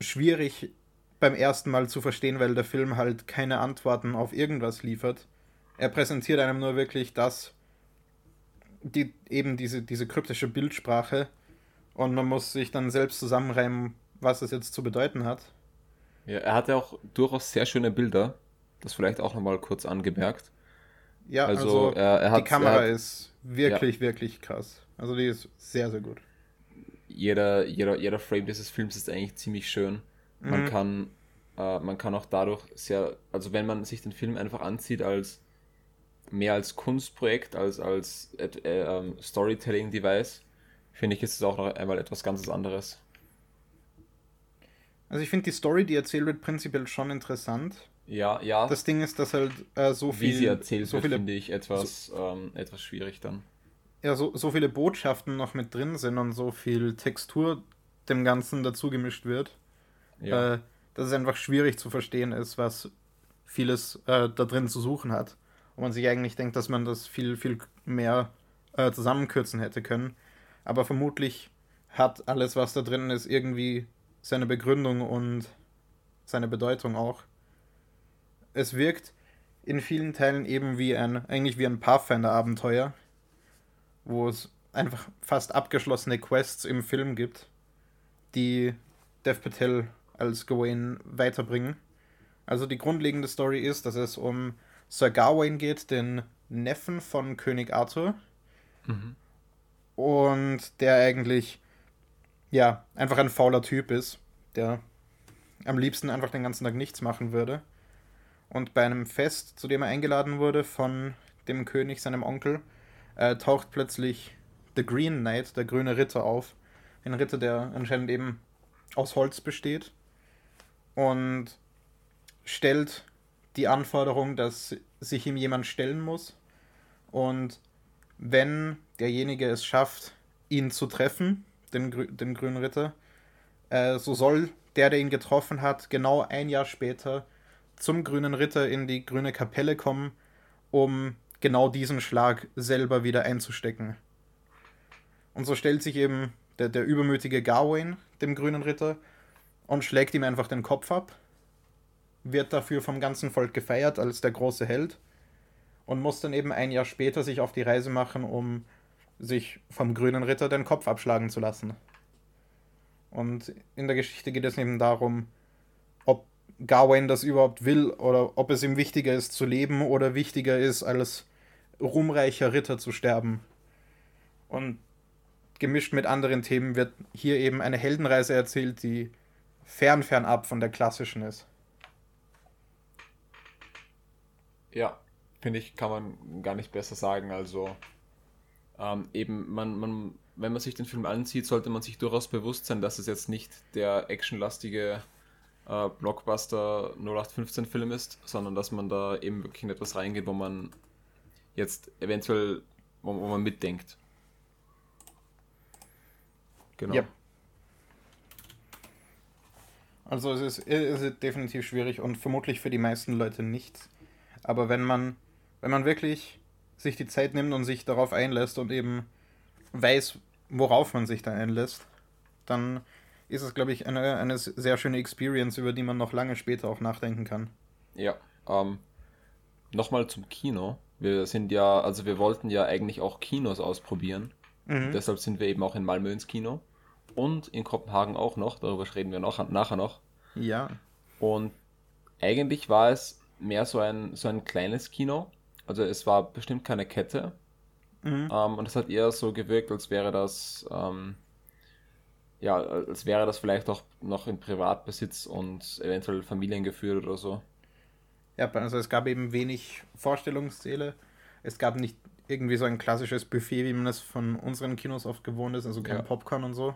schwierig beim ersten Mal zu verstehen, weil der Film halt keine Antworten auf irgendwas liefert. Er präsentiert einem nur wirklich das, die, eben diese, diese kryptische Bildsprache und man muss sich dann selbst zusammenreimen, was es jetzt zu bedeuten hat. Ja, er hatte auch durchaus sehr schöne Bilder, das vielleicht auch nochmal kurz angemerkt. Ja, also, also er, er hat, die Kamera hat, ist wirklich, ja. wirklich krass. Also die ist sehr, sehr gut. Jeder, jeder, jeder Frame dieses Films ist eigentlich ziemlich schön. Man mhm. kann äh, man kann auch dadurch sehr, also wenn man sich den Film einfach ansieht als mehr als Kunstprojekt, als als äh, äh, Storytelling-Device, finde ich, ist es auch noch einmal etwas ganz anderes. Also ich finde die Story, die erzählt wird, prinzipiell schon interessant. Ja, ja. Das Ding ist, dass halt äh, so viel. Wie sie erzählt so wird, finde ich etwas, so, ähm, etwas schwierig dann. Ja, so, so viele Botschaften noch mit drin sind und so viel Textur dem Ganzen dazu gemischt wird. Ja. Äh, dass es einfach schwierig zu verstehen ist, was vieles äh, da drin zu suchen hat. Und man sich eigentlich denkt, dass man das viel, viel mehr äh, zusammenkürzen hätte können. Aber vermutlich hat alles, was da drin ist, irgendwie seine Begründung und seine Bedeutung auch. Es wirkt in vielen Teilen eben wie ein, eigentlich wie ein Pathfinder-Abenteuer, wo es einfach fast abgeschlossene Quests im Film gibt, die Dev Patel als Gawain weiterbringen. Also die grundlegende Story ist, dass es um Sir Gawain geht, den Neffen von König Arthur. Mhm. Und der eigentlich, ja, einfach ein fauler Typ ist, der am liebsten einfach den ganzen Tag nichts machen würde. Und bei einem Fest, zu dem er eingeladen wurde von dem König, seinem Onkel, äh, taucht plötzlich The Green Knight, der grüne Ritter, auf. Ein Ritter, der anscheinend eben aus Holz besteht. Und stellt die Anforderung, dass sich ihm jemand stellen muss. Und wenn derjenige es schafft, ihn zu treffen, den, den grünen Ritter, äh, so soll der, der ihn getroffen hat, genau ein Jahr später zum grünen Ritter in die grüne Kapelle kommen, um genau diesen Schlag selber wieder einzustecken. Und so stellt sich eben der, der übermütige Gawain dem grünen Ritter und schlägt ihm einfach den Kopf ab, wird dafür vom ganzen Volk gefeiert als der große Held und muss dann eben ein Jahr später sich auf die Reise machen, um sich vom grünen Ritter den Kopf abschlagen zu lassen. Und in der Geschichte geht es eben darum, Gawain das überhaupt will oder ob es ihm wichtiger ist zu leben oder wichtiger ist, als ruhmreicher Ritter zu sterben. Und gemischt mit anderen Themen wird hier eben eine Heldenreise erzählt, die fern, fernab von der klassischen ist. Ja, finde ich, kann man gar nicht besser sagen. Also ähm, eben, man, man, wenn man sich den Film ansieht, sollte man sich durchaus bewusst sein, dass es jetzt nicht der actionlastige äh, Blockbuster 0815-Film ist, sondern dass man da eben wirklich in etwas reingeht, wo man jetzt eventuell, wo, wo man mitdenkt. Genau. Ja. Also es ist, es ist definitiv schwierig und vermutlich für die meisten Leute nicht. Aber wenn man, wenn man wirklich sich die Zeit nimmt und sich darauf einlässt und eben weiß, worauf man sich da einlässt, dann ist es, glaube ich, eine, eine sehr schöne Experience, über die man noch lange später auch nachdenken kann. Ja, ähm, nochmal zum Kino. Wir sind ja, also wir wollten ja eigentlich auch Kinos ausprobieren. Mhm. Deshalb sind wir eben auch in Malmö ins Kino. Und in Kopenhagen auch noch, darüber reden wir noch, nachher noch. Ja. Und eigentlich war es mehr so ein, so ein kleines Kino. Also es war bestimmt keine Kette. Mhm. Ähm, und es hat eher so gewirkt, als wäre das, ähm, ja, als wäre das vielleicht auch noch in Privatbesitz und eventuell familiengeführt oder so. Ja, also es gab eben wenig Vorstellungssäle. Es gab nicht irgendwie so ein klassisches Buffet, wie man es von unseren Kinos oft gewohnt ist, also kein ja. Popcorn und so.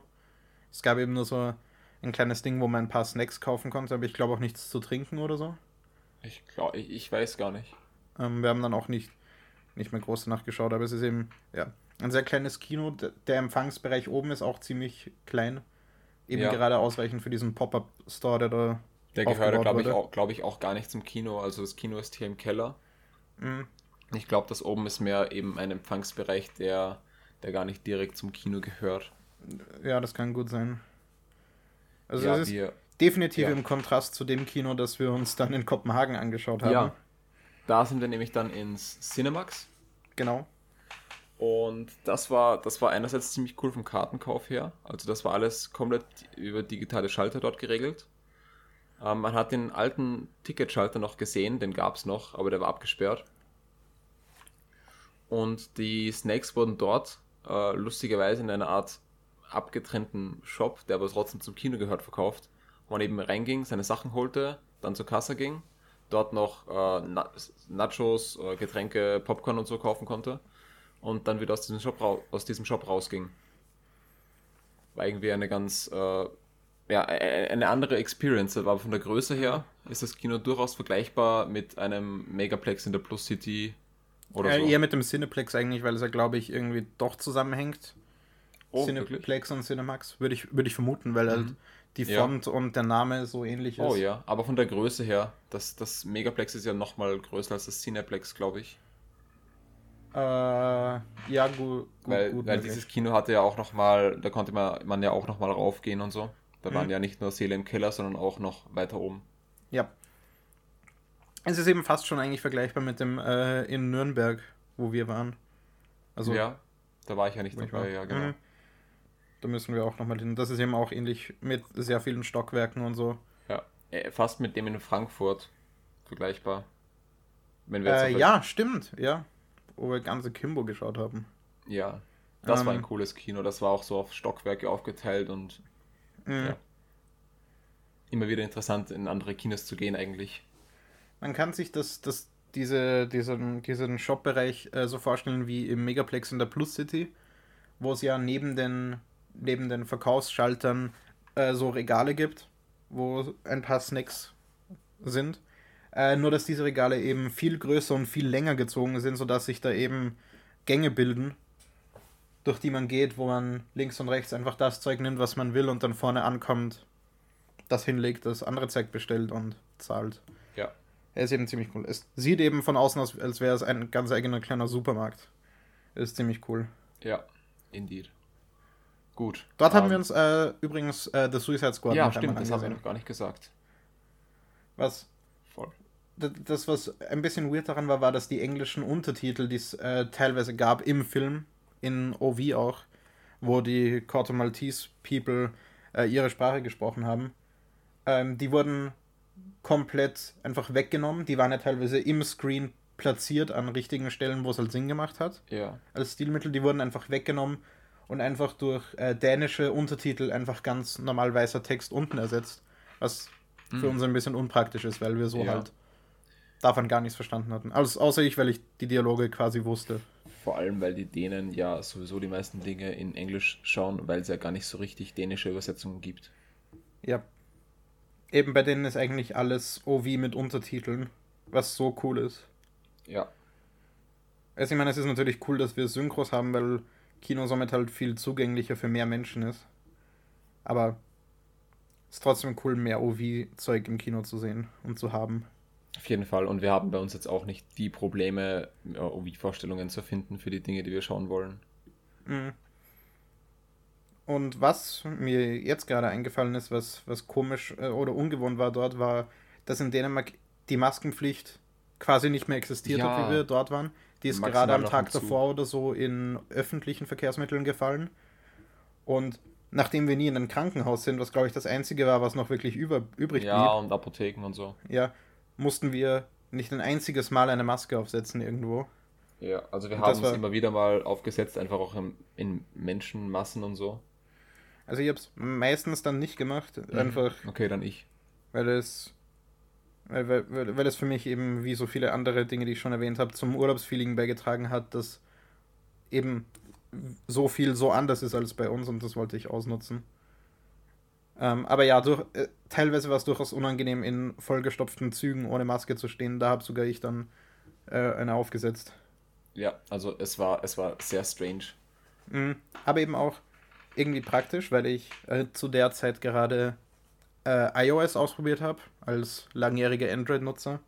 Es gab eben nur so ein kleines Ding, wo man ein paar Snacks kaufen konnte, aber ich glaube auch nichts zu trinken oder so. Ich glaube, ich, ich, weiß gar nicht. Ähm, wir haben dann auch nicht, nicht mehr groß nachgeschaut, aber es ist eben, ja, ein sehr kleines Kino. Der Empfangsbereich oben ist auch ziemlich klein. Eben ja. gerade ausreichend für diesen Pop-Up-Store, der da. Der gehört, glaube ich, auch, glaub ich, auch gar nicht zum Kino. Also das Kino ist hier im Keller. Mhm. Ich glaube, das oben ist mehr eben ein Empfangsbereich, der, der gar nicht direkt zum Kino gehört. Ja, das kann gut sein. Also ja, es ist definitiv ja. im Kontrast zu dem Kino, das wir uns dann in Kopenhagen angeschaut haben. Ja, da sind wir nämlich dann ins Cinemax. Genau. Und das war, das war einerseits ziemlich cool vom Kartenkauf her. Also das war alles komplett über digitale Schalter dort geregelt. Ähm, man hat den alten Ticketschalter noch gesehen, den gab es noch, aber der war abgesperrt. Und die Snakes wurden dort äh, lustigerweise in einer Art abgetrennten Shop, der aber trotzdem zum Kino gehört, verkauft, wo man eben reinging, seine Sachen holte, dann zur Kasse ging, dort noch äh, Nachos, äh, Getränke, Popcorn und so kaufen konnte und dann wieder aus diesem Shop, aus diesem Shop rausging. War irgendwie eine ganz, äh, ja, e-, e-, eine andere Experience, aber von der Größe her ist das Kino durchaus vergleichbar mit einem Megaplex in der Plus City oder äh, so. Eher mit dem Cineplex eigentlich, weil es ja, glaube ich, irgendwie doch zusammenhängt. Oh, Cineplex wirklich? und Cinemax, würde ich, würd ich vermuten, weil halt mhm. halt die Font ja. und der Name so ähnlich ist. Oh ja, aber von der Größe her, das, das Megaplex ist ja nochmal größer als das Cineplex, glaube ich. Äh, ja, gut. weil gut weil dieses Kino hatte ja auch nochmal, da konnte man, man ja auch nochmal raufgehen und so. Da mhm. waren ja nicht nur Seele im Keller, sondern auch noch weiter oben. Ja. Es ist eben fast schon eigentlich vergleichbar mit dem äh, in Nürnberg, wo wir waren. Also, ja, da war ich ja nicht dabei, ja, genau. Mhm. Da müssen wir auch nochmal hin. Das ist eben auch ähnlich mit sehr vielen Stockwerken und so. Ja, äh, fast mit dem in Frankfurt vergleichbar. Wenn wir äh, ja, stimmt, ja. Wo wir ganze Kimbo geschaut haben. Ja, das ähm, war ein ähm. cooles Kino. Das war auch so auf Stockwerke aufgeteilt und ja. immer wieder interessant, in andere Kinos zu gehen eigentlich. Man kann sich das, das, diese, diesen, diesen Shop-Bereich äh, so vorstellen wie im Megaplex in der Plus City, wo es ja neben den neben den Verkaufsschaltern äh, so Regale gibt, wo ein paar Snacks sind. Äh, nur dass diese Regale eben viel größer und viel länger gezogen sind, sodass sich da eben Gänge bilden, durch die man geht, wo man links und rechts einfach das Zeug nimmt, was man will und dann vorne ankommt, das hinlegt, das andere Zeug bestellt und zahlt. Ja. Er ist eben ziemlich cool. Es sieht eben von außen aus, als wäre es ein ganz eigener kleiner Supermarkt. Ist ziemlich cool. Ja, indeed. Gut. Dort um, haben wir ähm, uns äh, übrigens äh, The Suicide Squad Ja, stimmt, das haben wir noch gar nicht gesagt. Was? Das, was ein bisschen weird daran war, war, dass die englischen Untertitel, die es äh, teilweise gab im Film, in OV auch, wo die Corto Maltese People äh, ihre Sprache gesprochen haben, ähm, die wurden komplett einfach weggenommen. Die waren ja teilweise im Screen platziert an richtigen Stellen, wo es halt Sinn gemacht hat. Ja. Als Stilmittel, die wurden einfach weggenommen und einfach durch äh, dänische Untertitel einfach ganz normal weißer Text unten ersetzt. Was für uns ein bisschen unpraktisch ist, weil wir so ja. halt davon gar nichts verstanden hatten. Also, außer ich, weil ich die Dialoge quasi wusste. Vor allem, weil die Dänen ja sowieso die meisten Dinge in Englisch schauen, weil es ja gar nicht so richtig dänische Übersetzungen gibt. Ja. Eben bei denen ist eigentlich alles OV mit Untertiteln, was so cool ist. Ja. Also ich meine, es ist natürlich cool, dass wir Synchros haben, weil Kino somit halt viel zugänglicher für mehr Menschen ist. Aber es ist trotzdem cool, mehr OV-Zeug im Kino zu sehen und zu haben. Auf jeden Fall. Und wir haben bei uns jetzt auch nicht die Probleme, OV-Vorstellungen zu finden für die Dinge, die wir schauen wollen. Mhm. Und was mir jetzt gerade eingefallen ist, was, was komisch äh, oder ungewohnt war dort, war, dass in Dänemark die Maskenpflicht quasi nicht mehr existiert ja. hat, wie wir dort waren. Die ist gerade am Tag davor oder so in öffentlichen Verkehrsmitteln gefallen. Und nachdem wir nie in einem Krankenhaus sind, was glaube ich das einzige war, was noch wirklich über, übrig ja, blieb. Ja, und Apotheken und so. Ja, mussten wir nicht ein einziges Mal eine Maske aufsetzen irgendwo. Ja, also wir und haben es immer wieder mal aufgesetzt, einfach auch in, in Menschenmassen und so. Also ich habe es meistens dann nicht gemacht, mhm. einfach. Okay, dann ich. Weil es weil, weil, weil es für mich eben, wie so viele andere Dinge, die ich schon erwähnt habe, zum Urlaubsfeeling beigetragen hat, dass eben so viel so anders ist als bei uns und das wollte ich ausnutzen. Ähm, aber ja, durch, äh, teilweise war es durchaus unangenehm, in vollgestopften Zügen ohne Maske zu stehen. Da habe sogar ich dann äh, eine aufgesetzt. Ja, also es war, es war sehr strange. Mhm, aber eben auch irgendwie praktisch, weil ich äh, zu der Zeit gerade äh, iOS ausprobiert habe, als langjähriger Android-Nutzer.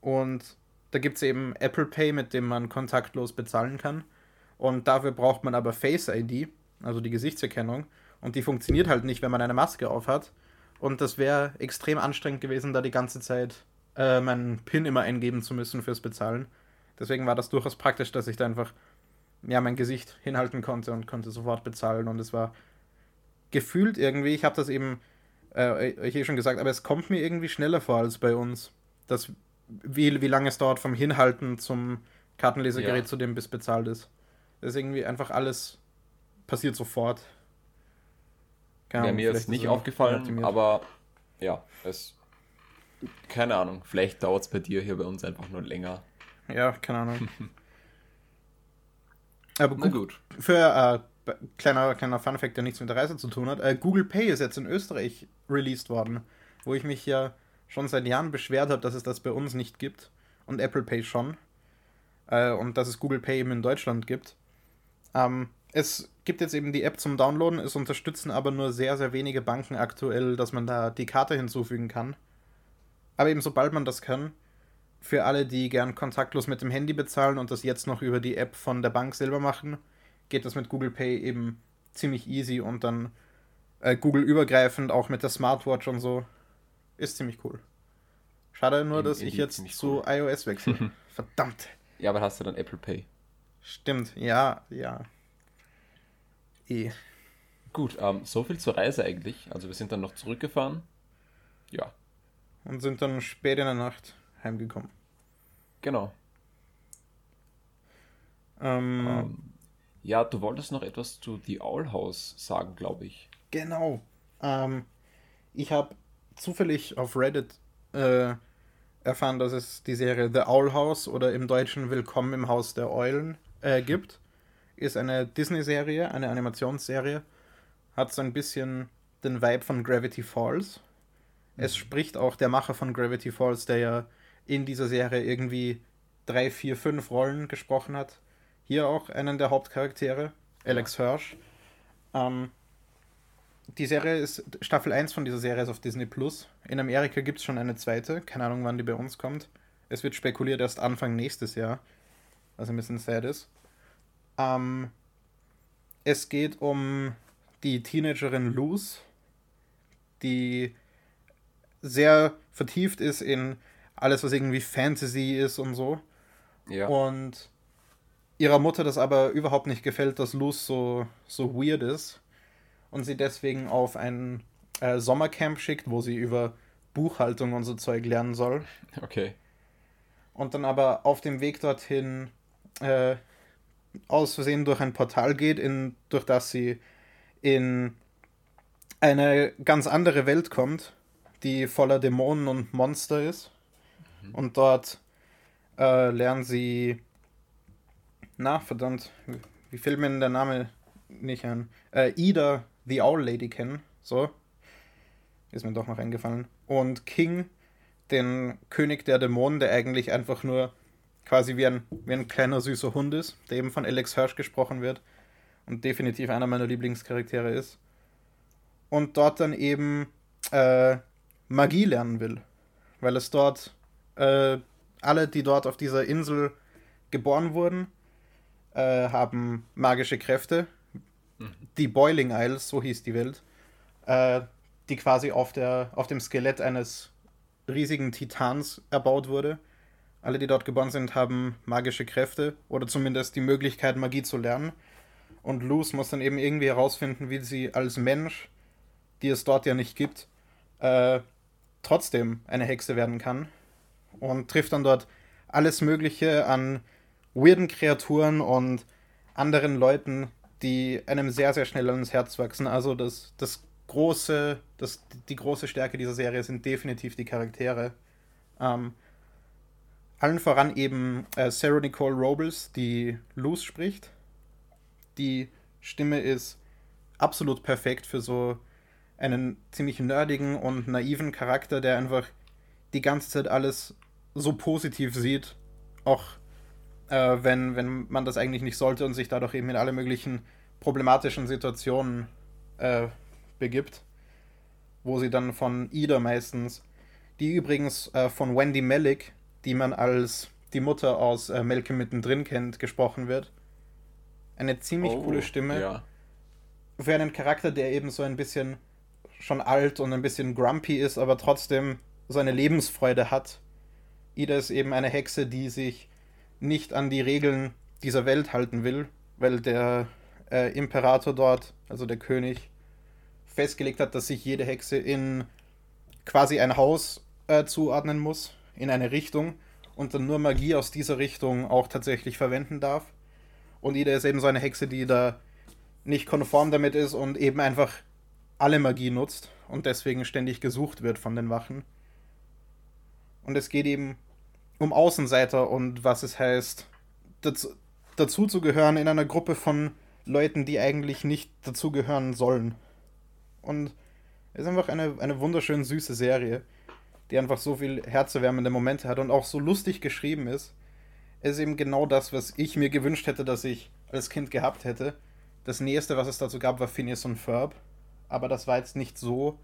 Und da gibt es eben Apple Pay, mit dem man kontaktlos bezahlen kann. Und dafür braucht man aber Face ID, also die Gesichtserkennung. Und die funktioniert halt nicht, wenn man eine Maske aufhat. Und das wäre extrem anstrengend gewesen, da die ganze Zeit äh, meinen PIN immer eingeben zu müssen fürs Bezahlen. Deswegen war das durchaus praktisch, dass ich da einfach ja, mein Gesicht hinhalten konnte und konnte sofort bezahlen. Und es war gefühlt irgendwie, ich habe das eben äh, ich eh schon gesagt, aber es kommt mir irgendwie schneller vor als bei uns. Das, wie, wie lange es dauert vom Hinhalten zum Kartenlesergerät, ja. zu dem bis bezahlt ist. Das ist irgendwie einfach alles passiert sofort. Ja, mir ist nicht aufgefallen, aber ja, es. Keine Ahnung, vielleicht dauert es bei dir hier bei uns einfach nur länger. Ja, keine Ahnung. aber gut. gut. Für äh, kleiner, kleiner Fun-Fact, der nichts mit der Reise zu tun hat. Äh, Google Pay ist jetzt in Österreich released worden, wo ich mich ja schon seit Jahren beschwert habe, dass es das bei uns nicht gibt und Apple Pay schon. Äh, und dass es Google Pay eben in Deutschland gibt. Ähm, es gibt jetzt eben die App zum Downloaden, es unterstützen aber nur sehr, sehr wenige Banken aktuell, dass man da die Karte hinzufügen kann. Aber eben sobald man das kann, für alle, die gern kontaktlos mit dem Handy bezahlen und das jetzt noch über die App von der Bank selber machen, geht das mit Google Pay eben ziemlich easy und dann äh, Google übergreifend, auch mit der Smartwatch und so. Ist ziemlich cool. Schade nur, dass ich jetzt zu cool. iOS wechsle. Verdammt. Ja, aber hast du dann Apple Pay? Stimmt, ja, ja. Eh. Gut, ähm, so viel zur Reise eigentlich. Also wir sind dann noch zurückgefahren. Ja. Und sind dann spät in der Nacht heimgekommen. Genau. Ähm, ähm, ja, du wolltest noch etwas zu The Owl House sagen, glaube ich. Genau. Ähm, ich habe zufällig auf Reddit äh, erfahren, dass es die Serie The Owl House oder im Deutschen Willkommen im Haus der Eulen äh, gibt. Ist eine Disney-Serie, eine Animationsserie. Hat so ein bisschen den Vibe von Gravity Falls. Mhm. Es spricht auch der Macher von Gravity Falls, der ja in dieser Serie irgendwie drei, vier, fünf Rollen gesprochen hat. Hier auch einen der Hauptcharaktere, Alex. Hirsch. Ähm, die Serie ist, Staffel 1 von dieser Serie ist auf Disney Plus. In Amerika gibt es schon eine zweite. Keine Ahnung, wann die bei uns kommt. Es wird spekuliert erst Anfang nächstes Jahr. Was ein bisschen sad ist. Ähm, es geht um die Teenagerin Luz, die sehr vertieft ist in alles, was irgendwie Fantasy ist und so. Ja. Und ihrer Mutter das aber überhaupt nicht gefällt, dass Luz so, so weird ist und sie deswegen auf ein äh, Sommercamp schickt, wo sie über Buchhaltung und so Zeug lernen soll. Okay. Und dann aber auf dem Weg dorthin äh, aus Versehen durch ein Portal geht, in, durch das sie in eine ganz andere Welt kommt, die voller Dämonen und Monster ist. Mhm. Und dort äh, lernen sie. Na, verdammt, wie, fällt mir denn der Name nicht ein? Äh, Ida The Owl Lady kennen. So. Ist mir doch noch eingefallen. Und King, den König der Dämonen, der eigentlich einfach nur quasi wie ein, wie ein kleiner süßer Hund ist, der eben von Alex Hirsch gesprochen wird und definitiv einer meiner Lieblingscharaktere ist. Und dort dann eben äh, Magie lernen will. Weil es dort äh, alle, die dort auf dieser Insel geboren wurden, äh, haben magische Kräfte die Boiling Isles, so hieß die Welt, äh, die quasi auf, der, auf dem Skelett eines riesigen Titans erbaut wurde. Alle, die dort geboren sind, haben magische Kräfte oder zumindest die Möglichkeit, Magie zu lernen. Und Luz muss dann eben irgendwie herausfinden, wie sie als Mensch, die es dort ja nicht gibt, äh, trotzdem eine Hexe werden kann. Und trifft dann dort alles Mögliche an weirden Kreaturen und anderen Leuten, die einem sehr, sehr schnell ans Herz wachsen. Also das, das große, das, die große Stärke dieser Serie sind definitiv die Charaktere. Ähm, allen voran eben äh, Sarah Nicole Robles, die Luz spricht. Die Stimme ist absolut perfekt für so einen ziemlich nerdigen und naiven Charakter, der einfach die ganze Zeit alles so positiv sieht. Auch äh, wenn, wenn man das eigentlich nicht sollte und sich dadurch eben in alle möglichen problematischen Situationen äh, begibt, wo sie dann von Ida meistens, die übrigens äh, von Wendy Melick, die man als die Mutter aus äh, Melke mittendrin kennt, gesprochen wird. Eine ziemlich oh, coole Stimme. Ja. Für einen Charakter, der eben so ein bisschen schon alt und ein bisschen grumpy ist, aber trotzdem so eine Lebensfreude hat. Ida ist eben eine Hexe, die sich nicht an die Regeln dieser Welt halten will, weil der äh, Imperator dort, also der König, festgelegt hat, dass sich jede Hexe in quasi ein Haus äh, zuordnen muss, in eine Richtung und dann nur Magie aus dieser Richtung auch tatsächlich verwenden darf. Und Ida ist eben so eine Hexe, die da nicht konform damit ist und eben einfach alle Magie nutzt und deswegen ständig gesucht wird von den Wachen. Und es geht eben um Außenseiter und was es heißt, dazu, dazu zu gehören in einer Gruppe von Leuten, die eigentlich nicht dazugehören sollen. Und es ist einfach eine, eine wunderschön süße Serie, die einfach so viel herzerwärmende Momente hat und auch so lustig geschrieben ist. Ist eben genau das, was ich mir gewünscht hätte, dass ich als Kind gehabt hätte. Das nächste, was es dazu gab, war Phineas und Ferb. Aber das war jetzt nicht so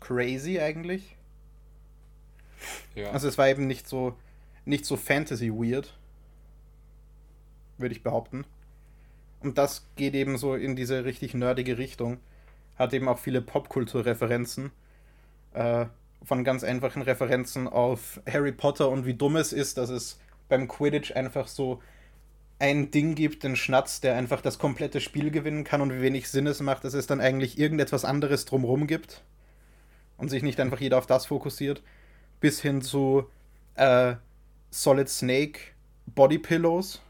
crazy eigentlich. Ja. Also es war eben nicht so, nicht so Fantasy-weird. Würde ich behaupten. Und das geht eben so in diese richtig nerdige Richtung. Hat eben auch viele Popkultur-Referenzen. Äh, von ganz einfachen Referenzen auf Harry Potter und wie dumm es ist, dass es beim Quidditch einfach so ein Ding gibt, den Schnatz, der einfach das komplette Spiel gewinnen kann und wie wenig Sinn es macht, dass es dann eigentlich irgendetwas anderes drumherum gibt und sich nicht einfach jeder auf das fokussiert, bis hin zu äh, Solid Snake Body Pillows,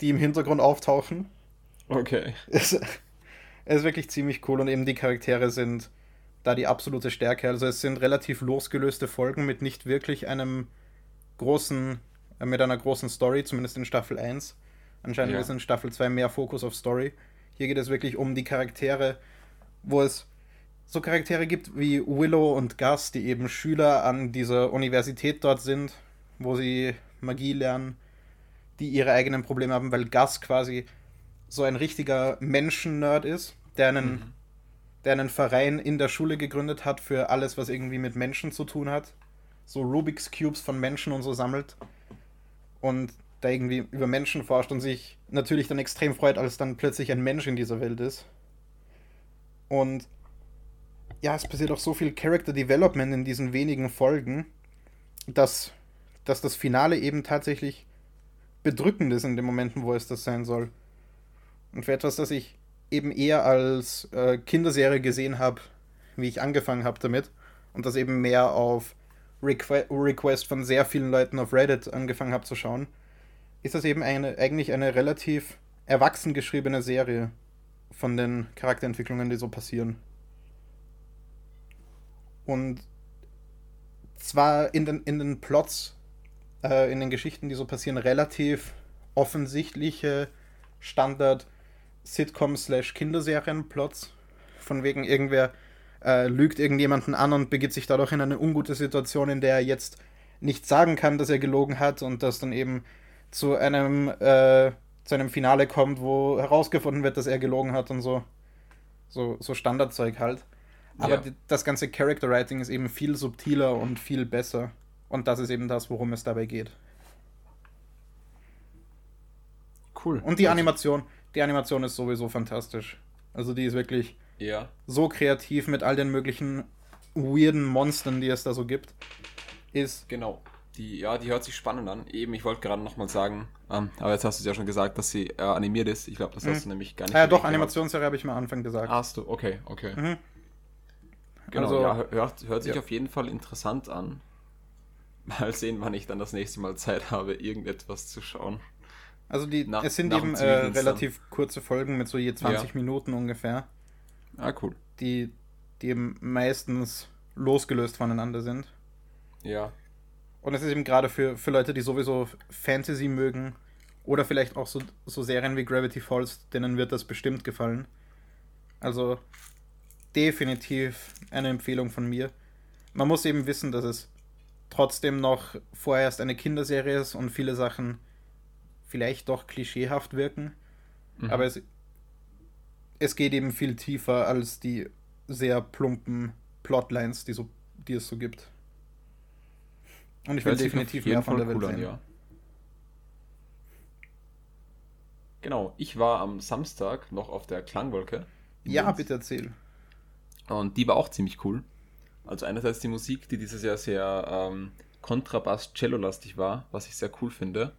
die im Hintergrund auftauchen. Okay. Es, es ist wirklich ziemlich cool und eben die Charaktere sind da die absolute Stärke. Also es sind relativ losgelöste Folgen mit nicht wirklich einem großen, äh, mit einer großen Story, zumindest in Staffel 1. Anscheinend ja. ist in Staffel 2 mehr Fokus auf Story. Hier geht es wirklich um die Charaktere, wo es so Charaktere gibt wie Willow und Gus, die eben Schüler an dieser Universität dort sind, wo sie Magie lernen, die ihre eigenen Probleme haben, weil Gus quasi so ein richtiger Menschen-Nerd ist, der einen, mhm. Der einen Verein in der Schule gegründet hat für alles, was irgendwie mit Menschen zu tun hat. So Rubik's Cubes von Menschen und so sammelt. Und da irgendwie über Menschen forscht und sich natürlich dann extrem freut, als dann plötzlich ein Mensch in dieser Welt ist. Und ja, es passiert auch so viel Character Development in diesen wenigen Folgen, dass, dass das Finale eben tatsächlich bedrückend ist in den Momenten, wo es das sein soll. Und für etwas, das ich eben eher als äh, Kinderserie gesehen habe, wie ich angefangen habe damit, und das eben mehr auf Requ Request von sehr vielen Leuten auf Reddit angefangen habe zu schauen, ist das eben eine, eigentlich eine relativ erwachsen geschriebene Serie von den Charakterentwicklungen, die so passieren. Und zwar in den, in den Plots, äh, in den Geschichten, die so passieren, relativ offensichtliche Standard Sitcom-Slash-Kinderserien-Plots. Von wegen irgendwer äh, lügt irgendjemanden an und begibt sich dadurch in eine ungute Situation, in der er jetzt nicht sagen kann, dass er gelogen hat und das dann eben zu einem, äh, zu einem Finale kommt, wo herausgefunden wird, dass er gelogen hat und so. So, so Standardzeug halt. Aber ja. das ganze Character Writing ist eben viel subtiler und viel besser. Und das ist eben das, worum es dabei geht. Cool. Und die Animation, die Animation ist sowieso fantastisch. Also die ist wirklich ja. so kreativ mit all den möglichen weirden Monstern, die es da so gibt. Ist genau. Die, ja, die hört sich spannend an. Eben, ich wollte gerade nochmal sagen, ähm, aber jetzt hast du es ja schon gesagt, dass sie äh, animiert ist. Ich glaube, das hast mhm. du nämlich gar nicht. Ja, doch, Animationsserie habe ich mal am Anfang gesagt. Hast du, okay, okay. Mhm. Genau, also, ja, hört, hört sich ja. auf jeden Fall interessant an. Mal sehen, wann ich dann das nächste Mal Zeit habe, irgendetwas zu schauen. Also die, nach, es sind eben äh, relativ kurze Folgen mit so je 20 ja. Minuten ungefähr. Ah, cool. Die, die eben meistens losgelöst voneinander sind. Ja. Und es ist eben gerade für, für Leute, die sowieso Fantasy mögen oder vielleicht auch so, so Serien wie Gravity Falls, denen wird das bestimmt gefallen. Also definitiv eine Empfehlung von mir. Man muss eben wissen, dass es trotzdem noch vorerst eine Kinderserie ist und viele Sachen vielleicht doch klischeehaft wirken. Mhm. Aber es, es geht eben viel tiefer als die sehr plumpen Plotlines, die, so, die es so gibt. Und ich will definitiv mehr von der Welt sehen. An, ja. Genau, ich war am Samstag noch auf der Klangwolke. Ja, Linz. bitte erzähl. Und die war auch ziemlich cool. Also einerseits die Musik, die dieses Jahr sehr ähm, Kontrabass-Cello-lastig war, was ich sehr cool finde.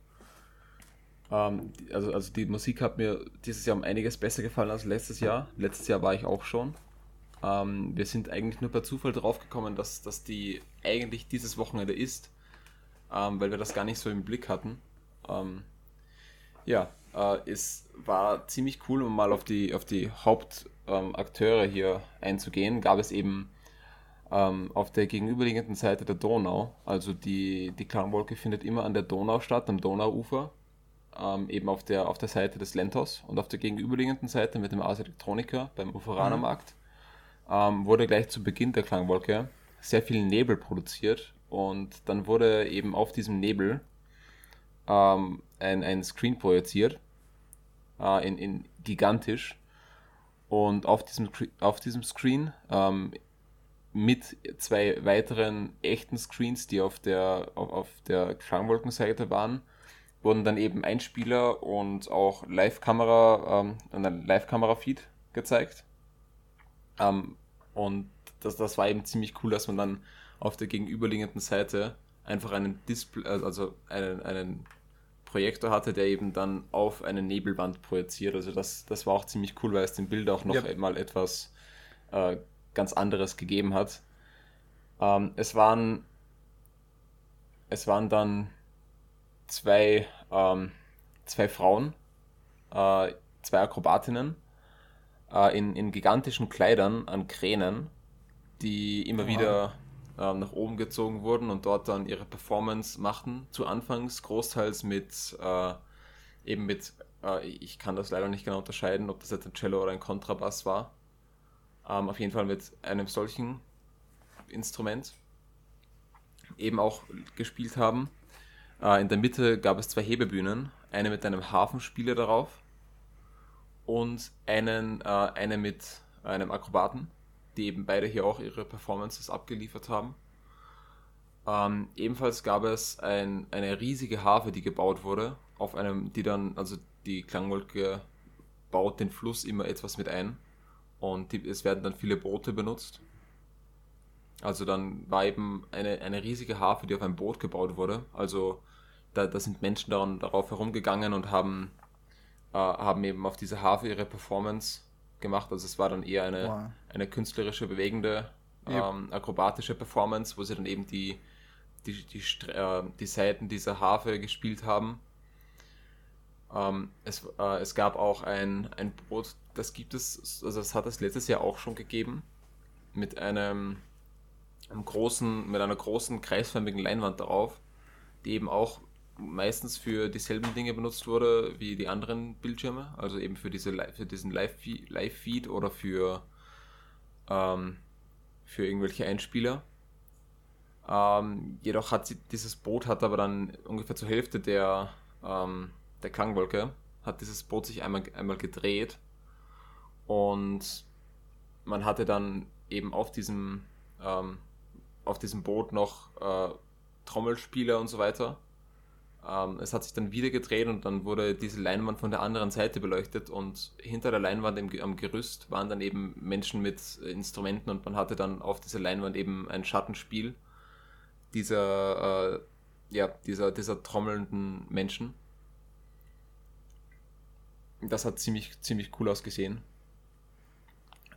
Ähm, also, also die Musik hat mir dieses Jahr um einiges besser gefallen als letztes Jahr. Letztes Jahr war ich auch schon. Ähm, wir sind eigentlich nur per Zufall drauf gekommen, dass, dass die eigentlich dieses Wochenende ist, ähm, weil wir das gar nicht so im Blick hatten. Ähm, ja, äh, es war ziemlich cool, um mal auf die, auf die Hauptakteure hier einzugehen. Gab es eben ähm, auf der gegenüberliegenden Seite der Donau, also die, die Klangwolke findet immer an der Donau statt, am Donauufer, ähm, eben auf der, auf der Seite des Lentos und auf der gegenüberliegenden Seite mit dem Ars Electronica beim Uferanermarkt. Mhm ähm, wurde gleich zu Beginn der Klangwolke sehr viel Nebel produziert und dann wurde eben auf diesem Nebel ähm, ein, ein Screen projiziert, äh, in, in gigantisch Und auf diesem, auf diesem Screen ähm, mit zwei weiteren echten Screens, die auf der, auf, auf der Klangwolkenseite waren, wurden dann eben Einspieler und auch Live-Kamera, ähm, ein Live-Kamera-Feed gezeigt. Ähm, und das, das war eben ziemlich cool, dass man dann auf der gegenüberliegenden Seite einfach einen Display, also einen, einen Projektor hatte, der eben dann auf eine Nebelwand projiziert. Also das, das war auch ziemlich cool, weil es dem Bild auch noch ja. mal etwas äh, ganz anderes gegeben hat. Ähm, es waren es waren dann zwei, ähm, zwei Frauen, äh, zwei Akrobatinnen äh, in, in gigantischen Kleidern an Kränen, die immer wow. wieder äh, nach oben gezogen wurden und dort dann ihre Performance machten. Zu Anfangs großteils mit äh, eben mit, äh, ich kann das leider nicht genau unterscheiden, ob das jetzt ein Cello oder ein Kontrabass war. Ähm, auf jeden Fall mit einem solchen Instrument eben auch gespielt haben. Äh, in der Mitte gab es zwei Hebebühnen, eine mit einem Hafenspieler darauf und einen, äh, eine mit einem Akrobaten, die eben beide hier auch ihre Performances abgeliefert haben. Ähm, ebenfalls gab es ein, eine riesige Harfe, die gebaut wurde, auf einem, die dann, also die Klangwolke baut den Fluss immer etwas mit ein und die, es werden dann viele Boote benutzt. Also dann war eben eine, eine riesige Harfe, die auf einem Boot gebaut wurde. Also da, da sind Menschen daran, darauf herumgegangen und haben, äh, haben eben auf diese Harfe ihre Performance gemacht. Also es war dann eher eine, wow. eine künstlerische, bewegende, ähm, akrobatische Performance, wo sie dann eben die, die, die, äh, die Seiten dieser Harfe gespielt haben. Ähm, es, äh, es gab auch ein, ein Boot, das gibt es, also das hat es letztes Jahr auch schon gegeben, mit einem, einem großen, mit einer großen kreisförmigen Leinwand darauf, die eben auch meistens für dieselben Dinge benutzt wurde wie die anderen Bildschirme, also eben für, diese, für diesen Live-Feed oder für, ähm, für irgendwelche Einspieler. Ähm, jedoch hat sie, dieses Boot hat aber dann ungefähr zur Hälfte der, ähm, der Klangwolke, hat dieses Boot sich einmal, einmal gedreht und man hatte dann eben auf diesem, ähm, auf diesem Boot noch äh, Trommelspieler und so weiter. Ähm, es hat sich dann wieder gedreht und dann wurde diese Leinwand von der anderen Seite beleuchtet und hinter der Leinwand im, am Gerüst waren dann eben Menschen mit Instrumenten und man hatte dann auf dieser Leinwand eben ein Schattenspiel dieser, äh, ja, dieser, dieser trommelnden Menschen. Das hat ziemlich, ziemlich cool ausgesehen.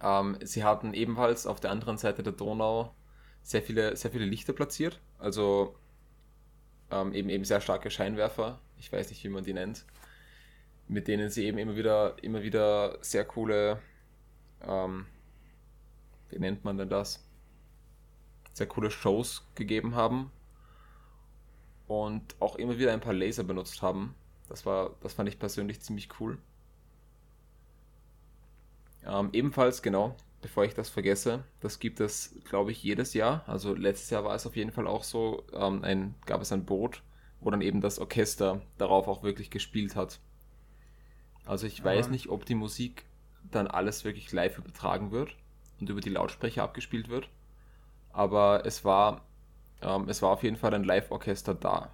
Ähm, sie hatten ebenfalls auf der anderen Seite der Donau sehr viele, sehr viele Lichter platziert. Also ähm, eben, eben sehr starke Scheinwerfer. Ich weiß nicht, wie man die nennt. Mit denen sie eben immer wieder, immer wieder sehr coole, ähm, wie nennt man denn das? Sehr coole Shows gegeben haben. Und auch immer wieder ein paar Laser benutzt haben. Das war, das fand ich persönlich ziemlich cool. Ähm, ebenfalls, genau, bevor ich das vergesse, das gibt es, glaube ich, jedes Jahr. Also letztes Jahr war es auf jeden Fall auch so, ähm, ein, gab es ein Boot, wo dann eben das Orchester darauf auch wirklich gespielt hat. Also ich weiß nicht, ob die Musik dann alles wirklich live übertragen wird und über die Lautsprecher abgespielt wird. Aber es war, ähm, es war auf jeden Fall ein Live-Orchester da.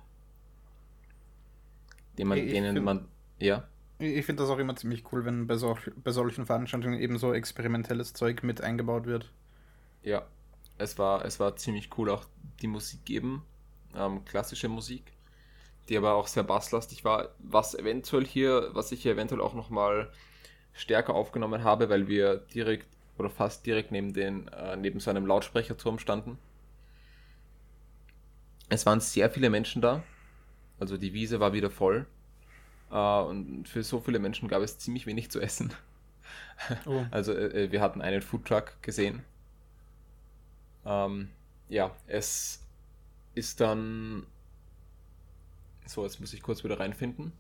Den man, denen man, ja. Ich finde das auch immer ziemlich cool, wenn bei, so, bei solchen Veranstaltungen eben so experimentelles Zeug mit eingebaut wird. Ja, es war, es war ziemlich cool, auch die Musik geben, ähm, klassische Musik, die aber auch sehr basslastig war, was eventuell hier, was ich hier eventuell auch nochmal stärker aufgenommen habe, weil wir direkt oder fast direkt neben, den, äh, neben so einem Lautsprecherturm standen. Es waren sehr viele Menschen da, also die Wiese war wieder voll und für so viele Menschen gab es ziemlich wenig zu essen. Oh. Also äh, äh, wir hatten einen Foodtruck gesehen. Ähm, ja, es ist dann... So, jetzt muss ich kurz wieder reinfinden.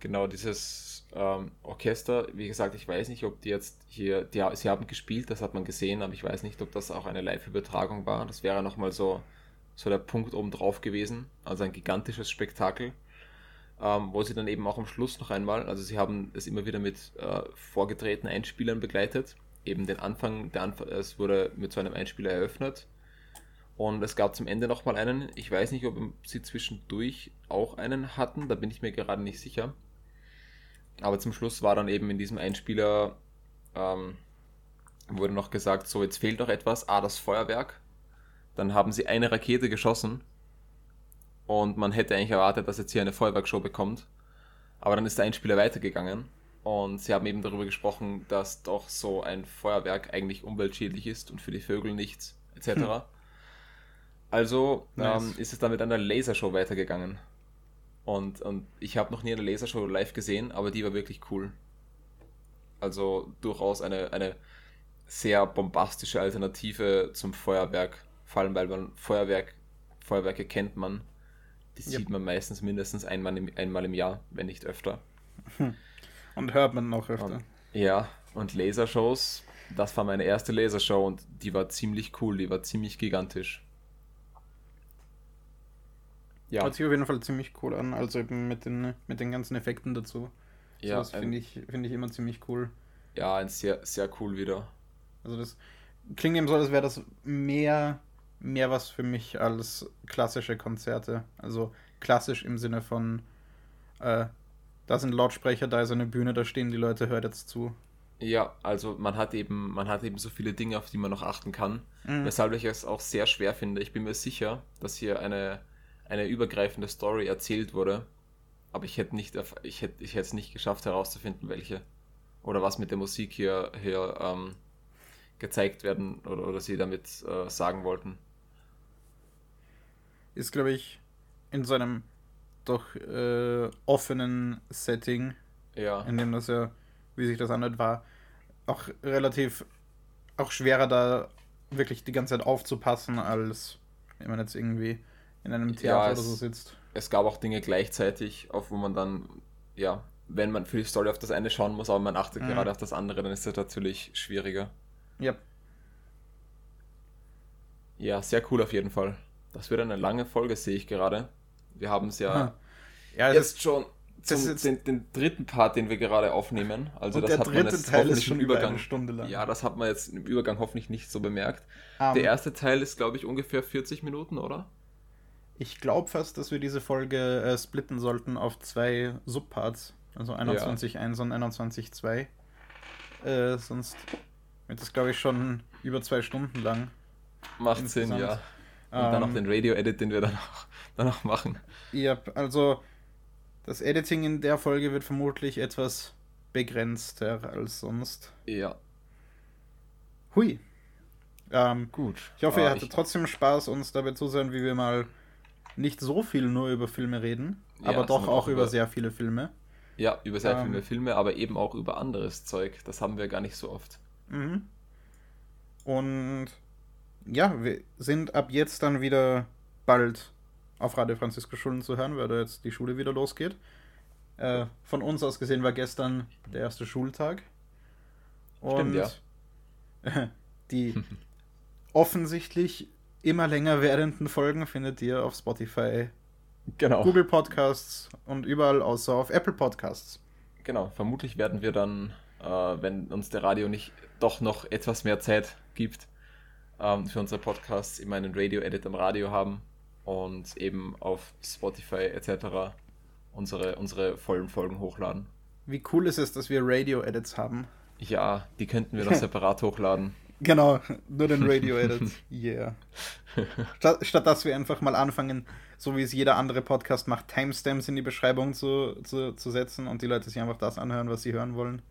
Genau, dieses ähm, Orchester, wie gesagt, ich weiß nicht, ob die jetzt hier, die, sie haben gespielt, das hat man gesehen, aber ich weiß nicht, ob das auch eine Live-Übertragung war. Das wäre nochmal so, so der Punkt oben drauf gewesen. Also ein gigantisches Spektakel ähm, wo sie dann eben auch am Schluss noch einmal, also sie haben es immer wieder mit äh, vorgetretenen Einspielern begleitet, eben den Anfang, der Anfang, es wurde mit so einem Einspieler eröffnet. Und es gab zum Ende nochmal einen, ich weiß nicht, ob sie zwischendurch auch einen hatten, da bin ich mir gerade nicht sicher, aber zum Schluss war dann eben in diesem Einspieler, ähm, wurde noch gesagt, so jetzt fehlt noch etwas, ah, das Feuerwerk, dann haben sie eine Rakete geschossen und man hätte eigentlich erwartet, dass jetzt hier eine Feuerwerkshow bekommt. Aber dann ist der Einspieler weitergegangen und sie haben eben darüber gesprochen, dass doch so ein Feuerwerk eigentlich umweltschädlich ist und für die Vögel nichts, etc. Hm. Also nice. ähm, ist es dann mit einer Lasershow weitergegangen. Und, und ich habe noch nie eine Lasershow live gesehen, aber die war wirklich cool. Also durchaus eine, eine sehr bombastische Alternative zum Feuerwerk. Vor allem, weil man Feuerwerk, Feuerwerke kennt man die ja. sieht man meistens mindestens einmal im, einmal im Jahr, wenn nicht öfter. Und hört man noch öfter. Und, ja, und Lasershows, das war meine erste Lasershow und die war ziemlich cool, die war ziemlich gigantisch. Ja. Hört sich auf jeden Fall ziemlich cool an, also eben mit den, mit den ganzen Effekten dazu. Ja. das finde ich, find ich immer ziemlich cool. Ja, ein sehr, sehr cool wieder. Also das klingt eben so, als wäre das mehr mehr was für mich als klassische Konzerte. Also klassisch im Sinne von, äh, da sind Lautsprecher, da ist eine Bühne, da stehen die Leute, hört jetzt zu. Ja, also man hat eben, man hat eben so viele Dinge, auf die man noch achten kann, mhm. weshalb ich es auch sehr schwer finde. Ich bin mir sicher, dass hier eine, eine übergreifende Story erzählt wurde, aber ich hätte nicht, ich hätte, ich hätte es nicht geschafft herauszufinden, welche oder was mit der Musik hier, hier ähm, gezeigt werden oder, oder sie damit äh, sagen wollten ist, glaube ich, in so einem doch äh, offenen Setting, ja. in dem das ja, wie sich das anhört, war, auch relativ, auch schwerer da wirklich die ganze Zeit aufzupassen, als wenn man jetzt irgendwie in einem Theater ja, es, oder so sitzt. Es gab auch Dinge gleichzeitig, auf wo man dann, ja, wenn man für die Story auf das eine schauen muss, aber man achtet mhm. gerade auf das andere, dann ist das natürlich schwieriger. Ja. Ja, sehr cool auf jeden Fall. Das wird eine lange Folge, sehe ich gerade. Wir haben es ja, ja jetzt schon zum, den, den, dritten Part, den wir gerade aufnehmen. Also das hat man jetzt Teil hoffentlich schon Übergang. Eine Stunde lang. Ja, das hat man jetzt im Übergang hoffentlich nicht so bemerkt. Um, Der erste Teil ist, glaube ich, ungefähr 40 Minuten, oder? Ich glaube fast, dass wir diese Folge äh, splitten sollten auf zwei Subparts. Also 21.1 ja. und 21.2. Äh, sonst wird das, glaube ich, schon über zwei Stunden lang. Macht Sinn, ja. Und ähm, dann noch ähm, den Radio-Edit, den wir dann auch, dann auch machen. Ja, also das Editing in der Folge wird vermutlich etwas begrenzter als sonst. Ja. Hui. Ähm, Gut. Ich hoffe, ah, ihr hattet ich... trotzdem Spaß, uns dabei zuzuhören, wie wir mal nicht so viel nur über Filme reden, ja, aber doch auch über, über sehr viele Filme. Ja, über sehr ähm, viele Filme, aber eben auch über anderes Zeug. Das haben wir gar nicht so oft. Mhm. Und ja, wir sind ab jetzt dann wieder bald auf Radio Franziska Schulen zu hören, weil da jetzt die Schule wieder losgeht. Äh, von uns aus gesehen war gestern der erste Schultag. Und Stimmt, ja. die offensichtlich immer länger werdenden Folgen findet ihr auf Spotify, genau. Google Podcasts und überall außer auf Apple Podcasts. Genau, vermutlich werden wir dann, äh, wenn uns der Radio nicht doch noch etwas mehr Zeit gibt, ähm, für unsere Podcasts immer einen Radio-Edit am Radio haben und eben auf Spotify etc. unsere, unsere vollen Folgen hochladen. Wie cool ist es, dass wir Radio-Edits haben? Ja, die könnten wir noch separat hochladen. Genau, nur den Radio-Edit. Yeah. Statt, statt dass wir einfach mal anfangen, so wie es jeder andere Podcast macht, Timestamps in die Beschreibung zu, zu, zu setzen und die Leute sich einfach das anhören, was sie hören wollen.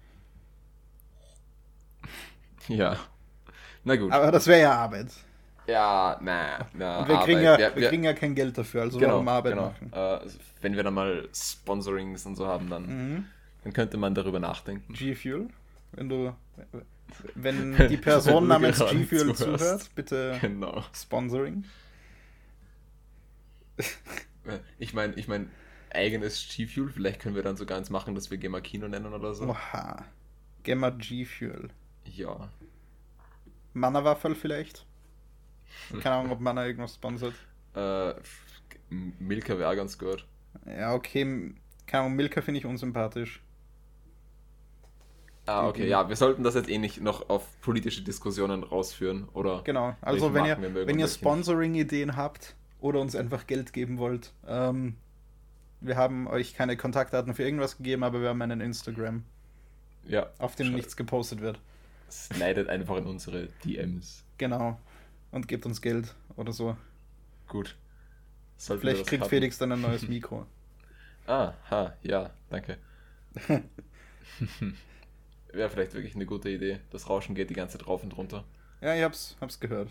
Ja. Na gut. Aber das wäre ja Arbeit. Ja, na, na. Und wir, kriegen ja, wir, wir, kriegen ja kein Geld dafür, also genau, warum Arbeit genau. machen? Äh, wenn wir dann mal Sponsorings und so haben, dann, mhm. dann könnte man darüber nachdenken. G-Fuel, wenn du. Wenn die Person namens G-Fuel zuhört, bitte genau. Sponsoring. Ich meine, ich meine, eigenes G-Fuel, vielleicht können wir dann sogar eins machen, dass wir Gemma Kino nennen oder so. Oha. Gemma G-Fuel. Ja. Mana-Waffel vielleicht? Keine Ahnung, ob Mana irgendwas sponsert. Äh, Milka wäre ganz gut. Ja, okay. keine Ahnung, Milka finde ich unsympathisch. Ah, okay, ja, wir sollten das jetzt eh nicht noch auf politische Diskussionen rausführen, oder? Genau, also wenn ihr, wenn ihr. Sponsoring-Ideen habt oder uns einfach Geld geben wollt, ähm, wir haben euch keine Kontaktdaten für irgendwas gegeben, aber wir haben einen Instagram, Ja, auf dem nichts gepostet wird. Slidet einfach in unsere DMs. Genau. Und gebt uns Geld oder so. Gut. Sollten Vielleicht kriegt haben. Felix dann ein neues Mikro. Ah, ha, ja, danke. Wäre vielleicht wirklich eine gute Idee. Das Rauschen geht die ganze Zeit rauf und runter. Ja, ich hab's, hab's gehört.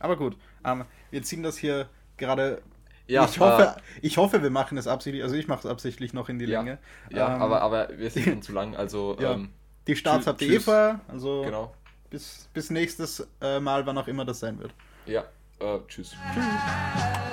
Aber gut, ähm, wir ziehen das hier gerade. Ja, ich, hoffe, ich hoffe, wir machen es absichtlich. Also ich mache es absichtlich noch in die Ja. Länge. Äh, ja, Ähm, aber, aber wir sind schon zu lang, also Ja. ähm, Die Starts habt ihr eh tschüss. vor. Also genau. bis, bis nächstes äh, Mal, wann auch immer das sein wird. Ja, äh, tschüss. You